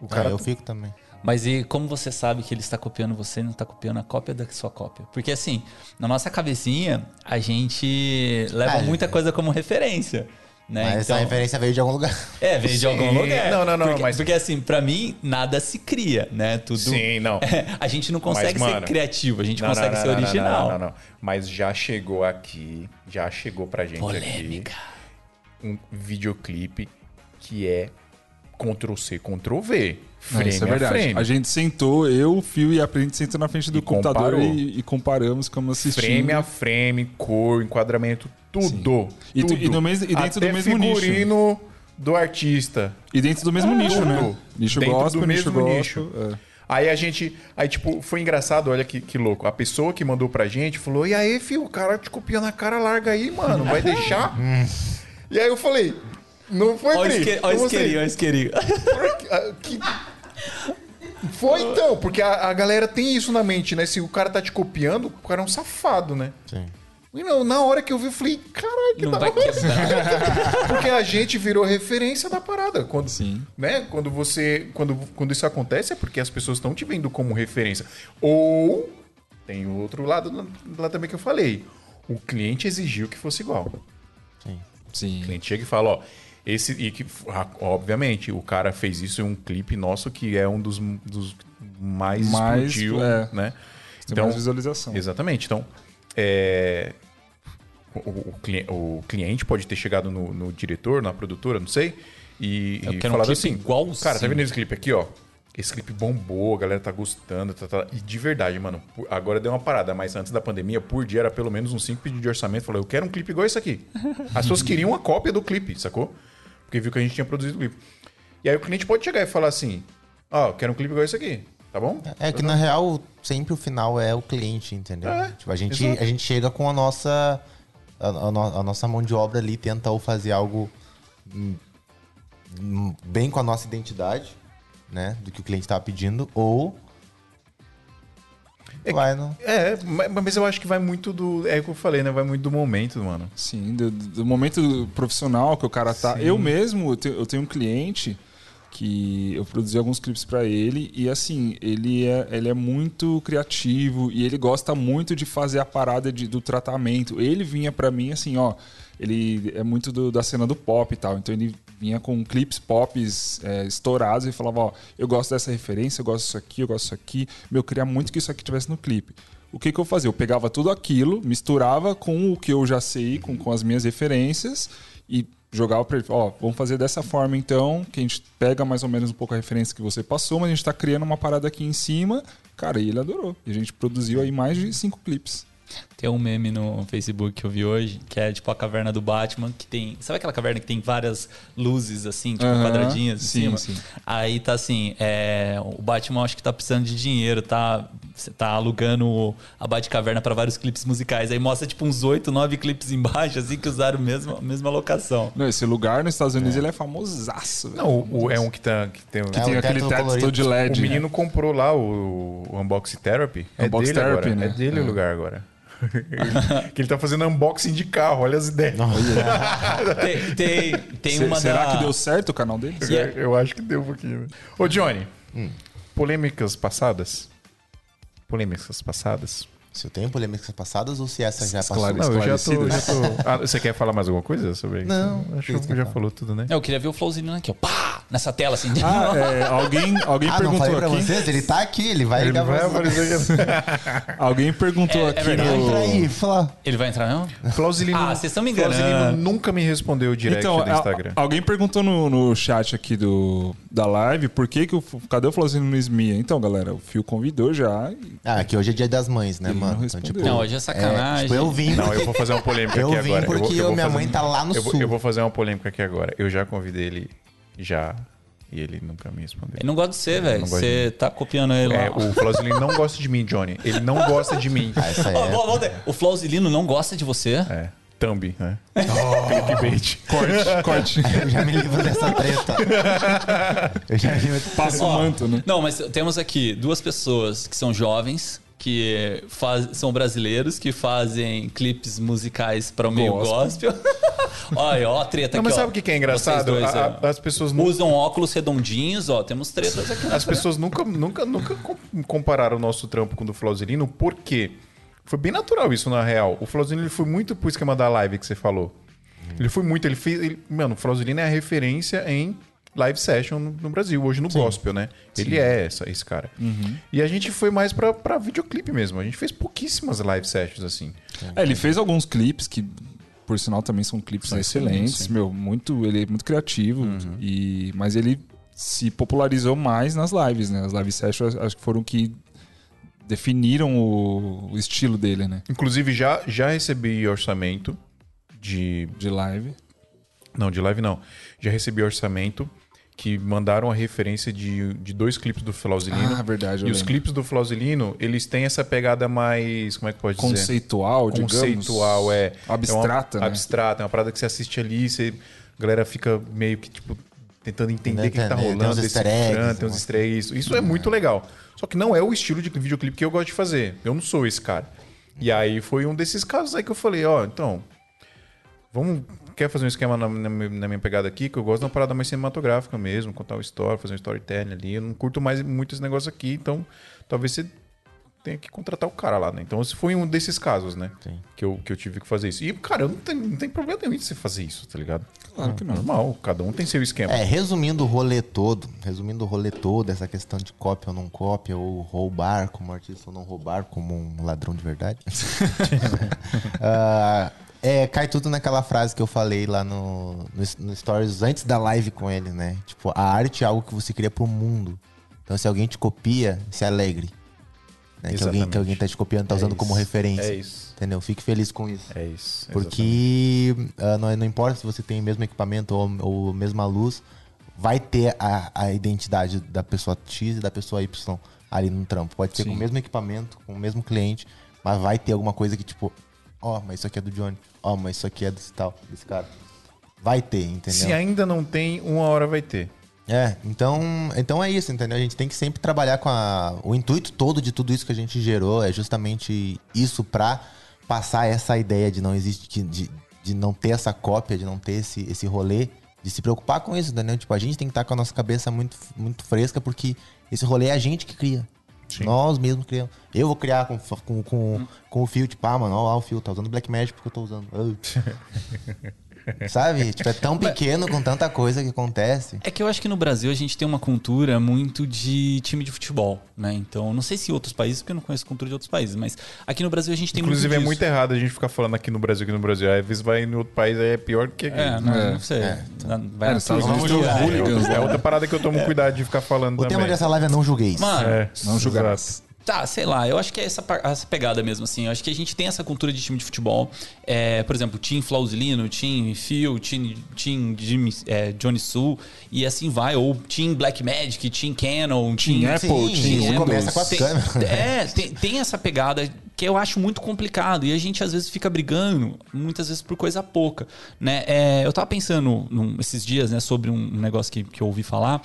Speaker 1: O
Speaker 4: Cara,
Speaker 1: cara.
Speaker 4: eu fico também.
Speaker 2: Mas e como você sabe que ele está copiando você e não está copiando a cópia da sua cópia? Porque assim, na nossa cabecinha, a gente leva
Speaker 4: É.
Speaker 2: muita coisa como referência. Né?
Speaker 4: Mas essa referência veio de algum lugar.
Speaker 2: É, veio de
Speaker 1: Sim.
Speaker 2: algum lugar.
Speaker 1: Não, não, não,
Speaker 2: Porque,
Speaker 1: mas-
Speaker 2: porque assim, pra mim, nada se cria, né? Tudo.
Speaker 1: Sim, não.
Speaker 2: a gente não consegue
Speaker 1: Mas,
Speaker 2: ser
Speaker 1: mano,
Speaker 2: criativo, a gente
Speaker 1: Não,
Speaker 2: consegue
Speaker 1: não,
Speaker 2: ser
Speaker 1: não, não,
Speaker 2: original.
Speaker 1: Não, não, não, Mas já chegou aqui, já chegou pra gente
Speaker 2: Polêmica.
Speaker 1: aqui um videoclipe que é Ctrl C, Ctrl V. Frame
Speaker 3: isso é
Speaker 1: a
Speaker 3: verdade.
Speaker 1: frame.
Speaker 3: A gente sentou, eu, o Fio e a gente sentou na frente do
Speaker 1: E
Speaker 3: computador e, e comparamos como assistimos.
Speaker 1: Frame a frame, cor, enquadramento, tudo.
Speaker 3: E tu- e no mes- e dentro
Speaker 1: Até
Speaker 3: do mesmo nicho.
Speaker 1: figurino do artista.
Speaker 3: E dentro do mesmo nicho, né?
Speaker 1: Tudo.
Speaker 3: Nicho
Speaker 1: Dentro
Speaker 3: gospel,
Speaker 1: do
Speaker 3: nicho
Speaker 1: mesmo
Speaker 3: gospel.
Speaker 1: nicho.
Speaker 3: é.
Speaker 1: Aí a gente. Aí, tipo, foi engraçado, olha que, que louco. A pessoa que mandou pra gente falou: E aí, filho, o cara te copia na cara larga aí, mano. Vai deixar? e aí eu falei: Não foi,
Speaker 2: Olha
Speaker 1: Pri?
Speaker 2: isque- olha o isqueirinho, olha o isqueirinho.
Speaker 1: assim? Ah, que- Foi então, porque a, a galera tem isso na mente, né? Se o cara tá te copiando, o cara é um safado, né?
Speaker 4: Sim.
Speaker 1: E não, na hora que eu vi, eu falei, caralho, que
Speaker 2: Não
Speaker 1: da
Speaker 2: vai
Speaker 1: hora. Porque a gente virou referência da parada. Quando,
Speaker 3: Sim.
Speaker 1: Né? Quando você. Quando, quando isso acontece é porque as pessoas estão te vendo como referência. Ou tem o outro lado lá também que eu falei. O cliente exigiu que fosse igual.
Speaker 4: Sim.
Speaker 3: Sim.
Speaker 1: O cliente chega e fala, ó. Esse, e que, obviamente, o cara fez isso em um clipe nosso que é um dos, dos mais,
Speaker 3: Mais,
Speaker 1: explodiu,
Speaker 3: é.
Speaker 1: né?
Speaker 3: Tem mais visualização.
Speaker 1: Exatamente. Então, é, o, o cli- o cliente pode ter chegado no, no diretor, na produtora, não sei, e,
Speaker 2: Eu
Speaker 1: e
Speaker 2: quero um
Speaker 1: falado
Speaker 2: clipe
Speaker 1: assim:
Speaker 2: igualzinho.
Speaker 1: Cara, tá vendo esse clipe aqui, ó? Esse clipe bombou, a galera tá gostando, tá, tá. e de verdade, mano, agora deu uma parada, mas antes da pandemia, por dia era pelo menos uns 5 pedidos de orçamento. Falou, eu quero um clipe igual esse aqui. As pessoas queriam uma cópia do clipe, sacou? Porque viu que a gente tinha produzido o clipe. E aí o cliente pode chegar e falar assim: Ó, eu quero um clipe igual esse aqui, tá bom?
Speaker 4: É que na real, sempre o final é o cliente, entendeu?
Speaker 1: É,
Speaker 4: tipo, a gente,
Speaker 1: exato.
Speaker 4: a gente chega com a nossa. A, a a nossa mão de obra ali, tenta ou fazer algo hum, hum, bem com a nossa identidade, né? Do que o cliente tava pedindo, ou.
Speaker 1: É
Speaker 4: vai no.
Speaker 1: É, ma- mas eu acho que vai muito do. É o que eu falei, né? Vai muito do momento, mano.
Speaker 3: Sim, do, do momento profissional que o cara tá.
Speaker 1: Sim.
Speaker 3: Eu mesmo, eu tenho, eu tenho um cliente que eu produzi alguns clipes pra ele e assim, ele é, ele é muito criativo e ele gosta muito de fazer a parada de- do tratamento. Ele vinha pra mim assim, ó, ele é muito do- da cena do pop e tal, então ele vinha com clipes pops é, estourados e falava, ó, eu gosto dessa referência, eu gosto disso aqui, eu gosto disso aqui, meu, eu queria muito que isso aqui tivesse no clipe. O que, que eu fazia? Eu pegava tudo aquilo, misturava com o que eu já sei, com, com as minhas referências e jogar o perfil. Ó, vamos fazer dessa forma então, que a gente pega mais ou menos um pouco a referência que você passou, mas a gente tá criando uma parada aqui em cima. Cara, e ele adorou. E a gente produziu aí mais de cinco clipes.
Speaker 2: Tem um meme no Facebook que eu vi hoje, que é tipo a caverna do Batman, que tem. Sabe aquela caverna que tem várias luzes assim, tipo
Speaker 3: Aham,
Speaker 2: quadradinhas em
Speaker 3: sim,
Speaker 2: cima?
Speaker 3: sim.
Speaker 2: Aí tá assim, é, o Batman acho que tá precisando de dinheiro, tá? Você tá alugando a Batcaverna para vários clipes musicais. Aí mostra tipo uns oito, nove clipes embaixo, assim, que usaram a mesma, a mesma locação.
Speaker 3: Não, esse lugar nos Estados Unidos ele é famosaço. velho.
Speaker 1: Não, o, é um que, tá, que tem.
Speaker 3: Que
Speaker 4: É,
Speaker 3: tem
Speaker 4: o
Speaker 3: aquele
Speaker 4: teto
Speaker 3: todo de LED.
Speaker 1: O menino comprou lá o, o Unboxing Therapy. É
Speaker 3: Unbox
Speaker 1: dele
Speaker 3: Therapy,
Speaker 1: agora.
Speaker 3: né?
Speaker 1: É dele o lugar agora. Ele- que ele tá fazendo unboxing de carro, olha as ideias.
Speaker 2: Tem, tem, tem uma
Speaker 3: será
Speaker 2: da...
Speaker 3: que deu certo o canal dele?
Speaker 2: E é-
Speaker 1: Eu acho que deu um pouquinho. Ô, Johnny, polêmicas passadas? Polêmicas passadas?
Speaker 4: Se eu tenho polêmicas passadas ou se essa já passou?
Speaker 3: Esclare-
Speaker 1: Não, eu já tô. Já tô... Ah, você quer falar mais alguma coisa sobre isso?
Speaker 4: Não,
Speaker 1: Acho
Speaker 4: que
Speaker 1: que
Speaker 4: você
Speaker 1: já falou tudo, né?
Speaker 2: Eu queria ver o flowzinho aqui, ó. Pá! Nessa tela, assim.
Speaker 3: Ah, é, alguém, alguém
Speaker 4: Ah, não falei
Speaker 3: perguntou
Speaker 4: pra
Speaker 3: aqui.
Speaker 4: vocês? Ele tá aqui, ele vai
Speaker 1: Ele
Speaker 4: ligar
Speaker 1: vai
Speaker 4: pra vocês.
Speaker 1: aparecer.
Speaker 3: Alguém perguntou
Speaker 2: É- é
Speaker 3: aqui
Speaker 2: verdade.
Speaker 3: no.
Speaker 4: Entra aí, fala.
Speaker 2: Ele vai entrar, não?
Speaker 1: Flausilino,
Speaker 2: Ah, vocês estão me enganando.
Speaker 1: nunca me respondeu o direct
Speaker 3: Então,
Speaker 1: do
Speaker 3: a-
Speaker 1: Instagram.
Speaker 3: alguém perguntou no, no chat aqui do, da live por que, que o. Cadê o Flauzinho no Esmia? Então, galera, o Fio convidou já. e-
Speaker 4: Ah, que hoje é dia das mães, né,
Speaker 3: Ele
Speaker 4: mano?
Speaker 3: não
Speaker 4: Então,
Speaker 3: respondeu.
Speaker 2: Não, hoje é sacanagem.
Speaker 4: tipo, eu vim.
Speaker 1: Não, eu vou fazer uma polêmica
Speaker 4: Eu
Speaker 1: aqui
Speaker 4: vim
Speaker 1: agora.
Speaker 4: porque
Speaker 1: vou-
Speaker 4: eu-
Speaker 1: vou
Speaker 4: minha
Speaker 1: fazer-
Speaker 4: mãe tá lá no
Speaker 1: eu vou,
Speaker 4: sul.
Speaker 1: eu vou fazer uma polêmica aqui agora. Eu já convidei ele, já, e ele nunca me respondeu.
Speaker 2: Ele não gosta de você, velho. Você tá copiando ele
Speaker 1: É,
Speaker 2: lá.
Speaker 1: o Flausilino não gosta de mim, Johnny. Ele não gosta de mim.
Speaker 4: Ah, essa é.
Speaker 2: aí. O Flauzilino não gosta de você?
Speaker 1: É, thumb, né?
Speaker 4: Oh.
Speaker 1: Clickbait.
Speaker 3: Corte, corte.
Speaker 4: Eu já me livro dessa treta. Eu já me livro.
Speaker 3: Passa o manto, né?
Speaker 2: Não, mas temos aqui duas pessoas que são jovens, que faz- são brasileiros, que fazem clipes musicais para o meio gospel. Olha, ó, a treta
Speaker 1: Não,
Speaker 2: aqui,
Speaker 1: mas
Speaker 2: ó.
Speaker 1: sabe o que, é engraçado?
Speaker 2: dois,
Speaker 1: A- as pessoas
Speaker 2: Usam óculos redondinhos, ó. Temos tretas aqui.
Speaker 1: As pessoas nunca, nunca, nunca com- compararam o nosso trampo com o do Flausilino, porque foi bem natural isso, na real. O Flausilino ele foi muito pro esquema da live que você falou. Ele foi muito, ele fez. ele- mano, o Flausilino é a referência em live session no, no Brasil, hoje no gospel, né? Ele é essa, esse cara. E a gente foi mais pra, pra videoclipe mesmo. A gente fez pouquíssimas live sessions assim.
Speaker 3: É, ele fez alguns clipes que, por sinal, também são clipes
Speaker 1: São
Speaker 3: excelentes.
Speaker 1: excelentes,
Speaker 3: Meu, muito, ele é muito criativo.
Speaker 1: Uhum.
Speaker 3: E, mas ele se popularizou mais nas lives, né? As live sessions acho que foram que definiram o, o estilo dele, né?
Speaker 1: Inclusive, já, já recebi orçamento de.
Speaker 3: De live.
Speaker 1: Não, de live não. Já recebi orçamento que mandaram a referência de, de dois clipes do Flausilino.
Speaker 3: Ah, verdade,
Speaker 1: E os
Speaker 3: lembro.
Speaker 1: clipes do Flausilino, eles têm essa pegada mais. Como é que pode dizer?
Speaker 3: Conceitual, digamos.
Speaker 1: Conceitual, é.
Speaker 3: Abstrata,
Speaker 1: é uma,
Speaker 3: né?
Speaker 1: Abstrata, é uma parada que você assiste ali, você, a galera fica meio que, tipo, tentando entender o que, que tá
Speaker 4: Entender, tem
Speaker 1: rolando,
Speaker 4: uns easter eggs,
Speaker 1: tem uns easter eggs. Isso, isso é muito legal. Só que não é o estilo de videoclipe que eu gosto de fazer. Eu não sou esse cara. E aí foi um desses casos aí que eu falei, ó, então, Vamos. Quer fazer um esquema na, na minha- na minha pegada aqui, que eu gosto de uma parada mais cinematográfica mesmo, contar uma história, fazer um storytelling ali. Eu não curto mais muito esse negócio aqui, então talvez você tenha que contratar o cara lá, né? Então esse foi um desses casos, né?
Speaker 4: Sim.
Speaker 1: Que eu, que eu tive que fazer isso. E, cara, não tem, não tem problema nenhum de você fazer isso, tá ligado?
Speaker 3: Claro que não.
Speaker 1: Normal, cada um tem seu esquema.
Speaker 4: É, resumindo o rolê todo, resumindo o rolê todo, essa questão de cópia ou não cópia, ou roubar como artista ou não roubar como um ladrão de verdade. Ah, é, cai tudo naquela frase que eu falei lá no, no, no Stories antes da live com ele, né? Tipo, a arte é algo que você cria pro mundo. Então, se alguém te copia, se alegre. Né? Que, alguém, que alguém tá te copiando, tá
Speaker 1: É
Speaker 4: usando como
Speaker 1: isso,
Speaker 4: referência.
Speaker 1: É isso.
Speaker 4: Entendeu? Fique feliz com isso.
Speaker 1: É isso.
Speaker 4: Porque ah, não, não importa se você tem o mesmo equipamento ou, ou a mesma luz, vai ter a, a identidade da pessoa X e da pessoa Y ali no trampo. Pode ser com o mesmo equipamento, com o mesmo cliente, mas vai ter alguma coisa que tipo, ó, mas isso aqui é do Johnny, ó, mas isso aqui é desse tal, desse cara. Vai ter, entendeu?
Speaker 1: Se ainda não tem, uma hora vai ter.
Speaker 4: É, então, então é isso, entendeu? A gente tem que sempre trabalhar com a. O intuito todo de tudo isso que a gente gerou é justamente isso pra passar essa ideia de não existe, de, de não ter essa cópia, de não ter esse, esse rolê, de se preocupar com isso, entendeu? Tipo, a gente tem que estar com a nossa cabeça muito, muito fresca, porque esse rolê é a gente que cria. Nós mesmos criamos. Eu vou criar com, com, com, com o fio, tipo, ah, mano, ó lá o fio, tá usando Black Magic porque eu tô usando. Sabe? Tipo, é tão pequeno com tanta coisa que acontece.
Speaker 2: É que eu acho que no Brasil a gente tem uma cultura muito de time de futebol, né? Então, não sei se em outros países, porque eu não conheço cultura de outros países, mas aqui no Brasil a gente tem
Speaker 1: Inclusive, é
Speaker 2: muito
Speaker 1: muito
Speaker 2: disso.
Speaker 1: errado a gente ficar falando aqui no Brasil, aqui no Brasil. Às vezes vai em outro país, aí é pior do que aqui.
Speaker 2: É, não,
Speaker 3: É.
Speaker 2: não sei. Na- Vai
Speaker 3: É,
Speaker 2: na É.
Speaker 1: É outra parada que eu tomo cuidado de ficar falando
Speaker 4: O
Speaker 1: também.
Speaker 4: tema dessa live é não julgueis.
Speaker 2: Mano,
Speaker 1: É,
Speaker 3: Não julgarás.
Speaker 2: Tá, sei lá, eu acho que é essa, essa pegada mesmo, assim. Eu acho que a gente tem essa cultura de time de futebol. É, por exemplo, Team Flausilino, Team Phil, Team, team Jimmy, é, Johnny Sul, e assim vai. Ou Team Black Magic, Team Canon, Team,
Speaker 3: Team Apple,
Speaker 4: Sim,
Speaker 3: Team
Speaker 4: isso
Speaker 3: Windows.
Speaker 4: começa com as
Speaker 2: tem, é, tem, tem essa pegada que eu acho muito complicado. E a gente às vezes fica brigando, muitas vezes por coisa pouca. Né? É, eu tava pensando num- esses dias né, sobre um negócio que, que eu ouvi falar.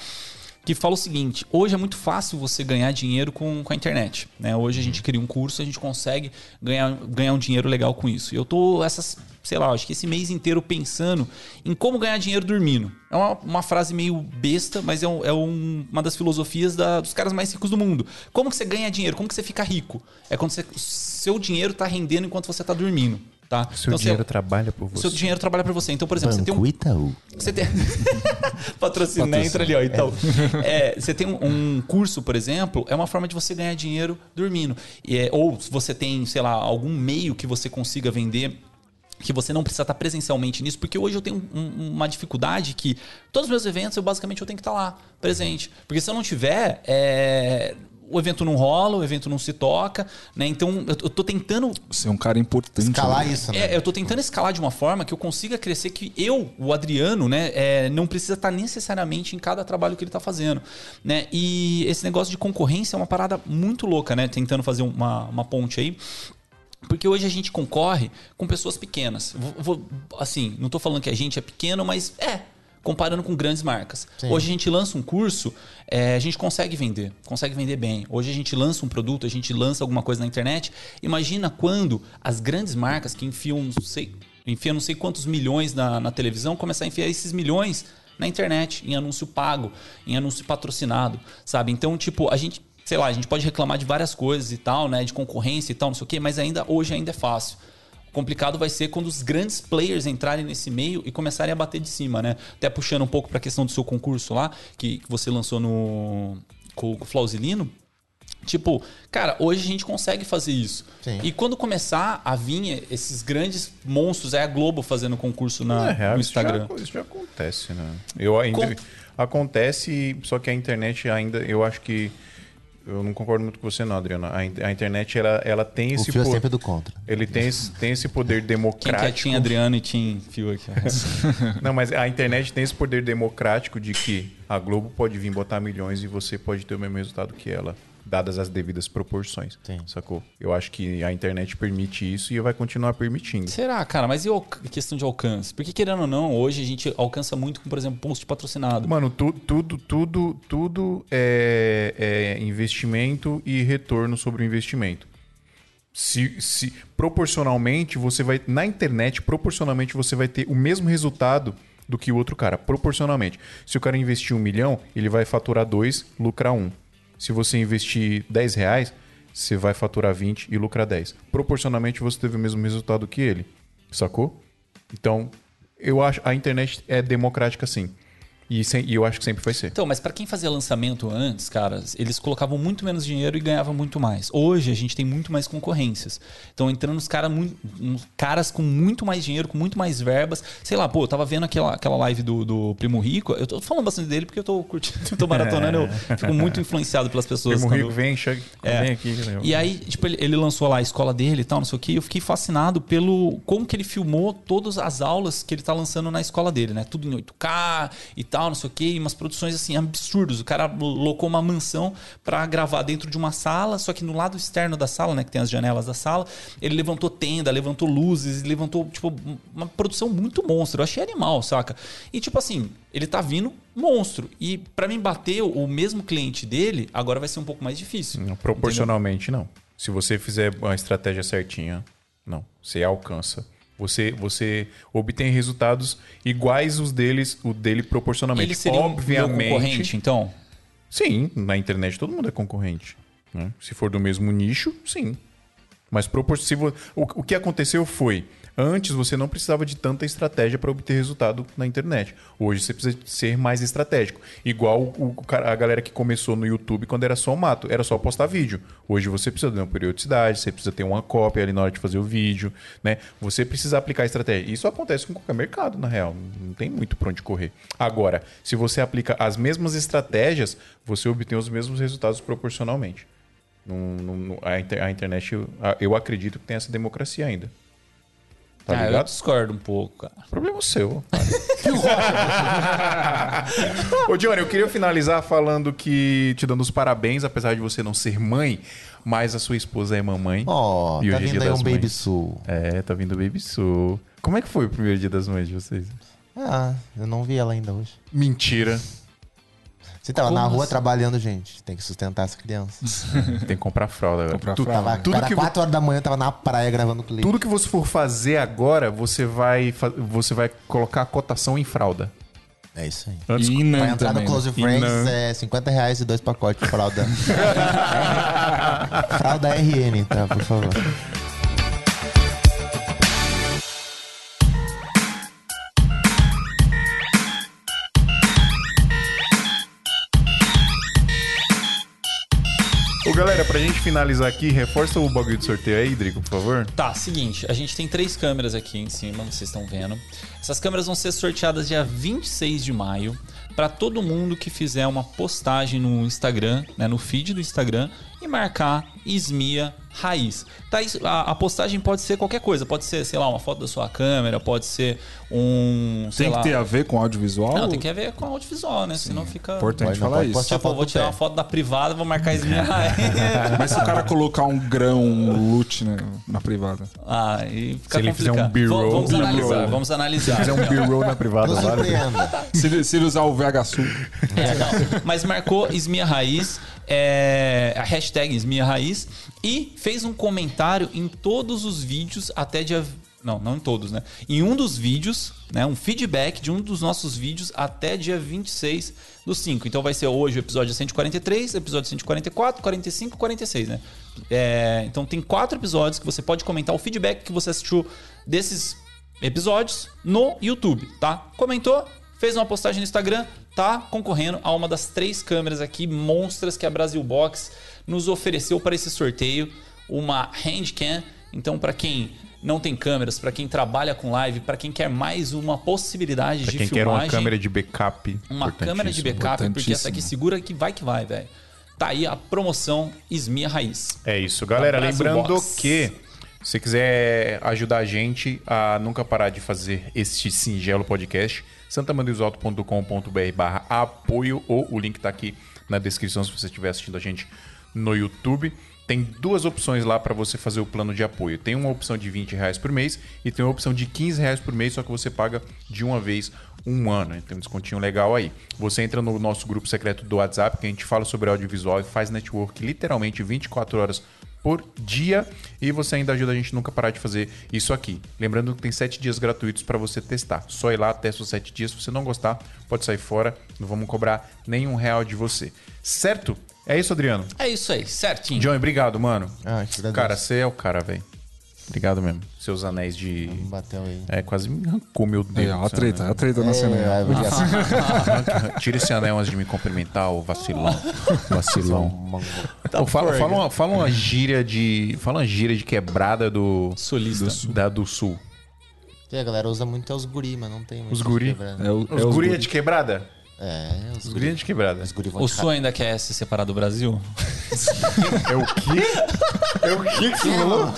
Speaker 2: Que fala o seguinte: hoje é muito fácil você ganhar dinheiro com, com a internet. Né? Hoje a gente cria um curso, a gente consegue ganhar, ganhar um dinheiro legal com isso. E eu tô essas, sei lá, acho que esse mês inteiro pensando em como ganhar dinheiro dormindo. É uma, uma frase meio besta, mas é, um- é um- uma das filosofias da- dos caras mais ricos do mundo. Como que você ganha dinheiro? Como que você fica rico? É quando você, seu dinheiro tá rendendo enquanto você tá dormindo. Tá?
Speaker 1: Seu
Speaker 2: Então,
Speaker 1: dinheiro
Speaker 2: você,
Speaker 1: trabalha por você.
Speaker 2: seu dinheiro trabalha para você. Então, por exemplo, você tem um
Speaker 4: Banco Itaú.
Speaker 2: você tem. Patrocínio, né? Entra ali, ó. Então, é, você tem um, um curso, por exemplo, é uma forma de você ganhar dinheiro dormindo. E é- ou se você tem, sei lá, algum meio que você consiga vender. Que você não precisa estar presencialmente nisso, porque hoje eu tenho um- uma dificuldade que todos os meus eventos eu basicamente eu tenho que estar lá, presente. Porque se eu não tiver, é, o evento não rola, o evento não se toca, né? Então eu, tô tentando
Speaker 3: Você é um cara importante.
Speaker 4: Escalar
Speaker 3: né?
Speaker 4: isso, né?
Speaker 2: é, eu tô tentando escalar de uma forma que eu consiga crescer, que eu, o Adriano, né, é, não precisa estar necessariamente em cada trabalho que ele tá fazendo, né? E esse negócio de concorrência é uma parada muito louca, né? Tentando fazer uma, uma ponte aí. Porque hoje a gente concorre com pessoas pequenas. Vou- vou- assim, não tô falando que a gente é pequeno, mas é. Comparando com grandes marcas. Hoje a gente lança um curso, é, a gente consegue vender, consegue vender bem. Hoje a gente lança um produto, a gente lança alguma coisa na internet. Imagina quando as grandes marcas que enfiam, não sei, enfiam não sei quantos milhões na, na televisão, começar a enfiar esses milhões na internet, em anúncio pago, em anúncio patrocinado, sabe? Então, tipo, a gente sei lá, a gente pode reclamar de várias coisas e tal, né? De concorrência e tal, não sei o quê, mas ainda hoje ainda é fácil. Complicado vai ser quando os grandes players entrarem nesse meio e começarem a bater de cima, né? Até puxando um pouco para a questão do seu concurso lá, que, que você lançou no com, o Flausilino. Tipo, cara, hoje a gente consegue fazer isso.
Speaker 4: Sim.
Speaker 2: E quando começar a vir esses grandes monstros, é a Globo fazendo concurso na,
Speaker 1: É real,
Speaker 2: no
Speaker 1: isso já-
Speaker 2: Instagram.
Speaker 1: Isso já, acontece, né? Eu ainda.
Speaker 2: Com-
Speaker 1: Acontece, só que a internet ainda. Eu acho que. Eu não concordo muito com você, não, Adriana. A, in- a internet, ela, ela tem
Speaker 4: O
Speaker 1: esse
Speaker 4: fio é sempre do contra.
Speaker 1: Ele tem esse, tem esse poder
Speaker 2: Quem
Speaker 1: democrático.
Speaker 2: quer tinha Adriano e tinha Fio aqui.
Speaker 1: Não, mas a internet tem esse poder democrático de que a Globo pode vir botar milhões e você pode ter o mesmo resultado que ela, dadas as devidas proporções.
Speaker 4: Sim.
Speaker 1: Sacou? Eu acho que a internet permite isso e vai continuar permitindo.
Speaker 2: Será, cara? Mas e a questão de alcance? Porque, querendo ou não, hoje a gente alcança muito com, por exemplo, post patrocinado.
Speaker 1: Mano, tu- tudo, tudo, tudo é, é investimento e retorno sobre o investimento. Se, se proporcionalmente você vai na internet, proporcionalmente você vai ter o mesmo resultado do que o outro cara, proporcionalmente. Se o cara investir um milhão, ele vai faturar dois, lucrar um. Se você investir 10 reais, você vai faturar 20 e lucrar 10. Proporcionalmente você teve o mesmo resultado que ele. Sacou? Então, eu acho a internet é democrática sim. E, sem- e eu acho que sempre vai ser.
Speaker 2: Então, mas pra quem fazia lançamento antes, cara, eles colocavam muito menos dinheiro e ganhavam muito mais. Hoje a gente tem muito mais concorrências. Estão entrando uns, cara, uns caras com muito mais dinheiro, com muito mais verbas. Sei lá, pô, eu tava vendo aquela, aquela live do, do Primo Rico. Eu tô falando bastante dele porque eu tô curtindo, eu tô maratonando, eu fico muito influenciado pelas pessoas.
Speaker 1: Primo
Speaker 2: quando-
Speaker 1: Rico, vem, chega,
Speaker 2: É.
Speaker 1: vem aqui. né?
Speaker 2: E aí, tipo, ele, ele lançou lá a escola dele e tal, não sei o que. Eu fiquei fascinado pelo como que ele filmou todas as aulas que ele tá lançando na escola dele, né? Tudo em 8K e tal, não sei o que. E umas produções assim absurdas. O cara locou uma mansão pra gravar dentro de uma sala, só que no lado externo da sala, né? Que tem as janelas da sala, ele levantou tenda, levantou luzes, levantou, tipo, uma produção muito monstro. Eu achei animal, saca? E tipo assim, ele tá vindo monstro. E pra mim bater o mesmo cliente dele, agora vai ser um pouco mais difícil.
Speaker 1: Não, proporcionalmente, não. Se você fizer uma estratégia certinha, não. Você alcança. Você, você obtém resultados iguais os deles, o dele proporcionalmente.
Speaker 2: Ele seria um
Speaker 1: Obviamente.
Speaker 2: concorrente, então?
Speaker 1: Sim, na internet todo mundo é concorrente. né? Se for do mesmo nicho, sim. Mas propor- se vo- o, o que aconteceu foi Antes você não precisava de tanta estratégia para obter resultado na internet. Hoje você precisa ser mais estratégico. Igual o, o a galera que começou no YouTube quando era só mato, era só postar vídeo. Hoje você precisa de uma periodicidade, você precisa ter uma cópia ali na hora de fazer o vídeo, né? Você precisa aplicar estratégia. Isso acontece com qualquer mercado, na real. Não tem muito pra onde correr. Agora, se você aplica as mesmas estratégias, você obtém os mesmos resultados proporcionalmente. Não- a, inter- a internet, eu acredito que tem essa democracia ainda. Tá
Speaker 2: Ah, eu
Speaker 1: ligado?
Speaker 2: discordo um pouco, cara.
Speaker 1: Problema seu. Ô, Johnny, eu queria finalizar falando que te dando os parabéns, apesar de você não ser mãe, mas a sua esposa é mamãe.
Speaker 4: Ó,
Speaker 1: E
Speaker 4: tá
Speaker 1: hoje é
Speaker 4: vindo aí um
Speaker 1: das
Speaker 4: Baby
Speaker 1: mães.
Speaker 4: Sul.
Speaker 1: É, tá vindo o Baby Su. Como é que foi o primeiro dia das mães de vocês?
Speaker 4: Ah, eu não vi ela ainda hoje.
Speaker 1: Mentira.
Speaker 4: Você tava
Speaker 2: Como
Speaker 4: na rua
Speaker 2: assim?
Speaker 4: trabalhando, gente. Tem que sustentar essa criança.
Speaker 1: Tem que comprar fralda agora.
Speaker 3: Comprar
Speaker 1: Tu-
Speaker 3: fralda.
Speaker 4: Tava,
Speaker 1: tudo
Speaker 4: era
Speaker 1: que-
Speaker 4: 4 horas da manhã, eu tava na praia gravando clipe.
Speaker 1: Tudo que você for fazer agora, você vai, você vai colocar a cotação em fralda.
Speaker 4: É isso aí.
Speaker 1: Antes,
Speaker 3: E
Speaker 4: Pra entrar
Speaker 3: também.
Speaker 4: no Close
Speaker 3: né?
Speaker 4: Friends é 50 reais e dois pacotes de fralda. fralda RN, tá? Por favor.
Speaker 1: Ô, galera, pra gente finalizar aqui, reforça o bagulho de sorteio aí, Drico, por favor.
Speaker 2: Tá, seguinte, a gente tem três câmeras aqui em cima, vocês estão vendo. Essas câmeras vão ser sorteadas dia 26 de maio para todo mundo que fizer uma postagem no Instagram, né, no feed do Instagram e marcar Ismia Raiz. Tá, isso- a, a postagem pode ser qualquer coisa, pode ser, sei lá, uma foto da sua câmera, pode ser um, sei
Speaker 3: Tem
Speaker 2: lá.
Speaker 3: que ter a ver com audiovisual?
Speaker 2: Não, tem que ver com audiovisual, né? Senão fica
Speaker 3: Importante
Speaker 4: não
Speaker 3: falar
Speaker 4: pode
Speaker 3: isso.
Speaker 2: Tipo, eu vou tirar
Speaker 4: pé.
Speaker 2: uma foto da privada, vou marcar Ismia Raiz.
Speaker 3: Mas se o cara colocar um grão, um loot né, na privada.
Speaker 2: Ah, e fica
Speaker 1: Se ele fizer um
Speaker 2: complicado.
Speaker 1: B-roll.
Speaker 2: Vamos
Speaker 1: B-roll.
Speaker 2: analisar, vamos analisar.
Speaker 1: Fazer um B-roll na privada,
Speaker 4: surpreenda.
Speaker 3: Se ele, se ele usar o VH Sul.
Speaker 2: É, não. Mas marcou Esmia Raiz, é, a hashtag Esmia Raiz, e fez um comentário em todos os vídeos até dia. Não, não em todos, né? Em um dos vídeos, né? Um feedback de um dos nossos vídeos até dia 26 do 5. Então vai ser hoje o episódio 143, episódio 144, 45 46, né? É, então tem quatro episódios que você pode comentar o feedback que você assistiu desses episódios no YouTube, tá? Comentou, fez uma postagem no Instagram, tá concorrendo a uma das três câmeras aqui monstras que a Brasil Box nos ofereceu para esse sorteio, uma Handcam. Então, para quem não tem câmeras, para quem trabalha com live, para quem quer mais uma possibilidade
Speaker 1: Pra
Speaker 2: de
Speaker 1: quem quer
Speaker 2: filmagem,
Speaker 1: uma câmera de backup.
Speaker 2: uma câmera de backup, porque essa aqui segura que vai que vai, velho. Tá aí a promoção Esmia Raiz.
Speaker 1: É isso, galera. Lembrando
Speaker 2: Box.
Speaker 1: que se você quiser ajudar a gente a nunca parar de fazer este singelo podcast, santamandesalto.com.br barra apoio ou o link tá aqui na descrição se você estiver assistindo a gente no YouTube. Tem duas opções lá para você fazer o plano de apoio. Tem uma opção de 20 reais por mês e tem uma opção de 15 reais por mês, só que você paga de uma vez um ano. Tem um descontinho legal aí. Você entra no nosso grupo secreto do WhatsApp, que a gente fala sobre audiovisual e faz network literalmente 24 horas por dia e você ainda ajuda a gente nunca parar de fazer isso aqui. Lembrando que tem 7 dias gratuitos para você testar. Só ir lá, testa os 7 dias. Se você não gostar, pode sair fora. Não vamos cobrar nenhum real de você. Certo? É isso, Adriano.
Speaker 2: É isso aí, certinho.
Speaker 1: Johnny, obrigado, mano.
Speaker 4: Ah, que agradeço.
Speaker 1: Cara, você é o cara, velho. Obrigado mesmo. Seus anéis de.
Speaker 4: Bateu aí.
Speaker 1: É, quase me arrancou meu dedo.
Speaker 3: Aí, ó, a treta,
Speaker 1: anel.
Speaker 3: a treta na cena.
Speaker 4: É, obrigado.
Speaker 1: Tira esse anel antes de me cumprimentar, ô vacilão. Vacilão. Ô, fala, fala, uma, fala uma gíria de. Fala uma gíria de quebrada do.
Speaker 2: Sulista.
Speaker 1: do- da do sul.
Speaker 4: E a galera usa muito é os guri, mas não tem muito.
Speaker 1: Os guri?
Speaker 3: É, o,
Speaker 1: Os
Speaker 3: é os
Speaker 1: guria
Speaker 3: guri.
Speaker 1: de quebrada?
Speaker 4: É, os
Speaker 1: Os
Speaker 4: guri.
Speaker 1: de quebrada.
Speaker 4: Os guri vão
Speaker 2: O Sul ainda quer se separar do Brasil?
Speaker 1: É o quê? É o quê que você falou?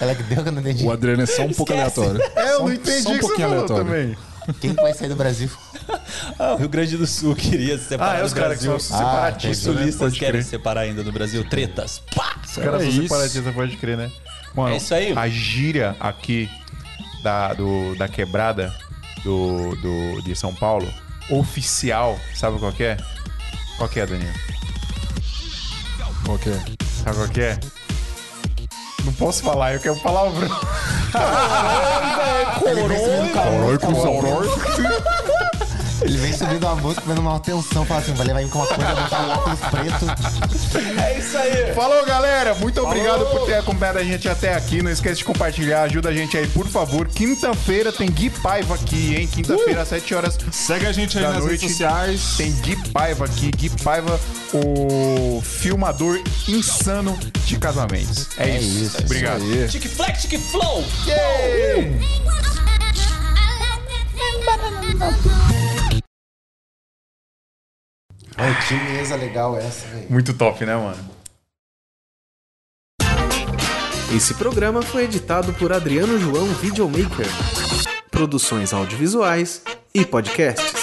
Speaker 4: Ela que deu que eu não entendi.
Speaker 3: O Adriano é só um pouco aleatório.
Speaker 1: É, eu
Speaker 3: Só
Speaker 1: não
Speaker 3: um-
Speaker 1: entendi
Speaker 3: só um
Speaker 1: que você
Speaker 3: pouquinho
Speaker 1: falou
Speaker 3: aleatório.
Speaker 1: também.
Speaker 4: Quem que vai sair do Brasil?
Speaker 2: Ah, o Rio Grande do Sul queria se separar
Speaker 1: Ah, é
Speaker 2: do
Speaker 1: os caras que são separatistas,
Speaker 2: Os
Speaker 1: né?
Speaker 2: sulistas
Speaker 1: Pode
Speaker 2: querem se separar ainda do Brasil. Tretas. Pá!
Speaker 1: Os caras
Speaker 3: É
Speaker 1: são separatistas, pode crer, né? Mano,
Speaker 2: É isso aí.
Speaker 1: A gíria aqui da, do, da quebrada do, do, de São Paulo, oficial, sabe qual que é? Qual que é, Daniel?
Speaker 3: Qual que é?
Speaker 1: Sabe qual que é? Não posso falar, eu quero palavrão.
Speaker 4: Caralho, Ele vem subindo a música, vendo uma atenção, fala assim, vai levar com uma coisa, botar um óculos preto.
Speaker 2: É isso aí.
Speaker 1: Falou, galera. Muito obrigado por ter acompanhado a gente até aqui. Não esqueça de compartilhar. Ajuda a gente aí, por favor. Quinta-feira tem Gui Paiva aqui, hein? Quinta-feira, às 7 horas
Speaker 3: Segue a gente aí nas
Speaker 1: noite.
Speaker 3: redes sociais.
Speaker 1: Tem Gui Paiva aqui. Gui Paiva, o filmador insano de casamentos. É, isso. Obrigado.
Speaker 3: Aí.
Speaker 2: Chique flex, chique flow.
Speaker 4: Ai, que mesa legal essa, velho.
Speaker 1: Muito top, né, mano?
Speaker 7: Esse programa foi editado por Adriano João Videomaker. Produções audiovisuais e podcasts.